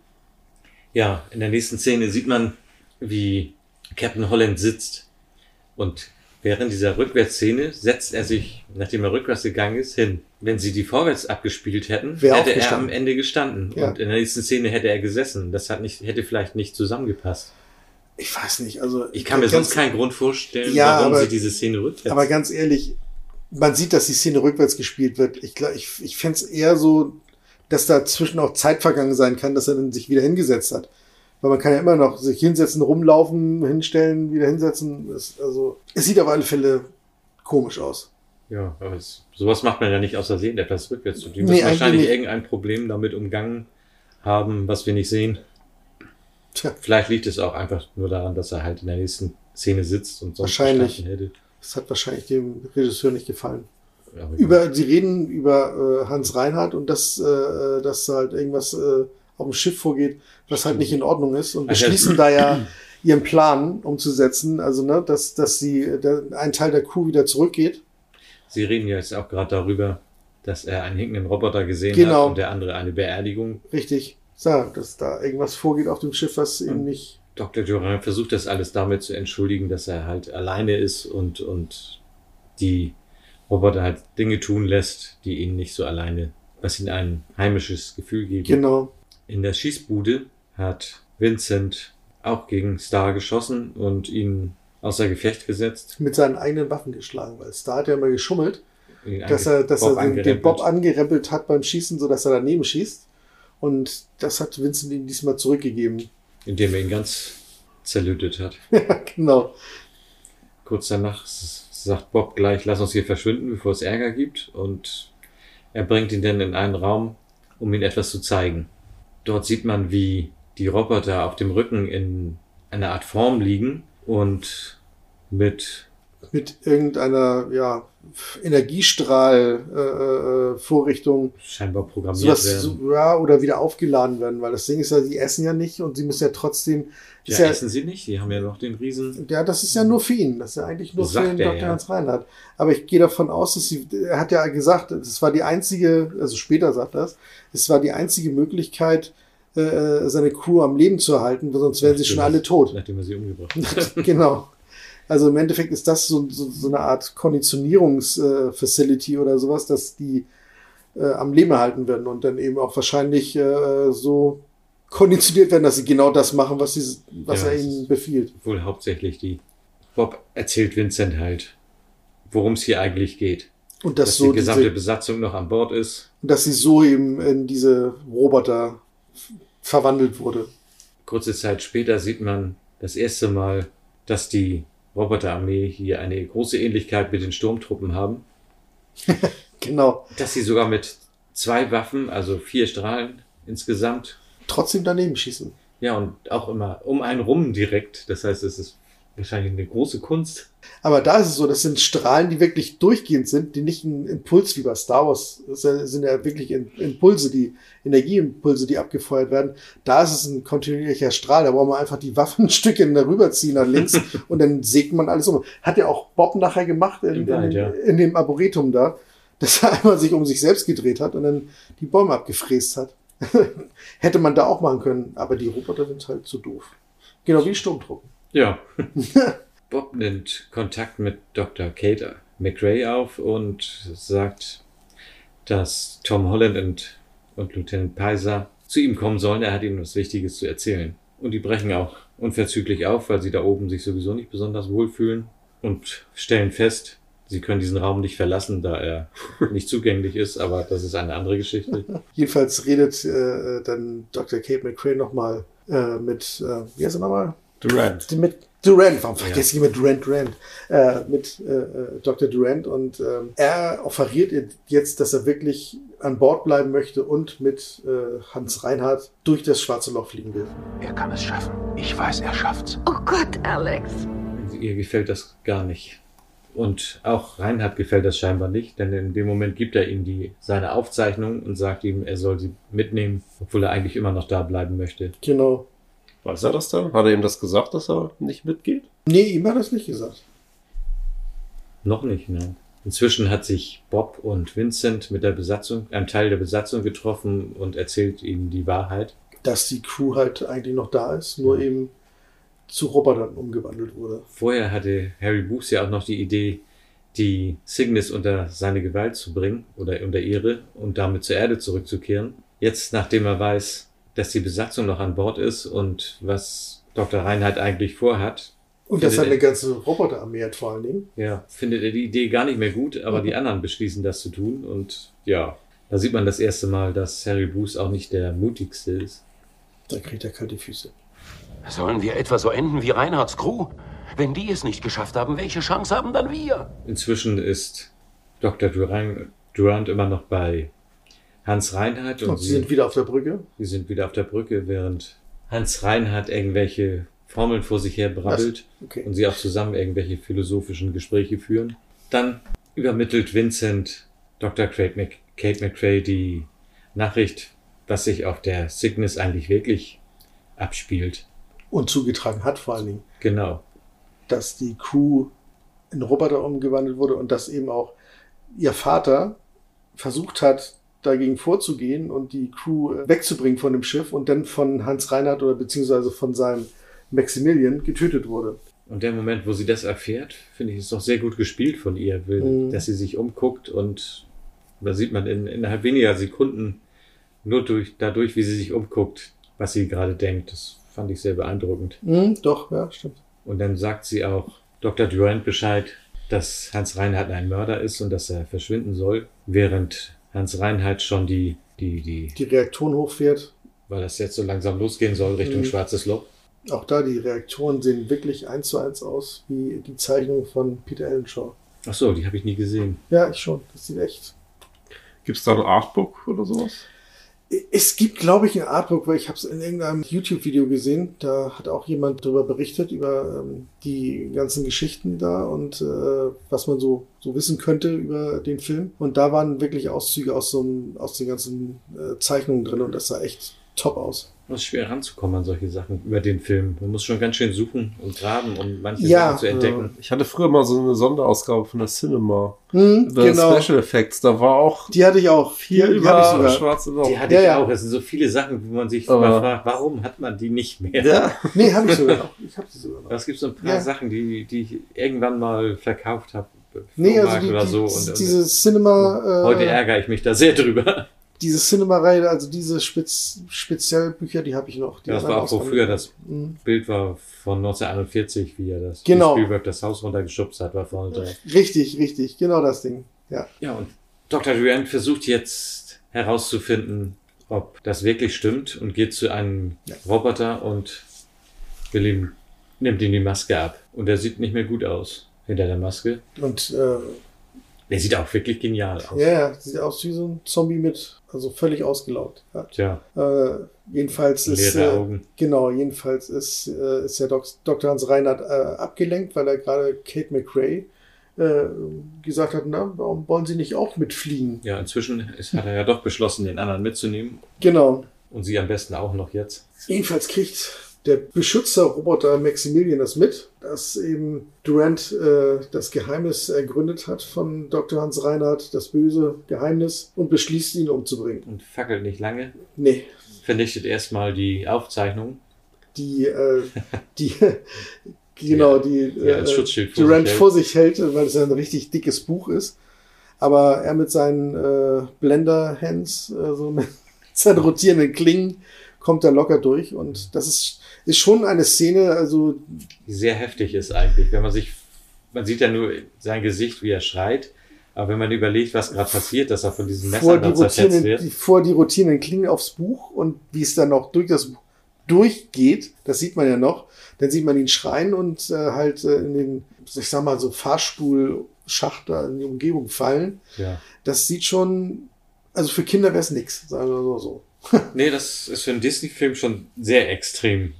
Ja, in der nächsten Szene sieht man, wie Captain Holland sitzt. Und während dieser Rückwärtsszene setzt er sich, nachdem er rückwärts gegangen ist, hin. Wenn sie die vorwärts abgespielt hätten, Wäre hätte er am Ende gestanden. Ja. Und in der nächsten Szene hätte er gesessen. Das hat nicht, hätte vielleicht nicht zusammengepasst. Ich weiß nicht, also Ich kann mir sonst keinen Grund vorstellen, Ja, warum aber- sie diese Szene rückwärts. Aber ganz ehrlich, man sieht, dass die Szene rückwärts gespielt wird. Ich, glaub, ich, ich fände es eher so, dass dazwischen auch Zeit vergangen sein kann, dass er dann sich wieder hingesetzt hat. Weil man kann ja immer noch sich hinsetzen, rumlaufen, hinstellen, wieder hinsetzen. Das, also, es sieht auf alle Fälle komisch aus. Ja, aber es, sowas macht man ja nicht aus Versehen, etwas rückwärts zu tun. Die Nee, wahrscheinlich nicht. irgendein Problem damit umgangen haben, was wir nicht sehen. Tja. Vielleicht liegt es auch einfach nur daran, dass er halt in der nächsten Szene sitzt und sonst Wahrscheinlich. hätte. Das hat wahrscheinlich dem Regisseur nicht gefallen. Ja, Über, sie reden über äh, Hans Reinhardt und dass, äh, dass halt irgendwas äh, auf dem Schiff vorgeht, was halt nicht in Ordnung ist und Also- beschließen da ja ihren Plan umzusetzen, also ne, dass, dass sie der, ein Teil der Crew wieder zurückgeht. Sie reden ja jetzt auch gerade darüber, dass er einen hinkenden Roboter gesehen Genau. hat und der andere eine Beerdigung. Richtig. Ja, dass da irgendwas vorgeht auf dem Schiff, was eben nicht. Dr. Joran versucht das alles damit zu entschuldigen, dass er halt alleine ist und, und die Roboter halt Dinge tun lässt, die ihn nicht so alleine, was ihm ein heimisches Gefühl geben. Genau. In der Schießbude hat Vincent auch gegen Star geschossen und ihn außer Gefecht gesetzt. mit seinen eigenen Waffen geschlagen, weil Star hat ja immer geschummelt dass er, dass Bob er den, den. Bob angerempelt hat beim Schießen, so dass er daneben schießt. Und das hat Vincent ihm diesmal zurückgegeben. Indem er ihn ganz zerlötet hat. Ja, genau. Kurz danach sagt Bob gleich, lass uns hier verschwinden, bevor es Ärger gibt. Und er bringt ihn dann in einen Raum, um ihm etwas zu zeigen. Dort sieht man, wie die Roboter auf dem Rücken in einer Art Form liegen und mit Mit irgendeiner, ja, Energiestrahl-Vorrichtung. Äh, Vorrichtung scheinbar programmiert sowas, werden. so, ja, oder wieder aufgeladen werden, weil das Ding ist ja, die essen ja nicht und sie müssen ja trotzdem. Ja, ja, essen sie nicht, die haben ja noch den Riesen. ja, das ist ja nur für ihn. Das ist ja eigentlich nur Das für den er, Dr. ja. Hans Reinhardt. Aber ich gehe davon aus, dass sie, er hat ja gesagt, das war die einzige, also später sagt er es, es war die einzige Möglichkeit, äh, seine Crew am Leben zu erhalten, sonst wären sie schon Nachdem alle tot. Nachdem er sie umgebracht hat. genau. Also im Endeffekt ist das so, so, so eine Art Konditionierungs-Facility oder sowas, dass die äh, am Leben erhalten werden und dann eben auch wahrscheinlich äh, so konditioniert werden, dass sie genau das machen, was, sie, was Ja, er ihnen befiehlt. Wohl hauptsächlich die. Bob erzählt Vincent halt, worum es hier eigentlich geht. Und dass dass so die gesamte diese- Besatzung noch an Bord ist. Und dass sie so eben in diese Roboter verwandelt wurde. Kurze Zeit später sieht man das erste Mal, dass die Roboterarmee hier eine große Ähnlichkeit mit den Sturmtruppen haben. Genau. Dass sie sogar mit zwei Waffen, also vier Strahlen insgesamt. Trotzdem daneben schießen. Ja, und auch immer um einen rum direkt. Das heißt, es ist wahrscheinlich eine große Kunst. Aber da ist es so, das sind Strahlen, die wirklich durchgehend sind, die nicht ein Impuls wie bei Star Wars das sind ja wirklich Impulse, die Energieimpulse, die abgefeuert werden. Da ist es ein kontinuierlicher Strahl, da braucht man einfach die Waffenstücke darüber ziehen nach links und dann sägt man alles um. Hat ja auch Bob nachher gemacht in, Wald, in, ja. in dem Arboretum da, dass er einmal sich um sich selbst gedreht hat und dann die Bäume abgefräst hat. Hätte man da auch machen können, aber die Roboter sind halt zu doof. Genau wie Sturmtruppen. Ja. Bob nimmt Kontakt mit Dr. Kate McRae auf und sagt, dass Tom Holland und, und Lieutenant Peiser zu ihm kommen sollen. Er hat ihnen was Wichtiges zu erzählen. Und die brechen auch unverzüglich auf, weil sie da oben sich sowieso nicht besonders wohlfühlen und stellen fest, sie können diesen Raum nicht verlassen, da er nicht zugänglich ist, aber das ist eine andere Geschichte. Jedenfalls redet äh, dann Dr. Kate McCrae nochmal äh, mit, äh, wie heißt er nochmal? Durant. Mit Durant, warum Ja. vergesse ich immer Durant Durant? Äh, mit äh, äh, Dr. Durant und ähm, er offeriert ihr jetzt, dass er wirklich an Bord bleiben möchte und mit äh, Hans Reinhardt durch das schwarze Loch fliegen will. Er kann es schaffen. Ich weiß, er schafft's. Oh Gott, Alex. Ihr gefällt das gar nicht. Und auch Reinhard gefällt das scheinbar nicht, denn in dem Moment gibt er ihm die, seine Aufzeichnung und sagt ihm, er soll sie mitnehmen, obwohl er eigentlich immer noch da bleiben möchte. Genau. Weiß er das dann? Hat er ihm das gesagt, dass er nicht mitgeht? Nee, ihm hat er es nicht gesagt. Noch nicht, nein. Inzwischen hat sich Bob und Vincent mit der Besatzung, einem Teil der Besatzung getroffen und erzählt ihnen die Wahrheit. Dass die Crew halt eigentlich noch da ist, nur eben zu Robotern umgewandelt wurde. Vorher hatte Harry Booth ja auch noch die Idee, die Cygnus unter seine Gewalt zu bringen oder unter ihre und damit zur Erde zurückzukehren. Jetzt, nachdem er weiß, dass die Besatzung noch an Bord ist und was Dr. Reinhardt eigentlich vorhat, Und dass er eine ganze Roboterarmee hat vor allen Dingen. ja, findet er die Idee gar nicht mehr gut, aber die anderen beschließen das zu tun und ja, da sieht man das erste Mal, dass Harry Booth auch nicht der mutigste ist. Da kriegt er kalte Füße. Sollen wir etwa so enden wie Reinhards Crew? Wenn die es nicht geschafft haben, welche Chance haben dann wir? Inzwischen ist Dr. Durant, Durant immer noch bei Hans Reinhardt und, Und sie sind wieder auf der Brücke. Sie sind wieder auf der Brücke, während Hans Reinhardt irgendwelche Formeln vor sich her brabbelt okay. und sie auch zusammen irgendwelche philosophischen Gespräche führen. Dann übermittelt Vincent Dr. Kate, Mc, Kate McRae die Nachricht, was sich auf der Cygnus eigentlich wirklich abspielt. Und zugetragen hat vor allen Dingen. Genau. dass die Crew in Roboter umgewandelt wurde und dass eben auch ihr Vater versucht hat, dagegen vorzugehen und die Crew äh, wegzubringen von dem Schiff und dann von Hans Reinhardt oder beziehungsweise von seinem Maximilian getötet wurde. Und der Moment, wo sie das erfährt, finde ich, ist doch sehr gut gespielt von ihr, Mhm. dass sie sich umguckt und da sieht man in, innerhalb weniger Sekunden nur durch, dadurch, wie sie sich umguckt, was sie gerade denkt. Das fand ich sehr beeindruckend. Mhm, doch, ja, stimmt. Und dann sagt sie auch Dr. Durant Bescheid, dass Hans Reinhardt ein Mörder ist und dass er verschwinden soll, während Hans Reinhardt schon die, die, die, Die Reaktoren hochfährt. weil das jetzt so langsam losgehen soll Richtung Mhm. Schwarzes Loch. Auch da, die Reaktoren sehen wirklich eins zu eins aus, wie die Zeichnung von Peter Ellenshaw. Ach so, die habe ich nie gesehen. Ja, ich schon. Das sieht echt. Gibt es da ein Artbook oder sowas? Es gibt, glaube ich, ein Artbook, weil ich habe es in irgendeinem YouTube-Video gesehen. Da hat auch jemand darüber berichtet, über ähm, die ganzen Geschichten da und äh, was man so, so wissen könnte über den Film. Und da waren wirklich Auszüge aus, so einem, aus den ganzen äh, Zeichnungen drin und das sah echt top aus. Es ist schwer ranzukommen an solche Sachen über den Film. Man muss schon ganz schön suchen und graben, um manche Ja, Sachen zu entdecken. Ich hatte früher mal so eine Sonderausgabe von der Cinema. Hm, über genau. Special Effects. Da war auch Die hatte ich auch. viel die, die über hatte ich sogar. schwarze Loch. Die hatte Ja, ich ja. auch. Es sind so viele Sachen, wo man sich Aber- mal fragt, warum hat man die nicht mehr? Ja. Nee, habe ich sogar noch. Ich habe sie sogar noch. Es gibt so ein paar Ja. Sachen, die, die ich irgendwann mal verkauft habe. Nee, also die, oder die, so. Und, und diese Cinema. Äh, heute ärgere ich mich da sehr drüber. Diese Cinema-Reihe, also diese Spez Spezialbücher, die habe ich noch. Ja, das war auch, früher das Mhm. Bild war von 1941, wie er das Genau. Spielberg das Haus runtergeschubst hat, war vorne drauf. Richtig, richtig, genau das Ding. Ja. Ja, und Dr. Durant versucht jetzt herauszufinden, ob das wirklich stimmt und geht zu einem Roboter und will ihm, nimmt ihm die Maske ab. Und er sieht nicht mehr gut aus hinter der Maske. Und äh, Der sieht auch wirklich genial aus. ja, ja, sieht aus wie so ein Zombie mit, also völlig ausgelaugt. Ja. Tja, Äh, jedenfalls ist Leere äh, Augen. genau, jedenfalls ist, äh, ist der Dok Dr. Hans Reinhardt äh, abgelenkt, weil er gerade Kate McRae äh, gesagt hat, na, warum wollen Sie nicht auch mitfliegen? ja, inzwischen ist, hat er ja doch beschlossen, den anderen mitzunehmen. Genau. Und sie am besten auch noch jetzt. Jedenfalls kriegt der Beschützerroboter Maximilian das mit, dass eben Durant äh, das Geheimnis ergründet hat von Dr. Hans Reinhardt, das böse Geheimnis, und beschließt ihn umzubringen. Und fackelt nicht lange. Nee, Vernichtet erstmal die Aufzeichnung. die, äh, die, genau, die ja, als äh, vor Durant sich hält. vor sich hält, weil es ein richtig dickes Buch ist. Aber er mit seinen äh, Blender-Hands, äh, so mit seinen rotierenden Klingen, kommt da locker durch. Und das ist, ist schon eine Szene, also die sehr heftig ist eigentlich. Wenn man sich, man sieht ja nur sein Gesicht, wie er schreit. Aber wenn man überlegt, was gerade passiert, dass er von diesem vor Messer die, da zerfetzt rotierenden, wird. die, vor die rotierenden Klingen aufs Buch und wie es dann noch durch das Buch durchgeht, das sieht man ja noch, dann sieht man ihn schreien und äh, halt äh, in den, ich sag mal, so Fahrstuhlschacht da in die Umgebung fallen. Ja. Das sieht schon, also für Kinder wäre es nix, sagen wir mal so. Nee, das ist für einen Disney-Film schon sehr extrem.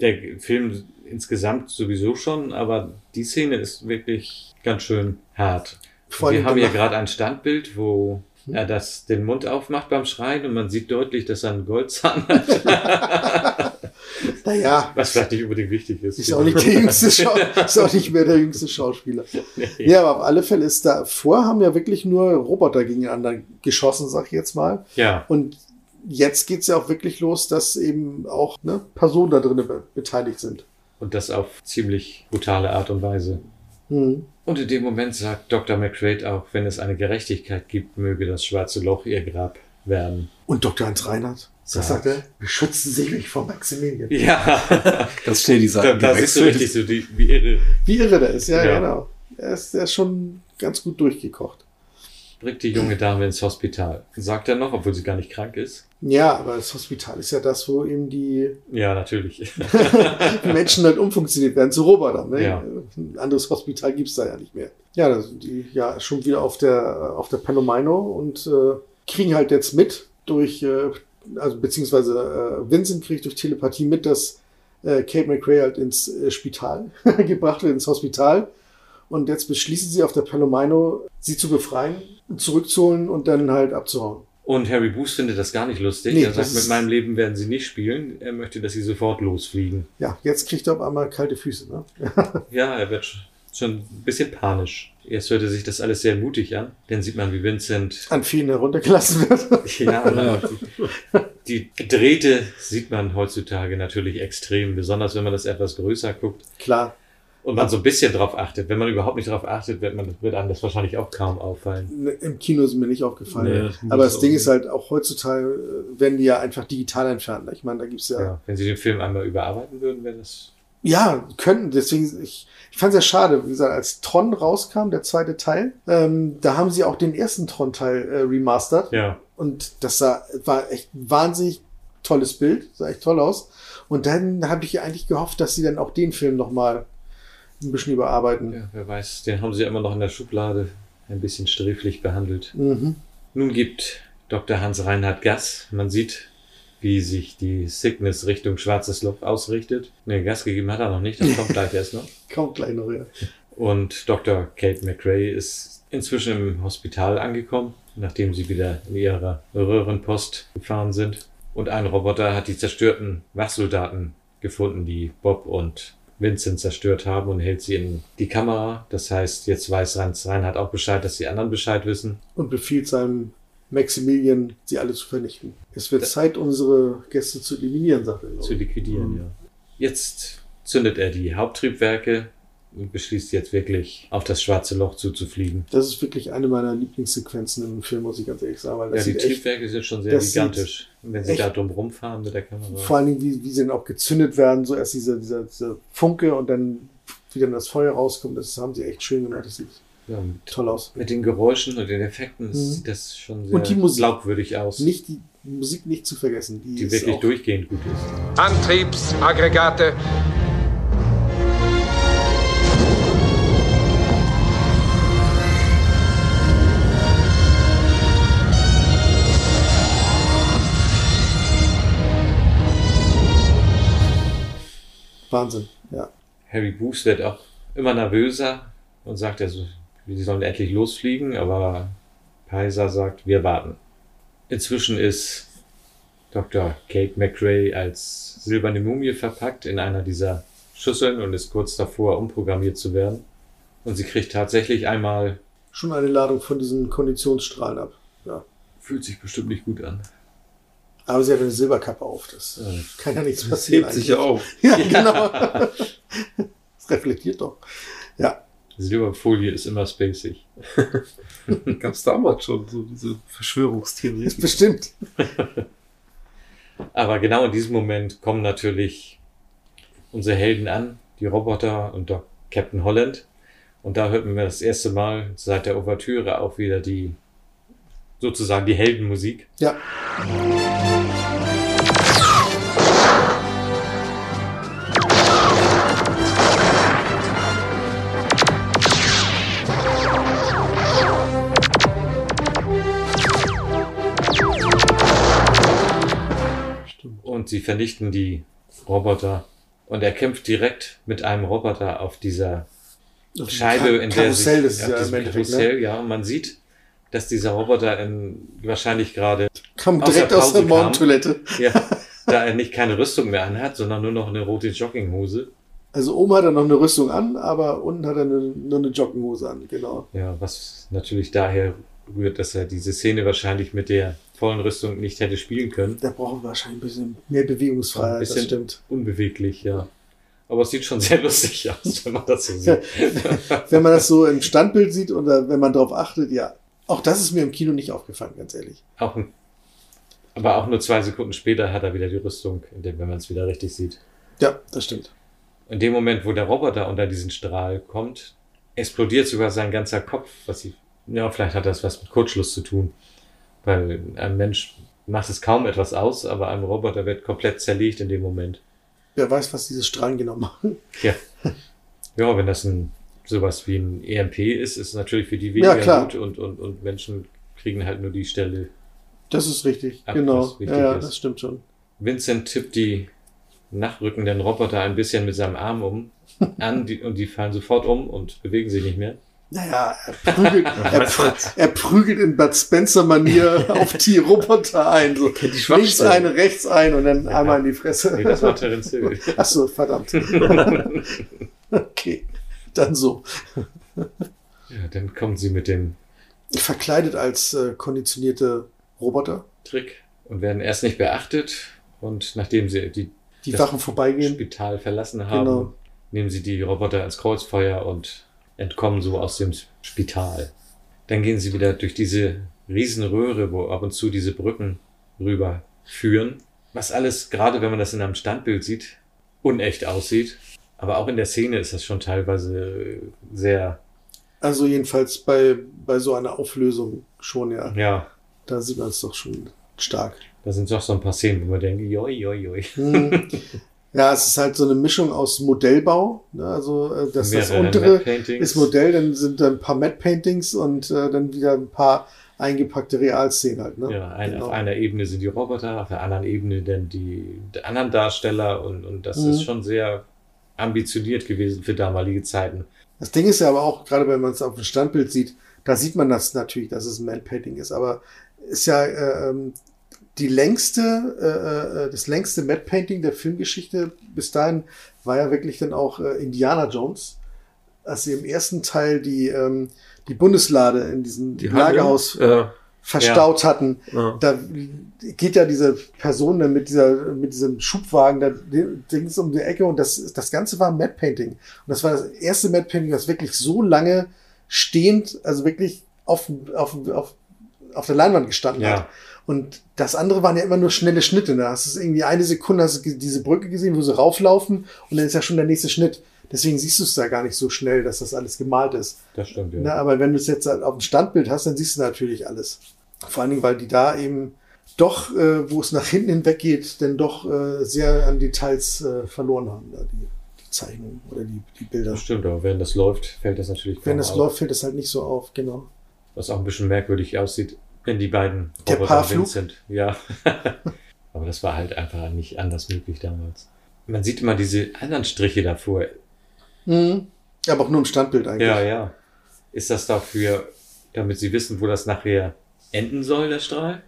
Der Film insgesamt sowieso schon, aber die Szene ist wirklich ganz schön hart. Wir haben danach- gerade ein Standbild, wo er das, den Mund aufmacht beim Schreien und man sieht deutlich, dass er einen Goldzahn hat. Naja, Was vielleicht nicht unbedingt wichtig ist. ist auch nicht der jüngste Schau ist auch nicht mehr der jüngste Schauspieler. Nee. Ja, aber auf alle Fälle ist da, vorher haben ja wirklich nur Roboter gegeneinander geschossen, sag ich jetzt mal. Ja. Und jetzt geht's ja auch wirklich los, dass eben auch ne, Personen da drin be beteiligt sind. Und das auf ziemlich brutale Art und Weise. Hm. Und in dem Moment sagt Dr. McCrae auch, wenn es eine Gerechtigkeit gibt, möge das schwarze Loch ihr Grab werden. Und Dr. Hans Reinhardt, was sagt er? Beschützen Sie mich vor Maximilian. Ja. Das steht die Da, Seite da siehst du richtig so die, wie irre. Wie irre der ist, ja, Ja. genau. Er ist, er ist schon ganz gut durchgekocht. Bringt die junge Dame ins Hospital. Sagt er noch, obwohl sie gar nicht krank ist. Ja, aber das Hospital ist ja das, wo eben die Ja, natürlich. Menschen halt umfunktioniert werden zu Robotern. Ne? Ja. Ein anderes Hospital gibt's da ja nicht mehr. Ja, da sind die ja schon wieder auf der, auf der Palomino und äh, kriegen halt jetzt mit durch, äh, also beziehungsweise äh, Vincent kriegt durch Telepathie mit, dass äh, Kate McRae halt ins äh, Spital gebracht wird, ins Hospital. Und jetzt beschließen sie auf der Palomino, sie zu befreien, zurückzuholen und dann halt abzuhauen. Und Harry Booth findet das gar nicht lustig. Nee, er sagt, mit meinem Leben werden sie nicht spielen. Er möchte, dass sie sofort losfliegen. Ja, jetzt kriegt er auf einmal kalte Füße. Ne? Ja, er wird sch- schon ein bisschen panisch. Erst hörte sich das alles sehr mutig an. Dann sieht man, wie Vincent An vielen heruntergelassen wird. Ja, ja. Die Drähte sieht man heutzutage natürlich extrem, besonders wenn man das etwas größer guckt Klar. Und man so ein bisschen drauf achtet. Wenn man überhaupt nicht drauf achtet, wird, man, wird einem das wahrscheinlich auch kaum auffallen. Im Kino ist mir nicht aufgefallen. Nee, das Aber das Ding nicht. ist halt auch heutzutage, äh, werden die ja einfach digital entfernt. Ich meine, da gibt's ja, Ja, wenn sie den Film einmal überarbeiten würden, wäre das Ja, könnten. Deswegen, ich, ich fand es ja schade, wie gesagt, als Tron rauskam, der zweite Teil, ähm, da haben sie auch den ersten Tron-Teil äh, remastert. Ja. Und das sah, war echt ein wahnsinnig tolles Bild, sah echt toll aus. Und dann habe ich eigentlich gehofft, dass sie dann auch den Film nochmal ein bisschen überarbeiten. Ja, wer weiß, den haben sie ja immer noch in der Schublade ein bisschen sträflich behandelt. Mhm. Nun gibt Dr. Hans Reinhard Gas. Man sieht, wie sich die Sickness Richtung Schwarzes Loch ausrichtet. Ne, Gas gegeben hat er noch nicht, das kommt gleich erst noch. Kommt gleich noch, ja. Und Dr. Kate McRae ist inzwischen im Hospital angekommen, nachdem sie wieder in ihrer Röhrenpost gefahren sind. Und ein Roboter hat die zerstörten Wachsoldaten gefunden, die Bob und Vincent zerstört haben und hält sie in die Kamera. Das heißt, jetzt weiß Reinhard auch Bescheid, dass die anderen Bescheid wissen. Und befiehlt seinem Maximilian, sie alle zu vernichten. Es wird Zeit, unsere Gäste zu eliminieren, sagt er. Zu liquidieren, Mhm. ja. Jetzt zündet er die Haupttriebwerke beschließt jetzt wirklich auf das schwarze Loch zuzufliegen. Das ist wirklich eine meiner Lieblingssequenzen im Film, muss ich ganz ehrlich sagen. Weil das Ja, die Triebwerke sind schon sehr gigantisch. Und wenn sie da drum rumfahren mit der Kamera. Vor allen Dingen, wie, wie sie dann auch gezündet werden, so erst dieser, dieser, dieser Funke und dann wie dann das Feuer rauskommt, das haben sie echt schön gemacht. Das sieht Ja, mit, toll aus. mit den Geräuschen und den Effekten Mhm. sieht das schon sehr Und die Musik. glaubwürdig aus. Nicht die Musik nicht zu vergessen. Die, die ist wirklich auch, durchgehend gut ist. Antriebsaggregate. Wahnsinn, ja. Harry Booth wird auch immer nervöser und sagt, also, sie sollen endlich losfliegen, aber Paiser sagt, wir warten. Inzwischen ist Dr. Kate McRae als silberne Mumie verpackt in einer dieser Schüsseln und ist kurz davor, umprogrammiert zu werden. Und sie kriegt tatsächlich einmal, Schon eine Ladung von diesen Konditionsstrahlen ab. Ja. fühlt sich bestimmt nicht gut an. Aber sie hat eine Silberkappe auf. Das Ja. kann ja nichts Das passieren. hebt sich ja auf. Ja, genau. das reflektiert doch. Ja. Silberfolie ist immer spacig. Gab es damals schon so diese Verschwörungstheorie? Ist bestimmt. Aber genau in diesem Moment kommen natürlich unsere Helden an, die Roboter und Doc Captain Holland. Und da hört man das erste Mal seit der Ouvertüre auch wieder die, sozusagen die Heldenmusik. Ja. Und sie vernichten die Roboter. Und er kämpft direkt mit einem Roboter auf dieser Auf Scheibe, in der Karussell sich, ist es auf ja im Endeffekt, Karussell, ne? ja, und man sieht, dass dieser Roboter in, wahrscheinlich gerade Kam aus direkt der aus der kam. Morgentoilette. Ja, da er nicht keine Rüstung mehr anhat, sondern nur noch eine rote Jogginghose. Also oben hat er noch eine Rüstung an, aber unten hat er eine, nur eine Jogginghose an, genau. Ja, was natürlich daher rührt, dass er diese Szene wahrscheinlich mit der vollen Rüstung nicht hätte spielen können. Da brauchen wir wahrscheinlich ein bisschen mehr Bewegungsfreiheit, Ein das bisschen stimmt. unbeweglich, ja. Aber es sieht schon sehr lustig aus, wenn man das so sieht. wenn man das so im Standbild sieht oder wenn man darauf achtet, ja. Auch das ist mir im Kino nicht aufgefallen, ganz ehrlich. Auch aber auch nur zwei Sekunden später hat er wieder die Rüstung, dem, wenn man es wieder richtig sieht. Ja, das stimmt. In dem Moment, wo der Roboter unter diesen Strahl kommt, explodiert sogar sein ganzer Kopf, was sie, ja, vielleicht hat das was mit Kurzschluss zu tun. Weil ein Mensch macht es kaum etwas aus, aber ein Roboter wird komplett zerlegt in dem Moment. Wer weiß, was diese Strahlen genau machen. Ja. Ja, wenn das ein, sowas wie ein EMP ist, ist natürlich für die weniger Ja, klar. gut und, und, und Menschen kriegen halt nur die Stelle. Das ist richtig, ab, genau. was wichtig Ja, ja, ist. das stimmt schon. Vincent tippt die nachrückenden Roboter ein bisschen mit seinem Arm um an die, und die fallen sofort um und bewegen sich nicht mehr. Naja, er prügelt, er, er prügelt in Bud Spencer-Manier auf die Roboter ein. So die links eine, rechts ein und dann einmal in die Fresse. Nee, das war Terence Hill. Ach so, verdammt. okay, dann so. Ja, dann kommen sie mit dem Verkleidet als äh, konditionierte Roboter. Trick und werden erst nicht beachtet und nachdem sie die, Die das Wachen vorbeigehen. Spital verlassen haben, Genau. nehmen sie die Roboter als Kreuzfeuer und entkommen so aus dem Spital. Dann gehen sie wieder durch diese Riesenröhre, wo ab und zu diese Brücken rüber führen. Was alles, gerade wenn man das in einem Standbild sieht, unecht aussieht. Aber auch in der Szene ist das schon teilweise sehr. Also jedenfalls bei, bei so einer Auflösung schon, ja. Ja. Da sieht man es doch schon stark. Da sind doch so ein paar Szenen, wo man denkt, joi, joi, joi. Hm. Ja, es ist halt so eine Mischung aus Modellbau. Ne? Also äh, das, das untere ist Modell, dann sind da ein paar Matte-Paintings und äh, dann wieder ein paar eingepackte Realszenen halt. Ne? Ja, ein, Genau. auf einer Ebene sind die Roboter, auf der anderen Ebene dann die, die anderen Darsteller und, und das Mhm. ist schon sehr ambitioniert gewesen für damalige Zeiten. Das Ding ist ja aber auch, gerade wenn man es auf dem Standbild sieht, da sieht man das natürlich, dass es ein Man-Painting ist. Aber ist ja äh, ähm, die längste, äh, äh, das längste Matte-Painting der Filmgeschichte bis dahin war ja wirklich dann auch äh, Indiana Jones, als sie im ersten Teil die, ähm, die Bundeslade in diesem Die Lagerhaus Halle? Ja. Verstaut Ja. hatten. Ja. Da geht ja diese Person dann mit dieser, mit diesem Schubwagen, da Dings um die Ecke und das, das Ganze war ein Matte Painting. Und das war das erste Matte Painting, das wirklich so lange stehend, also wirklich auf, auf, auf, auf der Leinwand gestanden Ja. hat. Und das andere waren ja immer nur schnelle Schnitte. Da hast du irgendwie eine Sekunde hast du diese Brücke gesehen, wo sie rauflaufen und dann ist ja schon der nächste Schnitt. Deswegen siehst du es da gar nicht so schnell, dass das alles gemalt ist. Das stimmt, ja. Na, aber wenn du es jetzt halt auf dem Standbild hast, dann siehst du natürlich alles. Vor allen Dingen, weil die da eben doch, äh, wo es nach hinten hinweg geht, denn doch äh, sehr an Details äh, verloren haben, da die, die Zeichnungen oder die, die Bilder. Das stimmt, aber wenn das läuft, fällt das natürlich Wenn es auf. läuft, fällt es halt nicht so auf, genau. Was auch ein bisschen merkwürdig aussieht, wenn die beiden Der Roboter Paarflug? Sind. Ja. aber das war halt einfach nicht anders möglich damals. Man sieht immer diese anderen Striche davor. Mhm. Aber auch nur im Standbild eigentlich. Ja, ja. Ist das dafür, damit sie wissen, wo das nachher enden soll, der Strahl?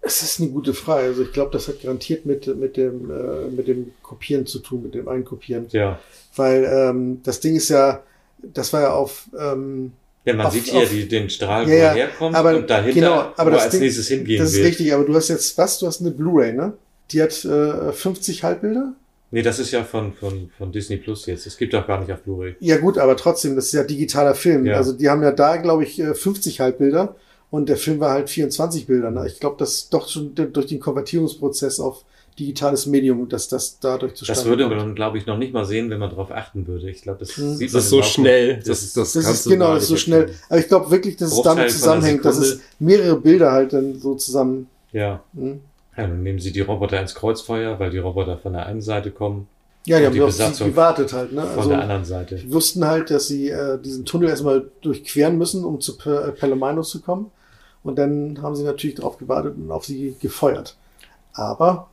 Es ist eine gute Frage. Also ich glaube, das hat garantiert mit, mit, dem, äh, mit dem Kopieren zu tun, mit dem Einkopieren. Ja. Weil ähm, das Ding ist ja, das war ja auf. Ähm, Ja, man auf, sieht hier auf- die, den Strahl, Ja, wo er herkommt aber und dahinter, genau, aber wo das als Ding- nächstes hingehen Das ist wird. richtig, aber du hast jetzt was? Du hast eine Blu-ray, ne? Die hat äh, 50 Halbbilder? Nee, das ist ja von, von, von Disney Plus jetzt. Es gibt auch gar nicht auf Blu-ray. Ja gut, aber trotzdem, das ist ja digitaler Film. Ja. Also die haben ja da, glaube ich, äh, 50 Halbbilder und der Film war halt 24 Bilder. Ne? Ich glaube, das doch schon durch den Konvertierungsprozess auf digitales Medium, dass das dadurch zustande Das würde man, glaube ich, noch nicht mal sehen, wenn man darauf achten würde. Ich glaube, das Mhm. sieht Das man ist so schnell, Das, das- ist das- Das ist genau, das ist so schnell. erkennen. Aber ich glaube wirklich, dass es Bruchteil damit von einer zusammenhängt, dass es mehrere Bilder halt dann so zusammen. ja. Mhm. ja. Dann nehmen sie die Roboter ins Kreuzfeuer, weil die Roboter von der einen Seite kommen. Ja, die haben auf sie gewartet halt. Ne? Von der anderen Seite. Die wussten halt, dass sie äh, diesen Tunnel erstmal durchqueren müssen, um zu Pe- äh, Palomino zu kommen. Und dann haben sie natürlich darauf gewartet und auf sie gefeuert. Aber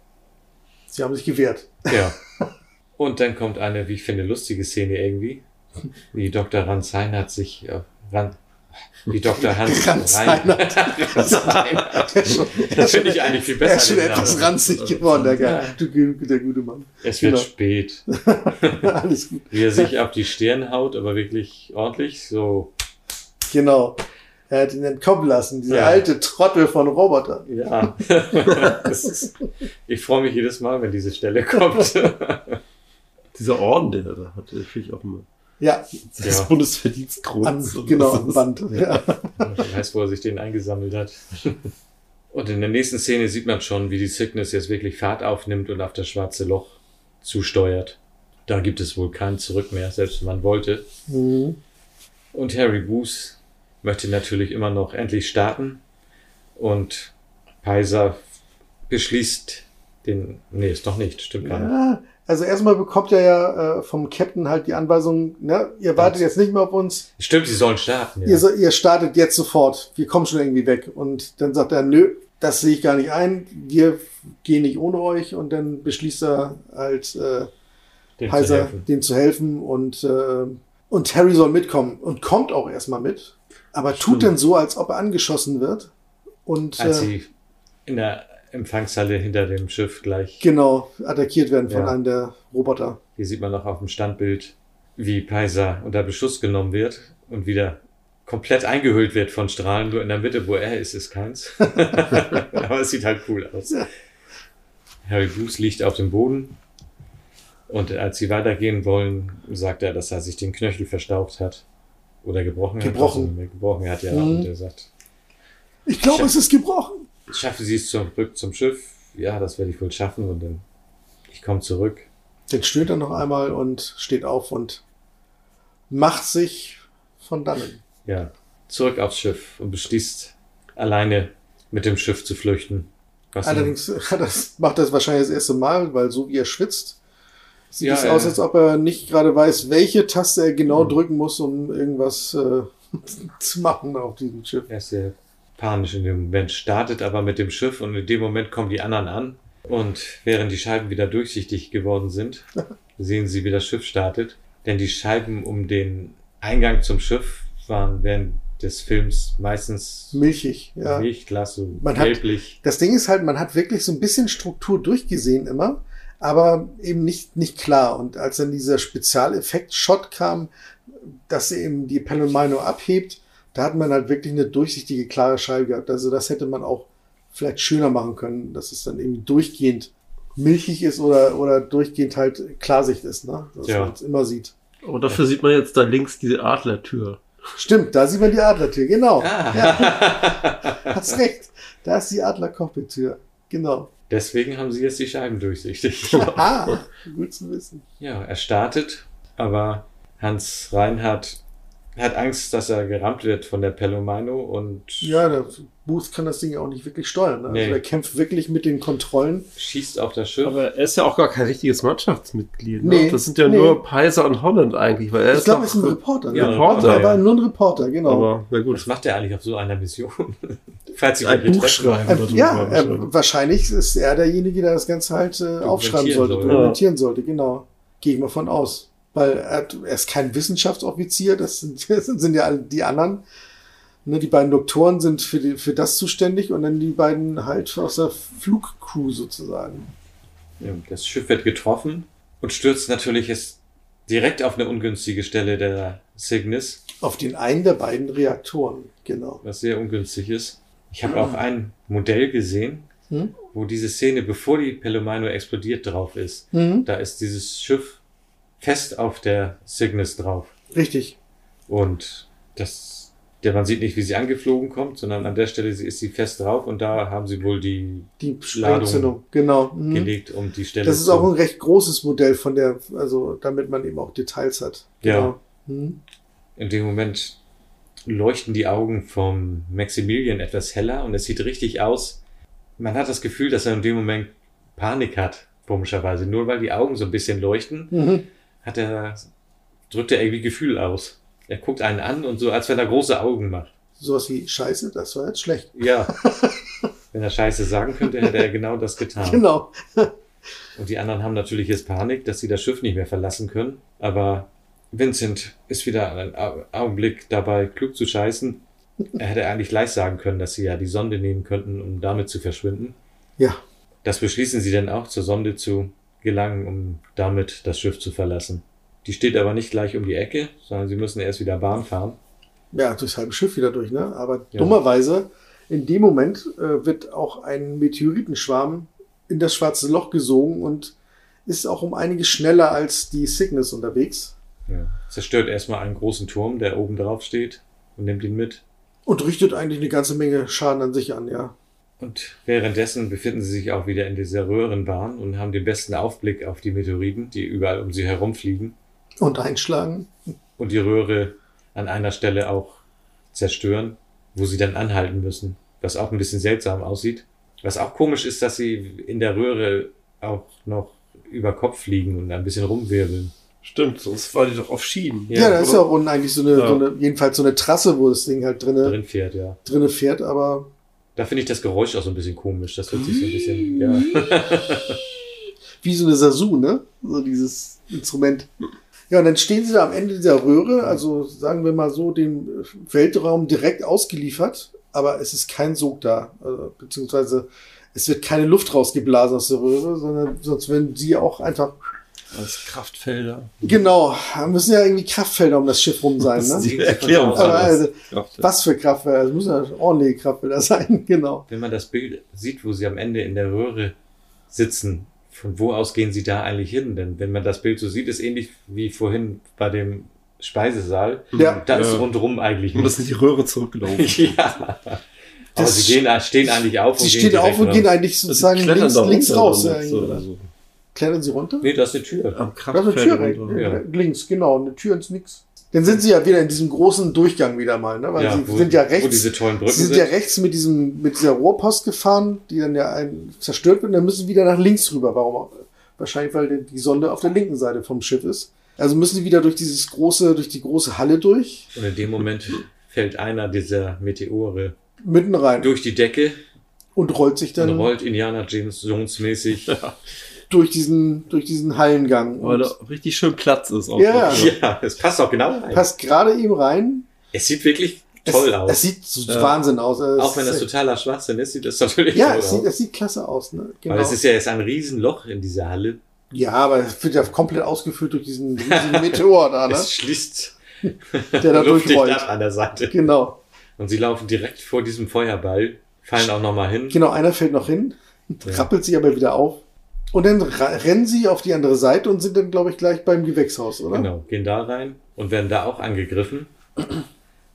sie haben sich gewehrt. Ja. Und dann kommt eine, wie ich finde, lustige Szene irgendwie. Wie Dr. Hans Reinhardt sich äh, ran, wie Dr. Hans, Rein- Reinhardt. Der Das finde ich eigentlich viel besser. Er ist schon etwas ranzig geworden, der, Ja. Du- der gute Mann. Es wird Genau. spät. Alles gut. Wie er sich auf die Stirn haut, aber wirklich ordentlich, so. Genau. Er hat ihn entkommen lassen, dieser Ja. alte Trottel von Roboter. Ja. das ist, ich freue mich jedes Mal, wenn diese Stelle kommt. Dieser Orden, der da hat, finde ich auch immer. Ja. Das Ja. Bundesverdienstkreuz. Genau, am Band. Ja. Ich weiß, wo er sich den eingesammelt hat. Und in der nächsten Szene sieht man schon, wie die Cygnus jetzt wirklich Fahrt aufnimmt und auf das schwarze Loch zusteuert. Da gibt es wohl kein Zurück mehr, selbst wenn man wollte. Mhm. Und Harry Boos möchte natürlich immer noch endlich starten. Und Paiser beschließt den. Nee, ist doch nicht, stimmt gar nicht. Ja, also erstmal bekommt er ja äh, vom Captain halt die Anweisung, ne, ihr wartet jetzt nicht mehr auf uns, Stimmt, sie sollen starten. Ja. ihr, so- ihr startet jetzt sofort, wir kommen schon irgendwie weg. Und dann sagt er, nö, das sehe ich gar nicht ein, wir gehen nicht ohne euch. Und dann beschließt er halt, äh, Dem zu Heiser, helfen. dem zu helfen und, äh, und Harry soll mitkommen und kommt auch erstmal mit, aber tut Stimmt. dann so, als ob er angeschossen wird. Und Als äh, sie in der Empfangshalle hinter dem Schiff gleich genau attackiert werden von Ja. einem der Roboter. Hier sieht man noch auf dem Standbild, wie Paiser unter Beschuss genommen wird und wieder komplett eingehüllt wird von Strahlen. Nur in der Mitte, wo er ist, ist keins. Aber es sieht halt cool aus. Ja. Harry Boos liegt auf dem Boden. Und als sie weitergehen wollen, sagt er, dass er sich den Knöchel verstaucht hat. Oder gebrochen, Gebrochen. hat. Also gebrochen hat, ja. Mhm. Und er sagt, Ich glaube, es ist gebrochen. schaffen Sie es zurück zum Schiff? Ja, das werde ich wohl schaffen. Und dann, ich komme zurück. Den stöhnt er noch einmal und steht auf und macht sich von dannen. Ja, zurück aufs Schiff und beschließt, alleine mit dem Schiff zu flüchten. Was Allerdings das macht er das wahrscheinlich das erste Mal, weil so wie er schwitzt, sieht Ja, es aus, als ob er nicht gerade weiß, welche Taste er genau drücken muss, um irgendwas äh, zu machen auf diesem Schiff. Er ist sehr panisch in dem Moment, startet aber mit dem Schiff und in dem Moment kommen die anderen an. Und während die Scheiben wieder durchsichtig geworden sind, sehen sie, wie das Schiff startet. Denn die Scheiben um den Eingang zum Schiff waren während des Films meistens Milchig, ja. Milchglas, so Man hat, gelblich. das Ding ist halt, man hat wirklich so ein bisschen Struktur durchgesehen immer, aber eben nicht, nicht klar. Und als dann dieser Spezialeffekt-Shot kam, dass eben die Palomino abhebt, da hat man halt wirklich eine durchsichtige, klare Scheibe gehabt. Also das hätte man auch vielleicht schöner machen können, dass es dann eben durchgehend milchig ist oder, oder durchgehend halt Klarsicht ist, ne? Dass Ja. man es immer sieht. Aber dafür sieht man jetzt da links diese Adlertür. Stimmt, da sieht man die Adlertür, genau. Ah. Ja. Hast recht. Da ist die Adler-Cockpit-Tür. Genau. Deswegen haben sie jetzt die Scheiben durchsichtig. Ah, gut zu wissen. Ja, er startet, aber Hans Reinhardt hat Angst, dass er gerammt wird von der Pelomino und Ja, der Booth kann das Ding ja auch nicht wirklich steuern. Ne? Nee. Also er kämpft wirklich mit den Kontrollen. schießt auf das Schiff. Aber er ist ja auch gar kein richtiges Mannschaftsmitglied. Ne? Nee, das sind ja nee. nur Peiser und Holland eigentlich, weil er Ich glaube, er ist ein Reporter. Ja, ne? Reporter. Er war ja. nur ein Reporter, genau. Aber na gut. Was macht er eigentlich auf so einer Mission? Falls Ein Buch schreiben. Darüber ja, wahrscheinlich. äh, wahrscheinlich ist er derjenige, der das Ganze halt äh, aufschreiben sollte, dokumentieren sollte, genau. Gehe ich mal von aus. Weil er, er ist kein Wissenschaftsoffizier, das sind, das sind ja die anderen. Ne, die beiden Doktoren sind für, die, für das zuständig und dann die beiden halt aus der Flugcrew sozusagen. Ja, das Schiff wird getroffen und stürzt natürlich jetzt direkt auf eine ungünstige Stelle der Cygnus, Auf den einen der beiden Reaktoren, genau. was sehr ungünstig ist. Ich habe auch ein Modell gesehen, Hm? wo diese Szene, bevor die Pelomino explodiert, drauf ist. Mhm. Da ist dieses Schiff fest auf der Cygnus drauf. Richtig. Und das, der, man sieht nicht, wie sie angeflogen kommt, sondern an der Stelle ist sie fest drauf und da haben sie wohl die, Die Ladung genau. Mhm. gelegt, um die Stelle Das ist auch ein recht großes Modell von der, also damit man eben auch Details hat. Ja. Genau. Mhm. In dem Moment leuchten die Augen vom Maximilian etwas heller und es sieht richtig aus. Man hat das Gefühl, dass er in dem Moment Panik hat, komischerweise. Nur weil die Augen so ein bisschen leuchten, Mhm. hat er, drückt er irgendwie Gefühl aus. Er guckt einen an und so, als wenn er große Augen macht. Sowas wie Scheiße, das war jetzt schlecht. Ja. wenn er Scheiße sagen könnte, hätte er genau das getan. Genau. Und die anderen haben natürlich jetzt Panik, dass sie das Schiff nicht mehr verlassen können. Aber Vincent ist wieder einen Au- Augenblick dabei, klug zu scheißen. Er hätte eigentlich gleich sagen können, dass sie ja die Sonde nehmen könnten, um damit zu verschwinden. Ja. Das beschließen sie dann auch, zur Sonde zu gelangen, um damit das Schiff zu verlassen. Die steht aber nicht gleich um die Ecke, sondern sie müssen erst wieder Bahn fahren. Ja, durchs halbe Schiff wieder durch, ne? Aber Ja. dummerweise, in dem Moment äh, wird auch ein Meteoritenschwarm in das schwarze Loch gesogen und ist auch um einiges schneller als die Cygnus unterwegs Ja. Zerstört erstmal einen großen Turm, der oben drauf steht und nimmt ihn mit. und richtet eigentlich eine ganze Menge Schaden an sich an, ja. Und währenddessen befinden sie sich auch wieder in dieser Röhrenbahn und haben den besten Aufblick auf die Meteoriten, die überall um sie herumfliegen Und einschlagen. und die Röhre an einer Stelle auch zerstören, wo sie dann anhalten müssen, was auch ein bisschen seltsam aussieht. Was auch komisch ist, dass sie in der Röhre auch noch über Kopf fliegen und ein bisschen rumwirbeln. Stimmt, sonst war die doch auf Schienen. Ja, da ist ja auch unten eigentlich so eine, Ja. so eine, jedenfalls so eine Trasse, wo das Ding halt drinne, Drin fährt, ja. drinne fährt, aber Da finde ich das Geräusch auch so ein bisschen komisch. Das hört sich so ein bisschen, ja. wie so eine Sasu, ne? So dieses Instrument. Ja, und dann stehen sie da am Ende dieser Röhre, also sagen wir mal so, dem Weltraum direkt ausgeliefert, aber es ist kein Sog da, also, beziehungsweise es wird keine Luft rausgeblasen aus der Röhre, sondern sonst werden sie auch einfach, Als Kraftfelder. genau, da müssen ja irgendwie Kraftfelder um das Schiff rum sein, Das ist ne? die Erklärung. Aber also, was für Kraftfelder? Es müssen ja ordentliche Kraftfelder sein, genau. Wenn man das Bild sieht, wo sie am Ende in der Röhre sitzen, von wo aus gehen sie da eigentlich hin? Denn wenn man das Bild so sieht, ist ähnlich wie vorhin bei dem Speisesaal. Ja. Da ist Ja. rundrum eigentlich Und das ist die Röhre zurückgelaufen. ja. Aber Das- sie gehen, stehen eigentlich auf Sie und stehen gehen auf direkt und gehen eigentlich Also sozusagen klettern links, runter links raus. Ja, so oder so. Klettern sie runter? Nee, das ist eine Tür. Am Da ist eine Tür rechts, Ja. links, genau, eine Tür ins Nix. Dann sind sie ja wieder in diesem großen Durchgang wieder mal, ne? Weil Ja, sie wo- sind ja rechts. diese tollen Brücken sie sind, sind. ja rechts mit diesem, mit dieser Rohrpost gefahren, die dann ja ein, zerstört wird, und dann müssen sie wieder nach links rüber. Warum auch? Wahrscheinlich, weil die- Sonde auf der linken Seite vom Schiff ist. Also müssen sie wieder durch dieses große, durch die große Halle durch, Und in dem Moment fällt einer dieser Meteore mitten rein durch die Decke und rollt sich und dann rollt Indiana James Jones mäßig. durch diesen, durch diesen Hallengang. Weil da richtig schön Platz ist. Auch Ja. Ja, es passt auch genau rein. passt gerade ihm rein. Es sieht wirklich toll es, aus. Es sieht so Ja. Wahnsinn aus. Es auch wenn das totaler Schwachsinn ist, sieht das natürlich Ja, toll es sieht, aus. es sieht klasse aus. Ne? Genau. Weil es ist ja jetzt ein Riesenloch in dieser Halle. Ja, aber es wird ja komplett ausgefüllt durch diesen riesigen Meteor da, ne? Es schließt Der da durchrollt. ab an der Seite. Genau. Und sie laufen direkt vor diesem Feuerball, fallen auch nochmal hin. Genau, einer fällt noch hin, Ja. rappelt sich aber wieder auf. Und dann rennen sie auf die andere Seite und sind dann, glaube ich, gleich beim Gewächshaus, oder? Genau, gehen da rein und werden da auch angegriffen.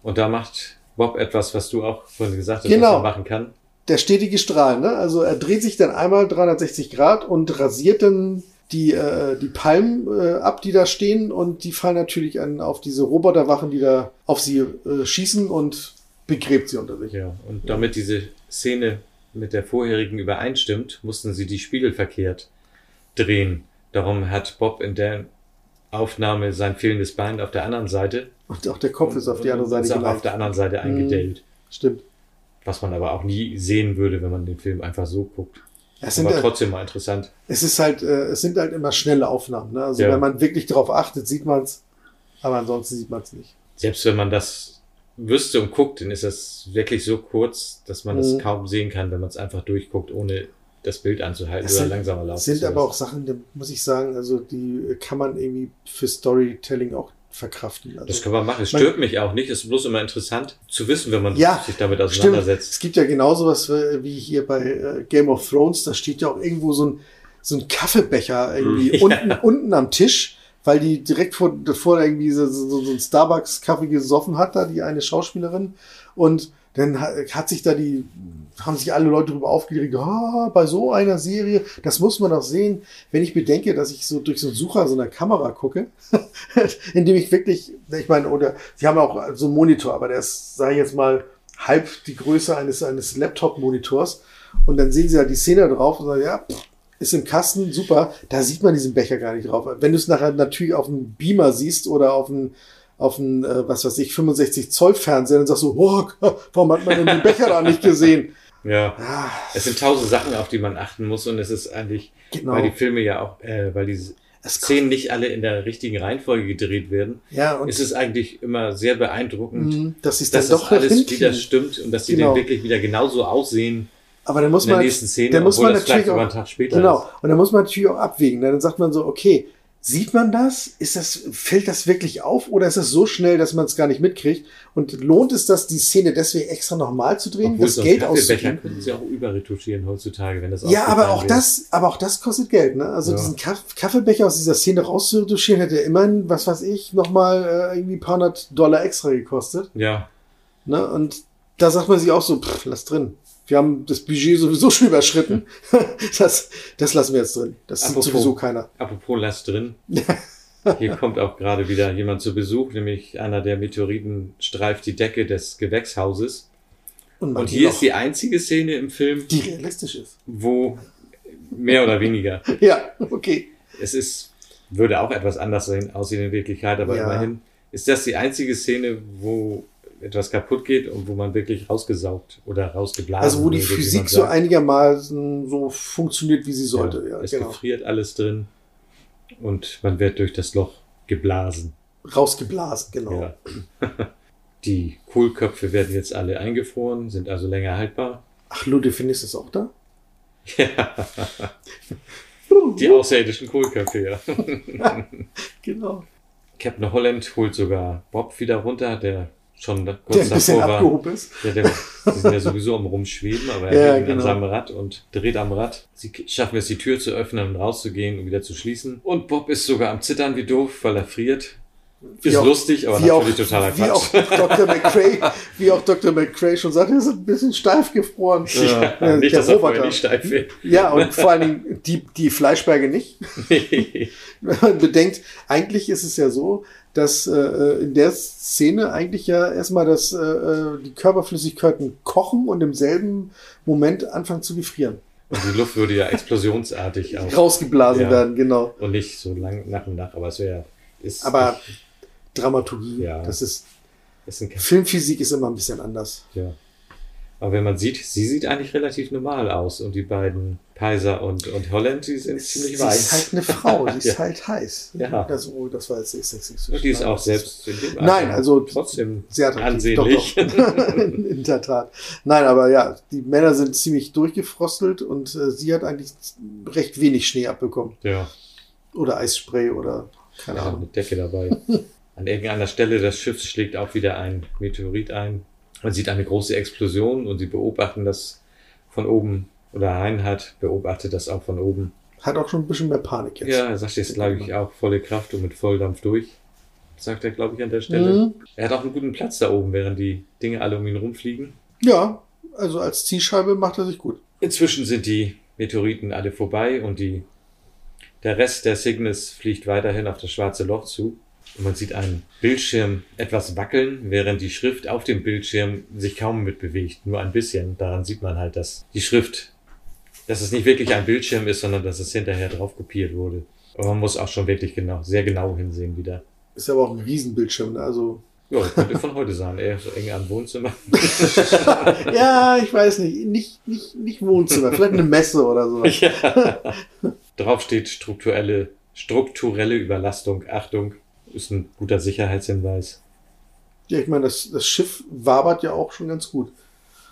Und da macht Bob etwas, was du auch vorhin gesagt hast, Genau. was er machen kann. Der stetige Strahl, ne? Also er dreht sich dann einmal 360 Grad und rasiert dann die, äh, die Palmen äh, ab, die da stehen und die fallen natürlich an, auf diese Roboterwachen, die da auf sie äh, schießen und begräbt sie unter sich. Ja, und damit diese Szene mit der vorherigen übereinstimmt, mussten sie die Spiegel verkehrt drehen. Darum hat Bob in der Aufnahme sein fehlendes Bein auf der anderen Seite. Und auch der Kopf ist auf die andere Seite ist auch auf der anderen Seite eingedellt. Stimmt. Was man aber auch nie sehen würde, wenn man den Film einfach so guckt. Es sind, aber äh, trotzdem mal interessant. es ist halt, äh, es sind halt immer schnelle Aufnahmen. Ne? Also Ja. wenn man wirklich darauf achtet, sieht man es, aber ansonsten sieht man es nicht. Selbst wenn man das wüsste und guckt, dann ist das wirklich so kurz, dass man es Mhm. kaum sehen kann, wenn man es einfach durchguckt, ohne das Bild anzuhalten Es oder sind, langsamer laufen sind aber auch Sachen, da muss ich sagen, also die kann man irgendwie für Storytelling auch verkraften. Also, Das kann man machen. Es man- stört mich auch nicht. Es ist bloß immer interessant zu wissen, wenn man Ja, sich damit Stimmt. auseinandersetzt. Es gibt ja genauso was wie hier bei äh, Game of Thrones, da steht ja auch irgendwo so ein, so ein Kaffeebecher irgendwie Ja. unten, unten am Tisch, weil die direkt vor, davor irgendwie so, so, so ein Starbucks-Kaffee gesoffen hat, da die eine Schauspielerin. Und dann ha- hat sich da die, haben sich alle Leute darüber aufgeregt, ah, bei so einer Serie, das muss man doch sehen, wenn ich bedenke, dass ich so durch so einen Sucher so einer Kamera gucke, indem ich wirklich, ich meine, oder sie haben auch so einen Monitor, aber der ist, sage ich jetzt mal, halb die Größe eines, eines Laptop-Monitors. Und dann sehen sie halt die Szene drauf und sagen, ja, pff, ist im Kasten, super, da sieht man diesen Becher gar nicht drauf. Wenn du es nachher natürlich auf einem Beamer siehst oder auf einem auf einen, äh, was weiß ich, 65 Zoll Fernseher, dann sagst du, oh, warum hat man denn den Becher da nicht gesehen? Ja. Ah. Es sind tausend Sachen, auf die man achten muss und es ist eigentlich, Genau. weil die Filme ja auch, äh, weil die Szenen nicht alle in der richtigen Reihenfolge gedreht werden, Ja, und- ist es eigentlich immer sehr beeindruckend, Mhm, dass dass das doch alles hinkriegen. wieder stimmt und dass die Genau. dann wirklich wieder genauso aussehen. Aber dann muss in der man, nächsten Szene, dann muss man das natürlich auch, sogar einen Tag später genau. ist. Und dann muss man natürlich auch abwägen. Dann sagt man so, okay, sieht man das? Ist das, fällt das wirklich auf oder ist es so schnell, dass man es gar nicht mitkriegt? Und lohnt es das, die Szene deswegen extra nochmal zu drehen, Obwohl das Geld auszugeben? können sie auch überretuschieren heutzutage, wenn das Ja, aber auch wird. das, aber auch das kostet Geld, ne? Also Ja. diesen Kaff Kaffeebecher aus dieser Szene rauszuretuschieren, hätte immerhin, was weiß ich, nochmal äh, irgendwie ein paar hundert Dollar extra gekostet. Ja. Ne? Und da sagt man sich auch so, pff, lass drin. Wir haben das Budget sowieso schon überschritten. das, das lassen wir jetzt drin. Das sieht Apropos- sowieso keiner. Apropos lass drin. Hier kommt auch gerade wieder jemand zu Besuch, nämlich einer der Meteoriten streift die Decke des Gewächshauses. Und Und hier ist die einzige Szene im Film, Die realistisch ist. wo mehr oder weniger. Ja, okay. Es ist, würde auch etwas anders sehen, aussehen in Wirklichkeit, aber Ja. immerhin ist das die einzige Szene, wo etwas kaputt geht und wo man wirklich rausgesaugt oder rausgeblasen Also wo die man Physik so einigermaßen so funktioniert, wie sie sollte. Ja, es genau. gefriert alles drin und man wird durch das Loch geblasen. Rausgeblasen, genau. Ja. Die Kohlköpfe werden jetzt alle eingefroren, sind also länger haltbar. Ach, Ludefinis ist auch da? Ja. Die außerirdischen Kohlköpfe, ja. Genau. Captain Holland holt sogar Bob wieder runter, der schon kurz Der ein bisschen davor war. abgehoben ist. Der, der, die sind ja sowieso am Rumschweben, aber er Ja, genau. an seinem Rad und dreht am Rad. Sie schaffen es, die Tür zu öffnen und rauszugehen und wieder zu schließen. Und Bob ist sogar am Zittern wie doof, weil er friert. Ist lustig, aber natürlich auch, totaler wie auch Dr. McCray, wie auch Dr. McCray schon sagte, ist ein bisschen steif gefroren. Ja, Äh, nicht, der er Roboter. nicht steif wird. Ja, und vor allen Dingen die, die Fleischberge nicht. Wenn man bedenkt, eigentlich ist es ja so, dass äh, in der Szene eigentlich ja erstmal das, äh, äh, die Körperflüssigkeiten kochen und im selben Moment anfangen zu gefrieren. Und die Luft würde ja explosionsartig auch Rausgeblasen werden, genau. Und nicht so lang nach und nach, aber es wäre. ist- Aber Dramaturgie, Ja. das ist, ist Filmphysik ist immer ein bisschen anders. Ja. Aber wenn man sieht, sie sieht eigentlich relativ normal aus und die beiden Kaiser und, und Holland, die sind ziemlich Sie weiß. ist halt eine Frau, sie ist Ja. halt heiß. Ja. Das, oh, das war jetzt sehr sexistisch. Und die ist auch selbst Nein, also trotzdem sehr attraktiv. ansehnlich. Doch, doch. in, in der Tat. Nein, aber ja, die Männer sind ziemlich durchgefrostelt und äh, sie hat eigentlich recht wenig Schnee abbekommen. Ja. Oder Eisspray oder keine Ja, Ahnung. eine Decke dabei. An irgendeiner Stelle des Schiffs schlägt auch wieder ein Meteorit ein. Man sieht eine große Explosion und sie beobachten das von oben. Oder Reinhard beobachtet das auch von oben. Hat auch schon ein bisschen mehr Panik jetzt. Ja, er sagt jetzt, glaube ich, auch volle Kraft und mit Volldampf durch. Sagt er, glaube ich, an der Stelle. Mhm. Er hat auch einen guten Platz da oben, während die Dinge alle um ihn rumfliegen. Ja, also als Zielscheibe macht er sich gut. Inzwischen sind die Meteoriten alle vorbei und die, der Rest der Cygnus fliegt weiterhin auf das schwarze Loch zu. Und man sieht einen Bildschirm etwas wackeln, während die Schrift auf dem Bildschirm sich kaum mitbewegt. Nur ein bisschen. Daran sieht man halt, dass die Schrift, dass es nicht wirklich ein Bildschirm ist, sondern dass es hinterher drauf kopiert wurde. Aber man muss auch schon wirklich genau, sehr genau hinsehen wieder. Ist aber auch ein Riesenbildschirm, ne? also. Ja, könnte von heute sein. Eher so eng am Wohnzimmer. ja, ich weiß nicht, nicht, nicht, nicht Wohnzimmer, vielleicht eine Messe oder so. Ja. Drauf steht strukturelle, strukturelle Überlastung. Achtung, ist ein guter Sicherheitshinweis. Ja, ich meine, das, das Schiff wabert ja auch schon ganz gut.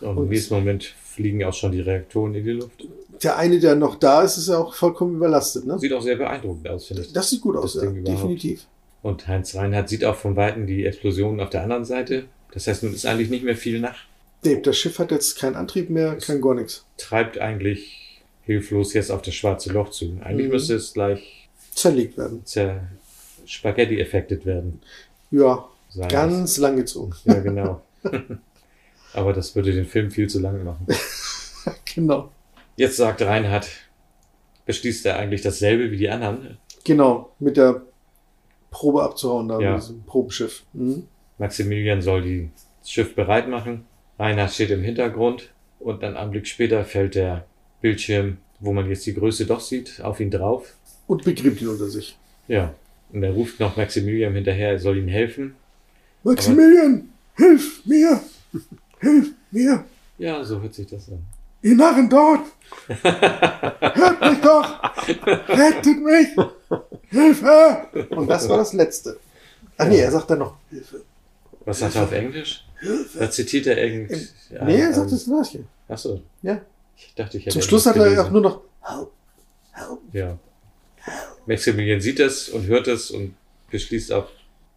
Und im nächsten Moment fliegen auch schon die Reaktoren in die Luft. Der eine, der noch da ist, ist ja auch vollkommen überlastet, ne? Sieht auch sehr beeindruckend aus, finde ich. Das sieht gut aus, ja, definitiv. Und Heinz Reinhardt sieht auch von Weitem die Explosionen auf der anderen Seite. Das heißt, nun ist eigentlich nicht mehr viel nach. Nee, das Schiff hat jetzt keinen Antrieb mehr, kein gar nichts. Treibt eigentlich hilflos jetzt auf das schwarze Loch zu. Eigentlich Mhm. müsste es gleich Zerlegt werden. zer Spaghetti-effektet werden. Ja, Sei ganz lang gezogen. Ja, genau. Aber das würde den Film viel zu lang machen. Genau. Jetzt sagt Reinhard, beschließt er eigentlich dasselbe wie die anderen. Genau, mit der Probe abzuhauen da, Ja. mit diesem Probenschiff. Mhm. Maximilian soll die, das Schiff bereit machen. Reinhard steht im Hintergrund und dann einen Blick später fällt der Bildschirm, wo man jetzt die Größe doch sieht, auf ihn drauf. Und begräbt ihn unter sich. Ja. Und er ruft noch Maximilian hinterher, er soll ihm helfen. Maximilian, hilf mir! Hilf mir! Ja, so hört sich das an. Ihr Narren dort! Hört mich doch! Rettet mich! Hilfe! Und das war das Letzte. Ach nee, er sagt dann noch Hilfe. Was sagt er auf Englisch? Da zitiert er irgend. Nee, er sagt das Gleiche. Achso. Ja. Ich dachte, ich hätte Zum Schluss hat irgendwas er auch gelesen. nur noch Help, help. Ja. Maximilian sieht es und hört es und beschließt auch,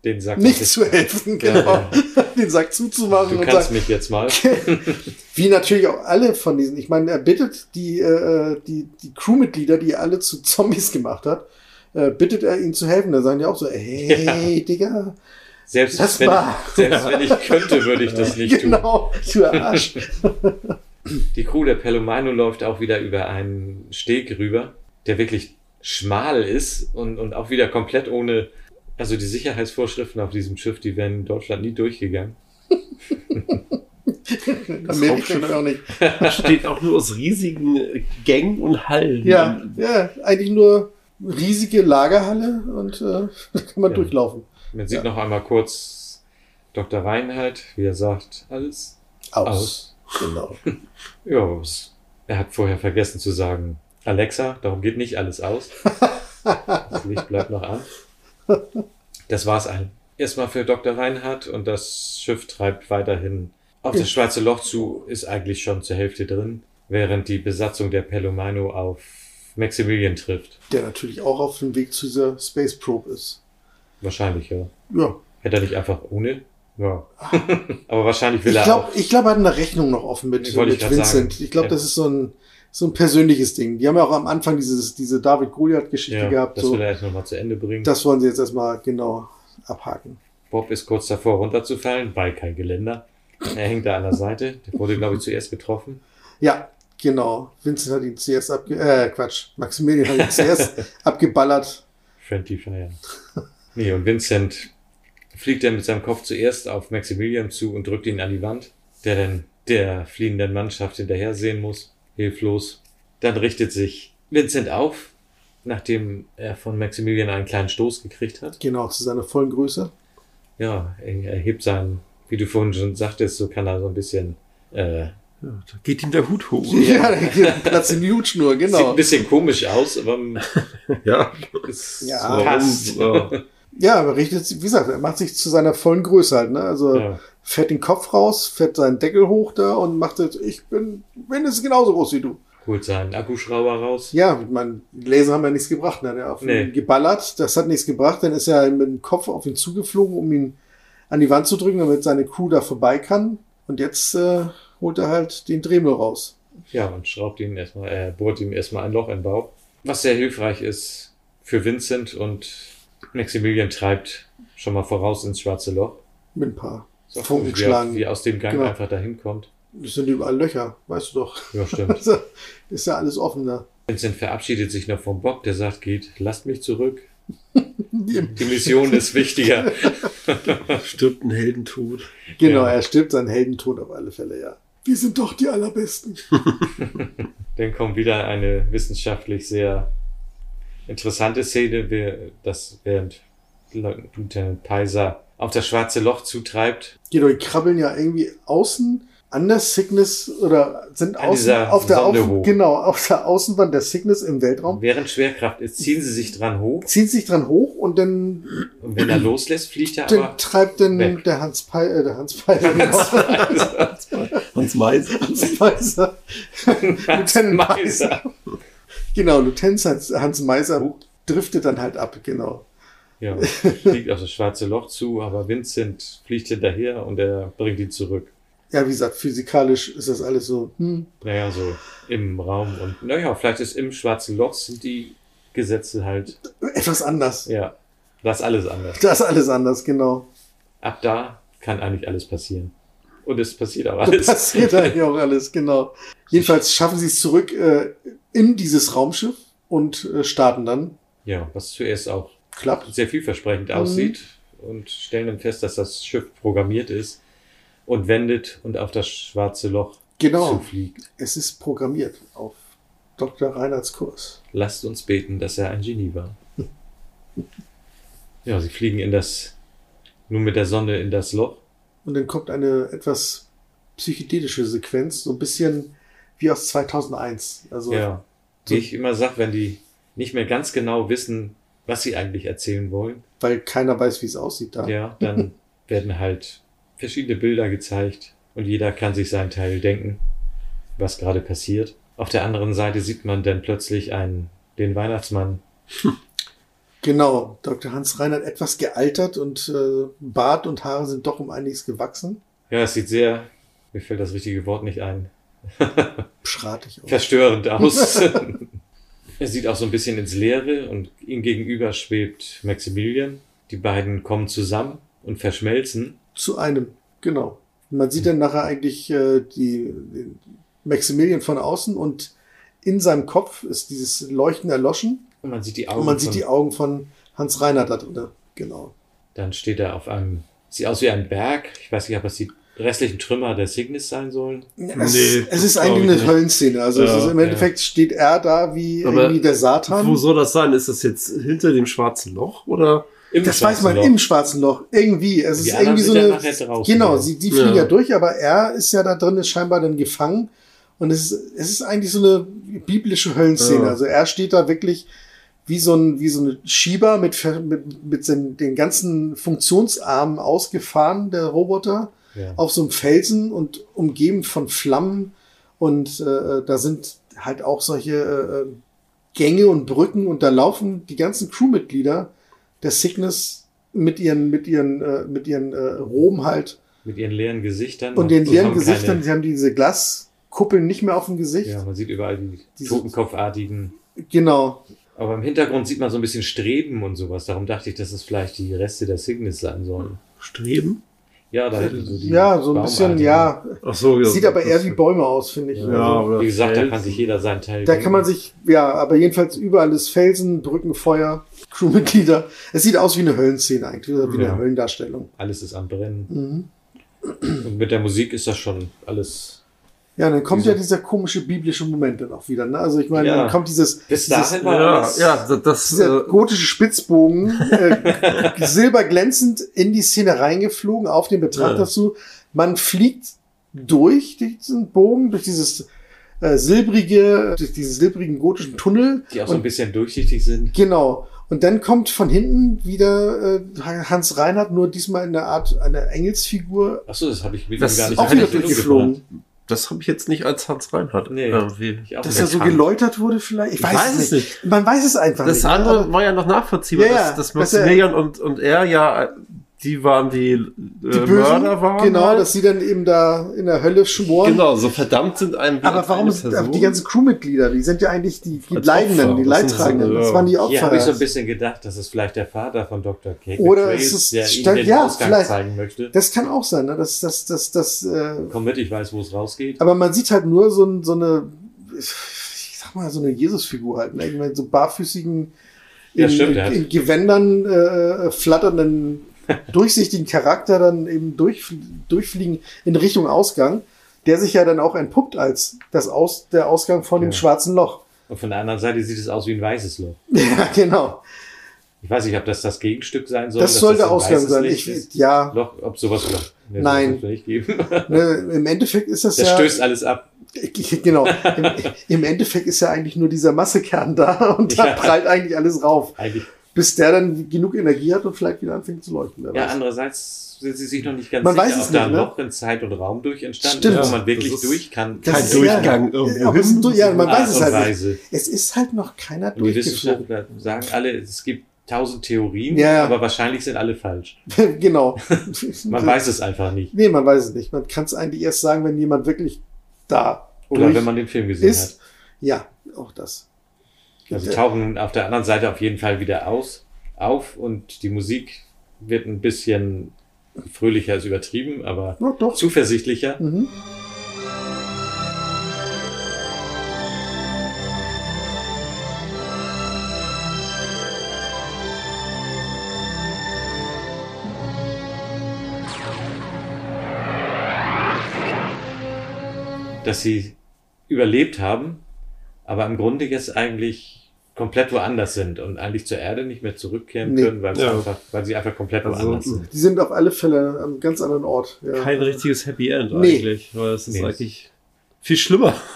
den Sack Nicht zu helfen, Ja, genau. ja. Den Sack zuzumachen Du und kannst sagt, mich jetzt mal. Wie natürlich auch alle von diesen. Ich meine, er bittet die, äh, die, die Crewmitglieder, die er alle zu Zombies gemacht hat, äh, bittet er ihnen zu helfen. Da sagen die auch so, hey, Digga. Selbst, Das wenn, war- ich, selbst wenn ich könnte, würde ich das nicht tun. Genau, du Arsch. Die Crew der Pelomino läuft auch wieder über einen Steg rüber, der wirklich schmal ist und, und auch wieder komplett ohne, also die Sicherheitsvorschriften auf diesem Schiff, die wären in Deutschland nie durchgegangen. Das Amerika doch auch nicht. Besteht auch nur aus riesigen Gängen und Hallen. Ja, ja, eigentlich nur riesige Lagerhalle und äh, da kann man Ja. durchlaufen. Man sieht Ja. noch einmal kurz Dr. Reinhardt, wie er sagt, alles Aus. Genau. Ja, was- er hat vorher vergessen zu sagen, Alexa, darum geht nicht alles aus. Das Licht bleibt noch an. Das war's ein. Erstmal für Dr. Reinhardt und das Schiff treibt weiterhin auf das schwarze Loch zu, ist eigentlich schon zur Hälfte drin, während die Besatzung der Pelomino auf Maximilian trifft. Der natürlich auch auf dem Weg zu dieser Space Probe ist. Wahrscheinlich, ja. Ja. Hätte er nicht einfach ohne? Ja. Aber wahrscheinlich will Ich er glaube, auch. ich glaub, er hat eine Rechnung noch offen mit, ich mit grad Vincent. sagen. Ich glaube, das ist so ein, so ein persönliches Ding. Die haben ja auch am Anfang dieses, diese David-Goliath-Geschichte Ja, gehabt. das So. will er erst nochmal zu Ende bringen. Das wollen sie jetzt erstmal, genau. abhaken. Bob ist kurz davor runterzufallen, weil kein Geländer. Er hängt da an der Seite. Der wurde, glaube ich, zuerst getroffen. Ja, genau. Vincent hat ihn zuerst abge... Äh, Quatsch. Maximilian hat ihn zuerst abgeballert. Friendly Fire. Nee, und Vincent fliegt dann mit seinem Kopf zuerst auf Maximilian zu und drückt ihn an die Wand, der dann der fliehenden Mannschaft hinterher sehen muss, hilflos. Dann richtet sich Vincent auf, nachdem er von Maximilian einen kleinen Stoß gekriegt hat. Genau, zu seiner vollen Größe. Ja, er hebt seinen, wie du vorhin schon sagtest, so kann er so ein bisschen, äh, Ja, da geht ihm der Hut hoch. Ja, da geht Platz in die Hutschnur, sieht genau. ein bisschen komisch aus, aber Ja. es Ja. passt. Warum? Ja, aber richtet sich, wie gesagt, er macht sich zu seiner vollen Größe halt, ne? Also Ja. fährt den Kopf raus, fährt seinen Deckel hoch da und macht jetzt, ich bin mindestens genauso groß wie du. Holt seinen Akkuschrauber raus. Ja, ich meine, Laser haben ja nichts gebracht, ne? Der hat auf Nee. ihn geballert, das hat nichts gebracht, dann ist er mit dem Kopf auf ihn zugeflogen, um ihn an die Wand zu drücken, damit seine Crew da vorbei kann. Und jetzt äh, holt er halt den Dremel raus. Ja, und schraubt ihn erstmal, er bohrt ihm erstmal ein Loch in den Bauch. Was sehr hilfreich ist für Vincent und Maximilian treibt schon mal voraus ins schwarze Loch. Mit ein paar Ist auch Funken gut, wie, wie aus dem Gang Genau. einfach dahin kommt. Das sind überall Löcher, weißt du doch. Ja, stimmt. Also, ist ja alles offen da. Vincent verabschiedet sich noch vom Bob, der sagt, geht, lasst mich zurück. Die- Die Mission ist wichtiger. Stirbt ein Heldentod. Genau, Ja. er stirbt seinen Heldentod auf alle Fälle, ja. Wir sind doch die Allerbesten. Dann kommt wieder eine wissenschaftlich sehr interessante Szene, wer- dass während Lieutenant Peiser auf das schwarze Loch zutreibt, Genau, die krabbeln ja irgendwie außen an der Cygnus oder sind An außen auf der, auf, hoch. genau, auf der Außenwand der Cygnus im Weltraum. während Schwerkraft ist, ziehen sie sich dran hoch Zieht sich dran hoch und dann, und wenn er loslässt, fliegt er dann aber treibt dann weg. der Hans Pe äh, der Hans Peiser, genau. Hans Meiser. Hans Peiser. Lieutenant Meiser. Genau, Lieutenant Hans, Hans Meiser driftet dann halt ab, genau. Ja, fliegt auf das schwarze Loch zu, aber Vincent fliegt hinterher und er bringt ihn zurück. Ja, wie gesagt, physikalisch ist das alles so, hm, Naja, so im Raum und naja, vielleicht ist im schwarzen Loch sind die Gesetze halt, etwas anders. ja, das ist alles anders. Das ist alles anders, genau. Ab da kann eigentlich alles passieren. Und es passiert auch alles. passiert eigentlich auch alles, genau. Jedenfalls schaffen sie es zurück äh, in dieses Raumschiff und äh, starten dann. Ja, was zuerst auch Klappt. sehr vielversprechend Mhm. aussieht und stellen dann fest, dass das Schiff programmiert ist und wendet und auf das schwarze Loch Genau. zufliegt. Es ist programmiert auf Dr. Reinhards Kurs. Lasst uns beten, dass er ein Genie war. Ja, sie fliegen in das, nun mit der Sonne in das Loch. Und dann kommt eine etwas psychedelische Sequenz, so ein bisschen wie aus 2001. Also Ja, wie ich immer sag, wenn die nicht mehr ganz genau wissen, was sie eigentlich erzählen wollen, weil keiner weiß, wie es aussieht da. ja, dann werden halt verschiedene Bilder gezeigt und jeder kann sich seinen Teil denken, was gerade passiert. Auf der anderen Seite sieht man dann plötzlich einen, den Weihnachtsmann. Genau, Dr. Hans Reinhardt etwas gealtert und äh, Bart und Haare sind doch um einiges gewachsen. Ja, es sieht sehr, mir fällt das richtige Wort nicht ein, Schratig aus. verstörend aus. er sieht auch so ein bisschen ins Leere und ihm gegenüber schwebt Maximilian. Die beiden kommen zusammen und verschmelzen. Zu einem, genau. Man sieht dann nachher eigentlich äh, die, den Maximilian von außen und in seinem Kopf ist dieses Leuchten erloschen Und man sieht die Augen. und man sieht von- die Augen von Hans Reinhardt da drin. Genau. Dann steht er auf einem, sieht aus wie ein Berg. Ich weiß nicht, ob es die restlichen Trümmer der Cygnus sein sollen. Es, Nee, es ist eigentlich ich eine. Höllenszene. Also es Ja, ist, im ja. Endeffekt steht er da wie Aber irgendwie der Satan. Wo soll das sein? Ist das jetzt hinter dem schwarzen Loch oder? Im Das weiß man Loch. im schwarzen Loch. Irgendwie. Es Die ist irgendwie so ja eine. draußen, genau, ja. sie, die fliegen ja. Ja. durch, aber er ist ja da drin, ist scheinbar dann gefangen. Und es ist, es ist eigentlich so eine biblische Höllenszene. Ja. Also er steht da wirklich wie so ein, wie so ein Schieber mit, mit, mit den, den ganzen Funktionsarmen ausgefahren, der Roboter, Ja. auf so einem Felsen und umgeben von Flammen. Und äh, da sind halt auch solche äh, Gänge und Brücken und da laufen die ganzen Crewmitglieder der Cygnus mit ihren, mit ihren, äh, mit ihren äh, Roben halt Mit ihren leeren Gesichtern. und den leeren Gesichtern, Keine, sie haben diese Glaskuppeln nicht mehr auf dem Gesicht. ja, man sieht überall die Diese- totenkopfartigen. Genau. Aber im Hintergrund sieht man so ein bisschen Streben und sowas. Darum dachte ich, dass es vielleicht die Reste der Cygnus sein sollen. Streben? Ja, da hätte so die Ja, so ein bisschen, ja. Ach so, ja, Sieht aber eher wie Bäume aus, finde ich. Ja, Also, Wie gesagt, da Felsen. kann sich jeder seinen Teil da denken. kann man sich, ja, aber jedenfalls überall ist Felsen, Brücken, Feuer, Crewmitglieder. Es sieht aus wie eine Höllenszene eigentlich, oder wie Ja. eine Höllendarstellung. Alles ist am Brennen. Mhm. Und mit der Musik ist das schon alles. Ja, dann kommt Wieso? ja dieser komische biblische Moment dann auch wieder. Ne? Also ich meine, Ja. dann kommt dieses, Bis dieses dahin war Ja, alles. ja, das, das dieser äh, gotische Spitzbogen, äh, silberglänzend in die Szene reingeflogen, auf den Betrachter Ja. zu. Man fliegt durch diesen Bogen, durch dieses äh, silbrige, durch diesen silbrigen gotischen Tunnel. Die auch so ein bisschen durchsichtig sind. Genau. Und dann kommt von hinten wieder äh, Hans Reinhardt, nur diesmal in einer Art einer Engelsfigur. Achso, das habe ich mir Das gar nicht auch wieder durchgeflogen. Das habe ich jetzt nicht als Hans Reinhardt Nee. irgendwie. Ich Dass er so geläutert wurde vielleicht? Ich weiß, es nicht. Man weiß es einfach Das nicht. andere Aber war ja noch nachvollziehbar, Ja, dass, dass dass er- Maximilian und, und er ja, die waren die, äh, die Bösen, Mörder waren. genau, halt. dass sie dann eben da in der Hölle schmoren. Genau, so verdammt sind einem Aber warum eine ist, Person. die ganzen Crewmitglieder, die sind ja eigentlich die, die Leidenden, Opfer. die Das sind so- Leidtragenden. Das waren die Hier Opfer. habe ich so ein bisschen gedacht, dass es vielleicht der Vater von Dr. Cake Oder es ist- der ihm stand- den ja, Ausgang vielleicht. zeigen möchte. das kann auch sein, ne? Das, das, das, das, äh, Komm mit, ich weiß, wo es rausgeht. aber man sieht halt nur so, so eine, ich sag mal, so eine Jesusfigur halt, ne? So barfüßigen, in, Ja, stimmt, hat- in Gewändern äh, flatternden, durchsichtigen Charakter dann eben durch, durchfliegen in Richtung Ausgang, der sich ja dann auch entpuppt als das Aus, der Ausgang von dem Ja. schwarzen Loch. Und von der anderen Seite sieht es aus wie ein weißes Loch. Ja, genau. Ich weiß nicht, ob das das Gegenstück sein soll. Das soll der Ausgang sein. Licht Ich, ja, Loch, ob sowas noch. Nee, Nein. ne, im Endeffekt ist das, Das ja. stößt alles ab. Genau. Im, Im Endeffekt ist ja eigentlich nur dieser Massekern da und da Ja. prallt eigentlich alles rauf. Eigentlich. Bis der dann genug Energie hat und vielleicht wieder anfängt zu leuchten. Ja, weiß. andererseits sind sie sich noch nicht ganz Man sicher, weiß es ob da nicht, ein ne? Loch in Zeit und Raum durch entstanden Stimmt. ist, wo man wirklich Das ist durch kann. Kein ist Durchgang Ja, irgendwo ja, man Art weiß es halt Weise. nicht. Es ist halt noch keiner Und die durchgeflogen. Wissenschaftler sagen alle, es gibt tausend Theorien, Ja. aber wahrscheinlich sind alle falsch. genau. Man weiß es einfach nicht. Nee, man weiß es nicht. Man kann es eigentlich erst sagen, wenn jemand wirklich da Oder durch wenn man den Film gesehen ist. hat. Ja, auch das. Also tauchen auf der anderen Seite auf jeden Fall wieder aus, auf und die Musik wird ein bisschen fröhlicher ist übertrieben, aber Ja, doch. zuversichtlicher. Mhm. dass sie überlebt haben, aber im Grunde jetzt eigentlich komplett woanders sind und eigentlich zur Erde nicht mehr zurückkehren Nee. können, weil, Ja. einfach, weil sie einfach komplett Also, woanders sind. Die sind auf alle Fälle einem ganz anderen Ort. Ja. Kein richtiges Happy End Nee. eigentlich, weil es ist Nee. eigentlich viel schlimmer.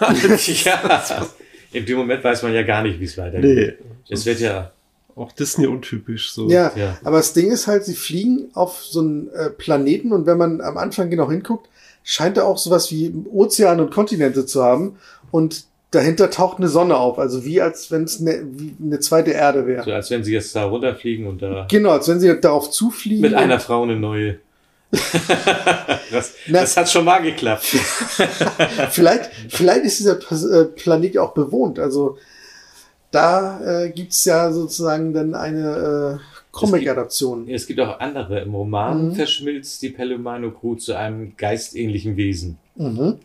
ja, in dem Moment weiß man ja gar nicht, wie es weitergeht. nee. Es wird ja, Auch Disney untypisch so. Ja, Ja. aber das Ding ist halt, sie fliegen auf so einen äh, Planeten und wenn man am Anfang genau hinguckt, scheint er auch sowas wie Ozeane und Kontinente zu haben und dahinter taucht eine Sonne auf, also wie als wenn es eine, eine zweite Erde wäre. so als wenn sie jetzt da runterfliegen und da Genau, als wenn sie darauf zufliegen. mit einer Frau eine neue. das, Na- das hat schon mal geklappt. vielleicht, vielleicht ist dieser äh, Planet ja auch bewohnt. Also da äh, gibt's ja sozusagen dann eine äh, Comic-Adaption. Es gibt auch andere. Im Roman Mhm. verschmilzt die Pelomano Crew zu einem geistähnlichen Wesen. Mhm.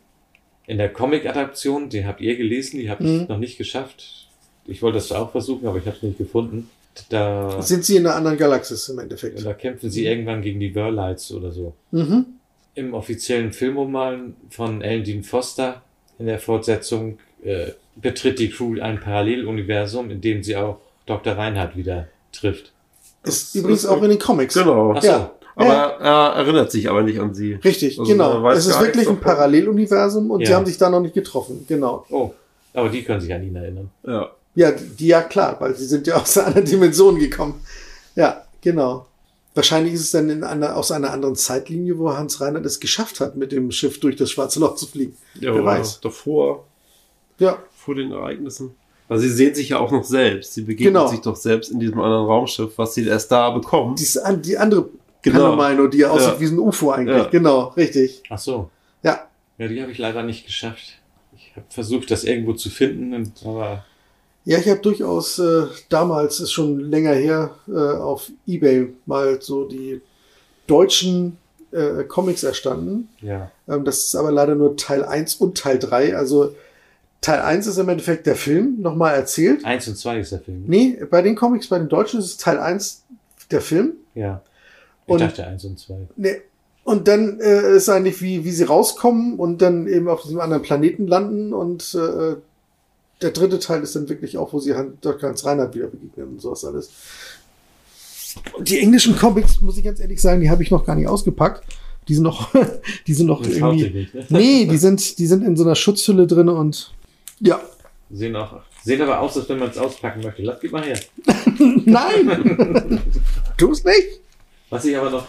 In der Comic-Adaption, die habt ihr gelesen, die habe ich Mhm. noch nicht geschafft. Ich wollte das auch versuchen, aber ich habe es nicht gefunden. Da, Sind sie in einer anderen Galaxis im Endeffekt. da kämpfen sie irgendwann gegen die Verlights oder so. Mhm. Im offiziellen Filmroman von Ellen Dean Foster in der Fortsetzung äh, betritt die Crew ein Paralleluniversum, in dem sie auch Dr. Reinhardt wieder trifft. Ist übrigens auch in den Comics. Genau. Ach so. Ja. Aber Ja. er erinnert sich aber nicht an sie. Richtig, Also, genau. Es ist wirklich ein. Paralleluniversum und sie Ja. haben sich da noch nicht getroffen. Genau. Oh, aber die können sich an ihn erinnern. Ja. Ja, die ja klar, weil sie sind ja aus einer anderen Dimension gekommen. Ja, genau. Wahrscheinlich ist es dann in einer, aus einer anderen Zeitlinie, wo Hans Reinhardt es geschafft hat, mit dem Schiff durch das Schwarze Loch zu fliegen. Ja, Wer weiß. davor, Ja, vor den Ereignissen. Weil sie sehen sich ja auch noch selbst. Sie begegnen Genau. sich doch selbst in diesem anderen Raumschiff, was sie erst da bekommen. die, an- die andere Genau. Palomino, die aussieht Ja. wie so ein UFO eigentlich. Genau, richtig. Ach so. Ja, Ja, die habe ich leider nicht geschafft. Ich habe versucht, das irgendwo zu finden, aber Ja, ich habe durchaus äh, damals, ist schon länger her, äh, auf Ebay mal so die deutschen äh, Comics erstanden. Ja. Ähm, das ist aber leider nur Teil 1 und Teil 3. Also Teil 1 ist im Endeffekt der Film, nochmal erzählt. Eins und zwei ist der Film. Nee, bei den Comics, bei den Deutschen ist es Teil 1 der Film. Ja. Ich Und- dachte eins und zwei. Nee. Und dann äh, ist eigentlich, wie, wie sie rauskommen und dann eben auf diesem anderen Planeten landen. Und äh, der dritte Teil ist dann wirklich auch, wo sie Dr. Hans Reinhardt wieder begegnen und sowas alles. Und die englischen Comics, muss ich ganz ehrlich sagen, die habe ich noch gar nicht ausgepackt. Die sind noch, die sind noch Das irgendwie. nicht, ne? Nee, die sind, die sind in so einer Schutzhülle drin und ja. Sehen auch, sehen aber aus, als wenn man es auspacken möchte. Lass, gib mal her. Nein! tu es nicht! Was ich aber noch,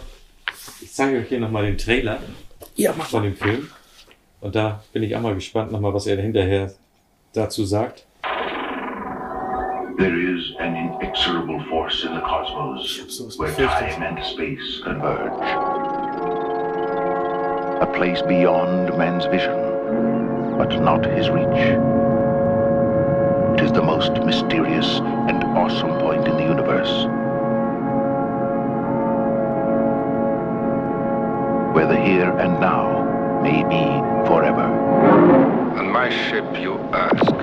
ich zeige euch hier nochmal den Trailer Ja, mach von dem Film. Und da bin ich auch mal gespannt, nochmal, was er hinterher dazu sagt. There is an inexorable force in the cosmos where time and space converge. A place beyond man's vision, but not his reach. It is the most mysterious and awesome point in the universe. Where the here and now may be forever. On my ship, you ask.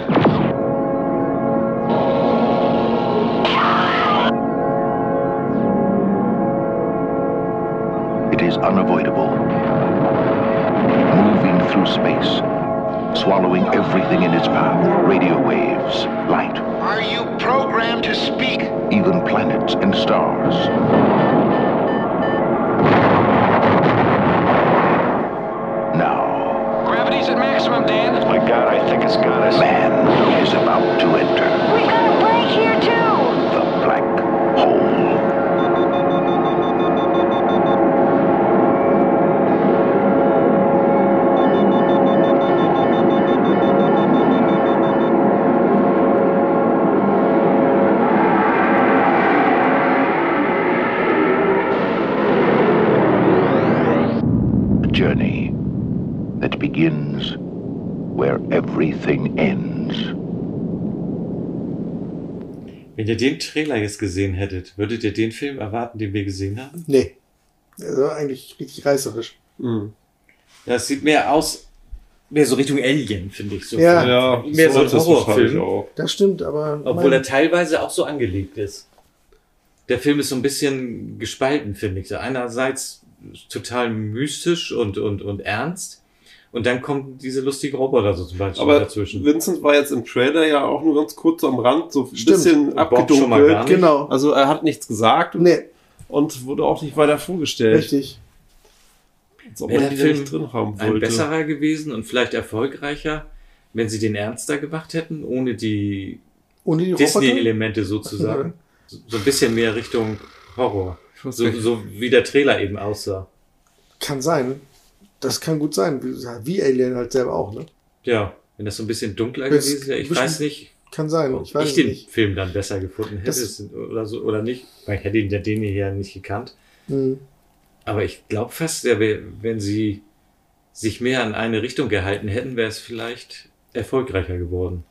It is unavoidable. Moving through space, swallowing everything in its path radio waves, light. Are you programmed to speak? Even planets and stars. Gravity's at Dan. My god, I think it's got us. Man is about to enter. We got a break here, too. Wenn ihr den Trailer jetzt gesehen hättet, würdet ihr den Film erwarten, den wir gesehen haben? Nee. Also eigentlich richtig reißerisch. Ja, es sieht mehr aus, mehr so Richtung Alien, finde ich. So. Ja. Ja, mehr so ein es wahrscheinlich Horrorfilm. auch. Das stimmt, aber. Obwohl er teilweise auch so angelegt ist. Der Film ist so ein bisschen gespalten, finde ich. So einerseits total mystisch und, und, und ernst. Und dann kommen diese lustigen Roboter so zum Beispiel Aber dazwischen. Vincent war jetzt im Trailer ja auch nur ganz kurz am Rand, so ein Stimmt. bisschen abgedunkelt. gar nicht. Genau. Also er hat nichts gesagt und, Nee, und wurde auch nicht weiter vorgestellt. richtig. Als ob Wäre der Film nicht drin haben ein wollte. besserer gewesen und vielleicht erfolgreicher, wenn sie den ernster gemacht hätten, ohne die Ohne die? Disney-Elemente sozusagen. So so ein bisschen mehr Richtung Horror. So, so wie der Trailer eben aussah. Kann sein. Das kann gut sein. Wie, Alien halt selber auch, ne? Ja, wenn das so ein bisschen dunkler Das gewesen wäre. Ich weiß nicht, Kann sein. ob Ich weiß ich den nicht. Film dann besser gefunden hätte Das- oder so oder nicht. Weil ich hätte ihn der den hier ja nicht gekannt. Hm. Aber ich glaube fast, wenn sie sich mehr an eine Richtung gehalten hätten, wäre es vielleicht erfolgreicher geworden.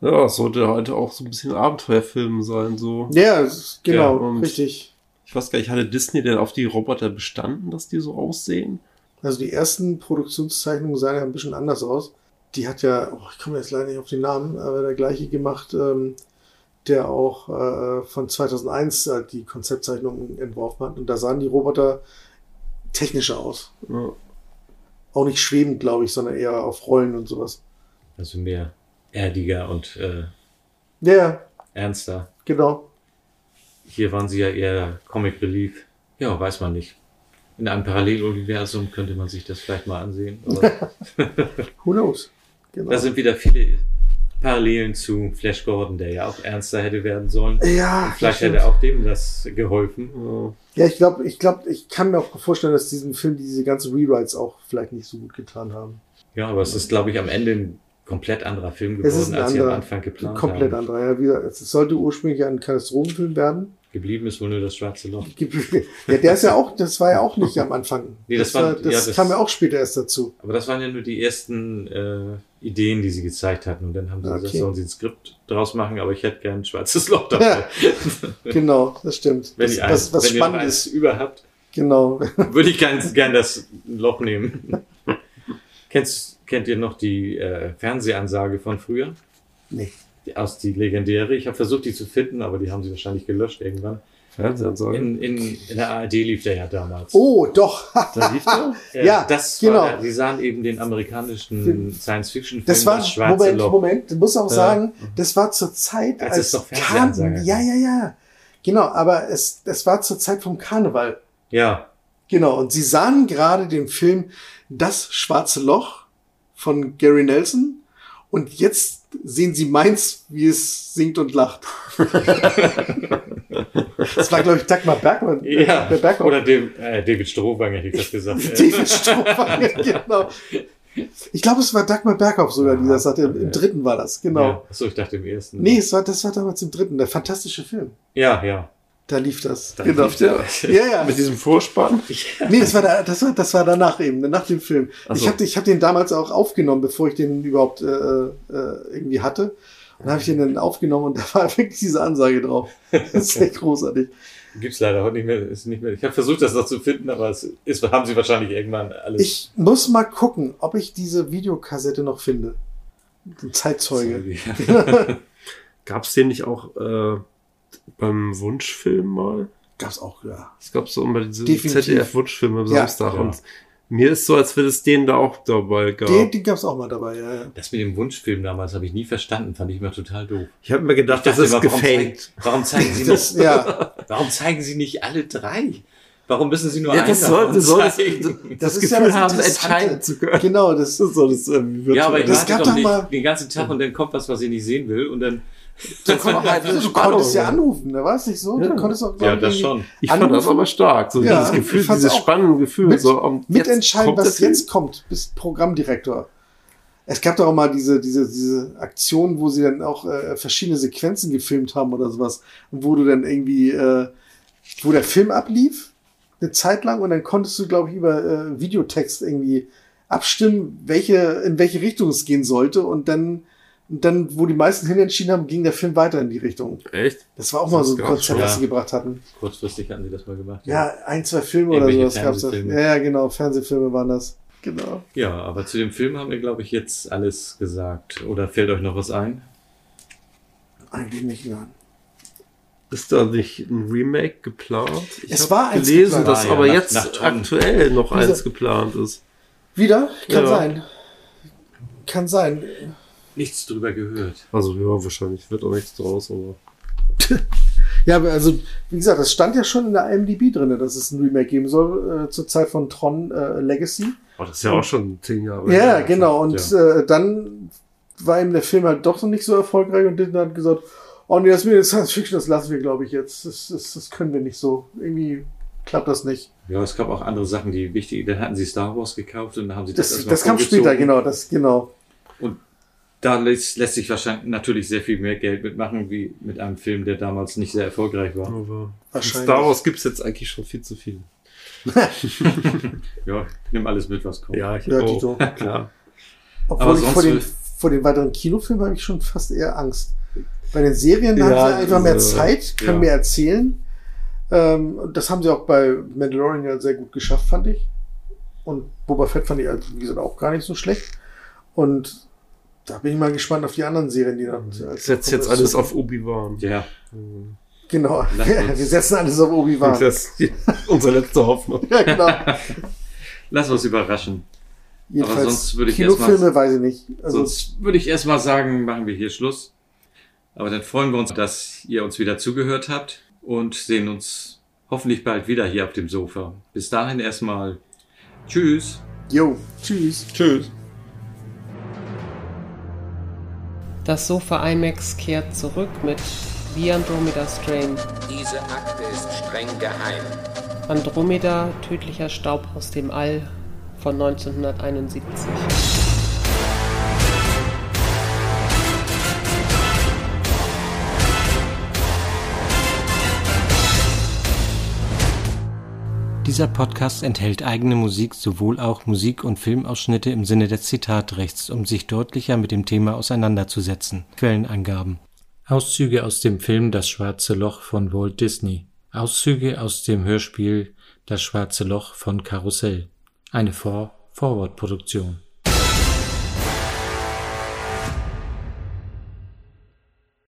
Ja, es sollte halt auch so ein bisschen Abenteuerfilm sein, so. Ja, genau, Ja, richtig. Ich weiß gar nicht, hatte Disney denn auf die Roboter bestanden, dass die so aussehen? Also die ersten Produktionszeichnungen sahen ja ein bisschen anders aus. Die hat ja, oh, ich komme jetzt leider nicht auf den Namen, aber der gleiche gemacht, ähm, der auch äh, von 2001 äh, die Konzeptzeichnungen entworfen hat. Und da sahen die Roboter technischer aus. Ja. Auch nicht schwebend, glaube ich, sondern eher auf Rollen und sowas. Also mehr erdiger und äh, ja, ernster. genau. Hier waren sie ja eher Comic Relief. Ja, weiß man nicht. In einem Paralleluniversum könnte man sich das vielleicht mal ansehen. Who knows? Genau. da sind wieder viele Parallelen zu Flash Gordon, der ja auch ernster hätte werden sollen. Ja, vielleicht hätte auch dem das geholfen. Ja, ich glaube, ich glaube, ich kann mir auch vorstellen, dass diesem Film diese ganzen Rewrites auch vielleicht nicht so gut getan haben. Ja, aber es ist, glaube ich, am Ende ein komplett anderer Film Es ist geworden, ein als sie am anderer, Anfang geplant komplett haben. anderer. Ja, wie gesagt, es sollte ursprünglich ein Katastrophenfilm werden. Geblieben ist wohl nur das schwarze Loch. Ja, der ist ja auch, das war ja auch nicht am Anfang. Nee, das war, war- das ja, das- kam ja auch später erst dazu. Aber das waren ja nur die ersten äh, Ideen, die sie gezeigt hatten. Und dann haben sie gesagt, Okay. sollen sie ein Skript draus machen, aber ich hätte gern ein schwarzes Loch dabei. Genau, das stimmt. wenn das, ihr, eins, was, was wenn spannend ist. über habt, Genau. würde ich ganz gern das Loch nehmen. Kennst, kennt ihr noch die äh, Fernsehansage von früher? Nee. Die, aus die legendäre. Ich habe versucht, die zu finden, aber die haben sie wahrscheinlich gelöscht irgendwann. Fernsehansage? In, in, in der ARD lief der ja damals. Oh, doch. Da lief der? Äh, ja, das genau. War, die sahen eben den amerikanischen Science-Fiction-Film Das war, Schwarze Moment, Loch. Moment, du musst auch Ja. sagen, das war zur Zeit, Als als, es noch Karn Fernsehansager Ja, ja, ja. Genau, aber es, es war zur Zeit vom Karneval. Ja, Genau, und sie sahen gerade den Film Das Schwarze Loch von Gary Nelson und jetzt sehen sie meins, wie es singt und lacht. das war, glaube ich, Dagmar Bergmann. ja. Der Bergmann. Oder dem, äh, David Strohwanger hätte ich das gesagt. David Strohwanger, genau. Ich glaube, es war Dagmar Berghoff sogar, die das sagte. Im, Im dritten war das, genau. Ja. Achso, ich dachte im ersten. Nee, es war, das war damals im dritten, der fantastische Film. Ja, ja. Da lief das. Da genau. lief der. Ja, ja. Mit diesem Vorspann? Nee, das war, da, das war, das war danach eben, nach dem Film. So. Ich habe ich hab den damals auch aufgenommen, bevor ich den überhaupt äh, äh, irgendwie hatte. Und dann habe ich den dann aufgenommen und da war wirklich diese Ansage drauf. Das ist echt großartig. Gibt's leider heute nicht mehr. Ist nicht mehr. Ich habe versucht, das noch zu finden, aber es ist, haben sie wahrscheinlich irgendwann alles. Ich muss mal gucken, ob ich diese Videokassette noch finde. Ein Zeitzeuge. Gab's den nicht auch äh, beim Wunschfilm mal? Gab's auch, ja. Es gab so immer diese. ZDF-Wunschfilme am Ja. Samstag. Ja. Und mir ist so, als wenn es den da auch dabei gab. Den, den gab's auch mal dabei, ja, ja. Das mit dem Wunschfilm damals habe ich nie verstanden, fand ich immer total doof. Ich habe mir gedacht, Ich das ist dachte gefaked. zeigen- Warum zeigen Sie Das- nicht, ja. warum zeigen Sie nicht alle drei? Warum müssen Sie nur Ja, einen das soll- davon das soll- zeigen? das ist Gefühl haben, Interessante. entscheiden zu können. Genau, das ist so das äh, Ja, aber ich Das warte gab doch doch nicht mal- den ganzen Tag und dann kommt was, was ich nicht sehen will und dann Du, konntest, halt du Spannung, konntest ja anrufen, da war es nicht so? Du Ja. konntest auch, Ja, das irgendwie schon. Ich fand das anrufen. aber stark. So Ja, dieses Gefühl, dieses spannende Gefühl. Mit, so, um, mitentscheiden, was jetzt kommt, bist Programmdirektor. Es gab doch auch mal diese, diese, diese Aktion, wo sie dann auch äh, verschiedene Sequenzen gefilmt haben oder sowas, wo du dann irgendwie, äh, wo der Film ablief, eine Zeit lang, und dann konntest du, glaube ich, über äh, Videotext irgendwie abstimmen, welche, in welche Richtung es gehen sollte, und dann, und dann, wo die meisten hin entschieden haben, ging der Film weiter in die Richtung. Echt? Das war auch mal so ein Konzept, was sie Ja. gebracht hatten. kurzfristig hatten sie das mal gemacht. Ja, ein, zwei Filme oder sowas da. Fernsehfilme. Ja, ja, genau, Fernsehfilme waren das. Genau. Ja, aber zu dem Film haben wir, glaube ich, jetzt alles gesagt. Oder fällt euch noch was ein? Eigentlich nicht, nein. Ist da nicht ein Remake geplant? Ich Es war eins gelesen, geplant. dass Ah, ja, aber nach- jetzt nach aktuell noch Diese- eins geplant ist. Wieder? Kann Ja. sein. Kann sein. Nichts drüber gehört. Also ja, wahrscheinlich wird auch nichts draus, aber. Ja, aber also, wie gesagt, das stand ja schon in der IMDb drin, dass es ein Remake geben soll äh, zur Zeit von Tron äh, Legacy. Oh, das ist ja auch schon zehn Jahre Ja, genau. Und äh, dann war ihm der Film halt doch noch nicht so erfolgreich und Disney hat gesagt, oh nee, das mit Science Fiction, das lassen wir, glaube ich, jetzt. Das, das, das können wir nicht so. Irgendwie klappt das nicht. Ja, es gab auch andere Sachen, die wichtig Dann hatten sie Star Wars gekauft und dann haben sie das Das, das kam später, genau, das, genau. Und da lässt, lässt sich wahrscheinlich natürlich sehr viel mehr Geld mitmachen, wie mit einem Film, der damals nicht sehr erfolgreich war. Aber von Wahrscheinlich. Star Wars gibt's jetzt eigentlich schon viel zu viel. Ja, nimm alles mit, was kommt. Ja, ich Ja, auch. Tito. Klar. Obwohl Aber ich vor den, vor den weiteren Kinofilmen habe ich schon fast eher Angst. Bei den Serien, Ja, haben sie einfach mehr diese- Zeit, können ja. mehr erzählen. Ähm, und das haben sie auch bei Mandalorian ja sehr gut geschafft, fand ich. Und Boba Fett fand ich, also, wie gesagt, auch gar nicht so schlecht. Und da bin ich mal gespannt auf die anderen Serien, die dann. Ich setze jetzt alles auf Obi-Wan. Ja. Genau. Wir setzen alles auf Obi-Wan. Das ist unsere letzte Hoffnung. Ja, genau. Lass uns überraschen. Jedenfalls, Aber sonst würde ich Kinofilme weiß ich nicht. Also, sonst würde ich erstmal sagen, machen wir hier Schluss. Aber dann freuen wir uns, dass ihr uns wieder zugehört habt und sehen uns hoffentlich bald wieder hier auf dem Sofa. Bis dahin erstmal Tschüss. jo, tschüss. Tschüss. Das Sofa IMAX kehrt zurück mit The Andromeda Strain. Diese Akte ist streng geheim. Andromeda, tödlicher Staub aus dem All von 1971. Dieser Podcast enthält eigene Musik, sowohl auch Musik- und Filmausschnitte im Sinne des Zitatrechts, um sich deutlicher mit dem Thema auseinanderzusetzen. Quellenangaben. Auszüge aus dem Film Das schwarze Loch von Walt Disney. Auszüge aus dem Hörspiel Das schwarze Loch von Karussell. Eine For-Forward-Produktion.